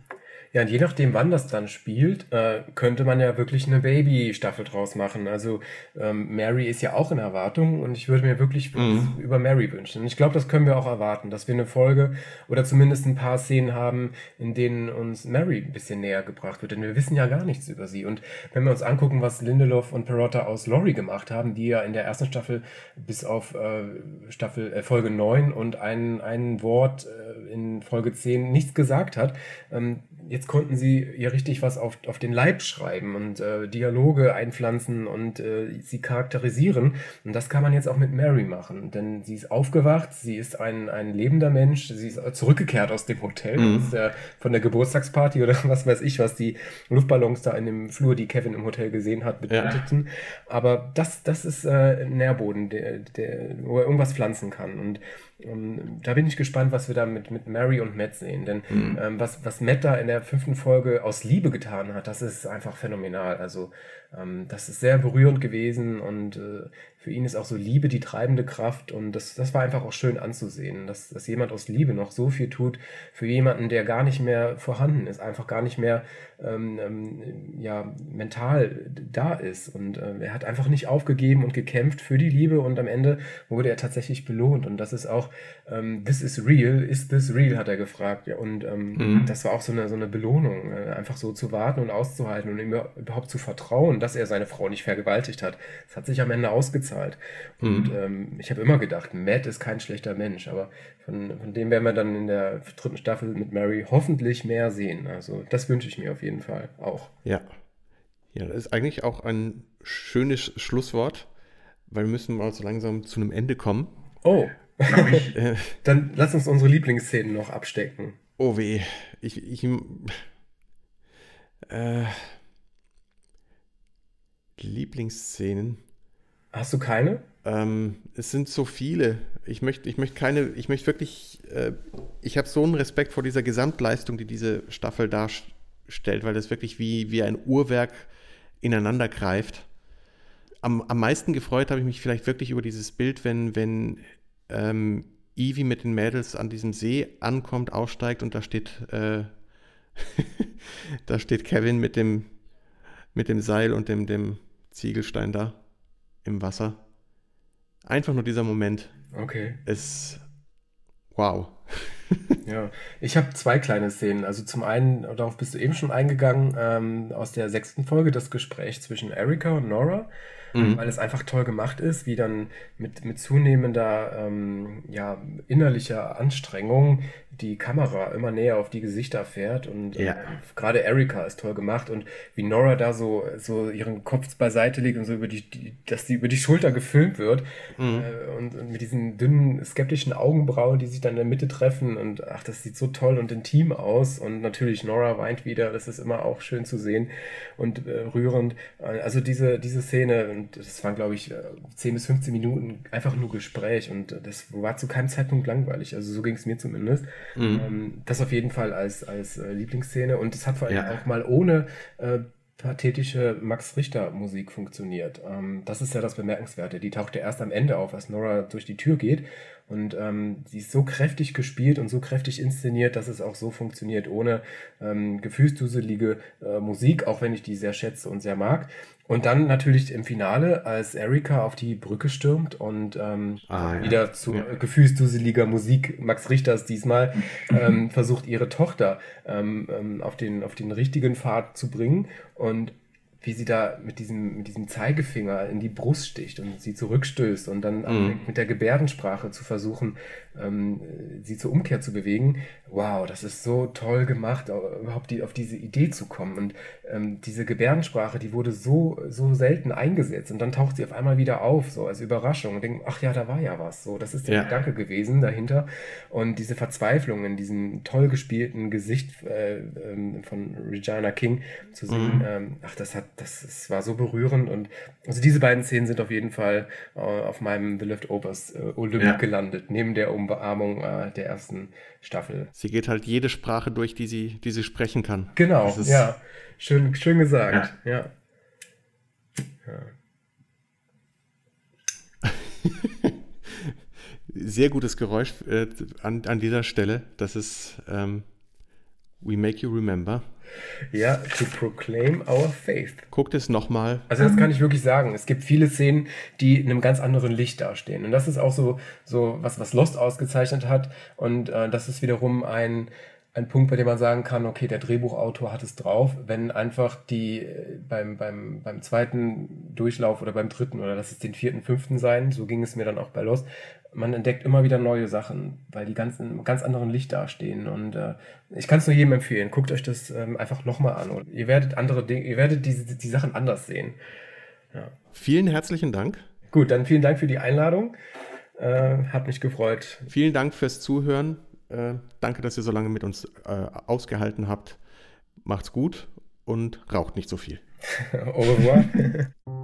Ja, und je nachdem, wann das dann spielt, äh, könnte man ja wirklich eine Baby-Staffel draus machen. Also ähm, Mary ist ja auch in Erwartung und ich würde mir wirklich mhm. über Mary wünschen. Und ich glaube, das können wir auch erwarten, dass wir eine Folge oder zumindest ein paar Szenen haben, in denen uns Mary ein bisschen näher gebracht wird. Denn wir wissen ja gar nichts über sie. Und wenn wir uns angucken, was Lindelof und Perotta aus Laurie gemacht haben, die ja in der ersten Staffel bis auf äh, Staffel äh, Folge 9 und ein, ein Wort äh, in Folge 10 nichts gesagt hat, ähm, jetzt konnten sie ihr richtig was auf, auf den Leib schreiben und äh, Dialoge einpflanzen und äh, sie charakterisieren. Und das kann man jetzt auch mit Mary machen, denn sie ist aufgewacht, sie ist ein, ein lebender Mensch, sie ist zurückgekehrt aus dem Hotel, mhm. aus der, von der Geburtstagsparty oder was weiß ich, was die Luftballons da in dem Flur, die Kevin im Hotel gesehen hat, bedeuteten. Ja. Aber das, das ist äh, ein Nährboden, der, der, wo er irgendwas pflanzen kann. Und ähm, da bin ich gespannt, was wir da mit, mit Mary und Matt sehen. Denn mhm. ähm, was, was Matt da in der fünften Folge aus Liebe getan hat, das ist einfach phänomenal. Also ähm, das ist sehr berührend gewesen und äh, für ihn ist auch so Liebe die treibende Kraft und das, das war einfach auch schön anzusehen, dass, dass jemand aus Liebe noch so viel tut für jemanden, der gar nicht mehr vorhanden ist, einfach gar nicht mehr ähm, ähm, ja, mental da ist. Und äh, er hat einfach nicht aufgegeben und gekämpft für die Liebe und am Ende wurde er tatsächlich belohnt. Und das ist auch, ähm, this is real, is this real, hat er gefragt. Ja, und ähm, mhm. das war auch so eine, so eine Belohnung, äh, einfach so zu warten und auszuhalten und ihm überhaupt zu vertrauen, dass er seine Frau nicht vergewaltigt hat. Das hat sich am Ende ausgezahlt. Und mhm. ähm, ich habe immer gedacht, Matt ist kein schlechter Mensch, aber von, von dem werden wir dann in der dritten Staffel mit Mary hoffentlich mehr sehen. Also das wünsche ich mir auf jeden Fall auch.
Ja. Ja, das ist eigentlich auch ein schönes Schlusswort, weil wir müssen mal so langsam zu einem Ende kommen.
Oh. Äh. dann lass uns unsere Lieblingsszenen noch abstecken.
Oh weh. Ich, ich äh, Lieblingsszenen.
Hast du keine?
Ähm, es sind so viele. Ich möchte, ich möchte keine, ich möchte wirklich, äh, ich habe so einen Respekt vor dieser Gesamtleistung, die diese Staffel darstellt, weil das wirklich wie, wie ein Uhrwerk ineinander greift. Am, am meisten gefreut habe ich mich vielleicht wirklich über dieses Bild, wenn, wenn ähm, Evie mit den Mädels an diesem See ankommt, aussteigt und da steht, äh, da steht Kevin mit dem, mit dem Seil und dem, dem Ziegelstein da im Wasser. Einfach nur dieser Moment.
Okay.
Ist wow.
ja, ich habe zwei kleine Szenen. Also zum einen, darauf bist du eben schon eingegangen, ähm, aus der sechsten Folge, das Gespräch zwischen Erika und Nora mhm. weil es einfach toll gemacht ist, wie dann mit, mit zunehmender ähm, ja, innerlicher Anstrengung die Kamera immer näher auf die Gesichter fährt und ja. äh, gerade Erika ist toll gemacht und wie Nora da so, so ihren Kopf beiseite legt und so über die, die dass sie über die Schulter gefilmt wird mhm. äh, und, und, mit diesen dünnen skeptischen Augenbrauen, die sich dann in der Mitte treffen und ach, das sieht so toll und intim aus und natürlich Nora weint wieder, das ist immer auch schön zu sehen und äh, rührend. Also diese, diese Szene, und das waren, glaube ich, 10 äh, bis 15 Minuten einfach nur Gespräch und das war zu keinem Zeitpunkt langweilig. Also so ging es mir zumindest. Mhm. Ähm, das auf jeden Fall als, als äh, Lieblingsszene und es hat vor allem ja. auch mal ohne äh, pathetische Max Richter Musik funktioniert. Ähm, das ist ja das Bemerkenswerte. Die taucht ja erst am Ende auf, als Nora durch die Tür geht und ähm, sie ist so kräftig gespielt und so kräftig inszeniert, dass es auch so funktioniert, ohne ähm, gefühlsduselige äh, Musik, auch wenn ich die sehr schätze und sehr mag. Und dann natürlich im Finale, als Erika auf die Brücke stürmt und ähm, ah, ja. wieder zu ja. gefühlsduseliger Musik Max Richters diesmal ähm, versucht, ihre Tochter ähm, ähm, auf, den, auf den richtigen Pfad zu bringen. Und wie sie da mit diesem, mit diesem Zeigefinger in die Brust sticht und sie zurückstößt und dann mhm. mit der Gebärdensprache zu versuchen, ähm, sie zur Umkehr zu bewegen. Wow, das ist so toll gemacht, überhaupt die, auf diese Idee zu kommen. Und ähm, diese Gebärdensprache, die wurde so, so selten eingesetzt und dann taucht sie auf einmal wieder auf, so als Überraschung und denkt, ach ja, da war ja was. So, das ist der ja. Gedanke gewesen dahinter. Und diese Verzweiflung in diesem toll gespielten Gesicht äh, äh, von Regina King zu sehen, mhm. ähm, ach, das hat, das, das war so berührend und also diese beiden Szenen sind auf jeden Fall äh, auf meinem The Leftovers äh, Olymp ja. gelandet, neben der Umarmung äh, der ersten Staffel.
Sie geht halt jede Sprache durch, die sie, die sie sprechen kann.
Genau, ja. Schön, schön gesagt, ja. ja.
Sehr gutes Geräusch äh, an, an dieser Stelle. Das ist ähm, We Make You Remember.
Ja, to proclaim our faith.
Guckt es nochmal.
Also das kann ich wirklich sagen. Es gibt viele Szenen, die in einem ganz anderen Licht dastehen. Und das ist auch so, so was, was Lost ausgezeichnet hat. Und äh, das ist wiederum ein, ein Punkt, bei dem man sagen kann, okay, der Drehbuchautor hat es drauf, wenn einfach die äh, beim, beim, beim zweiten Durchlauf oder beim dritten oder lass es den vierten, fünften sein, so ging es mir dann auch bei Lost, man entdeckt immer wieder neue Sachen, weil die ganz in ganz anderen Licht dastehen. Und äh, ich kann es nur jedem empfehlen. Guckt euch das ähm, einfach nochmal an. Und ihr werdet andere Dinge, ihr werdet die, die Sachen anders sehen.
Ja. Vielen herzlichen Dank.
Gut, dann vielen Dank für die Einladung. Äh, hat mich gefreut.
Vielen Dank fürs Zuhören. Äh, danke, dass ihr so lange mit uns äh, ausgehalten habt. Macht's gut und raucht nicht so viel. Au revoir.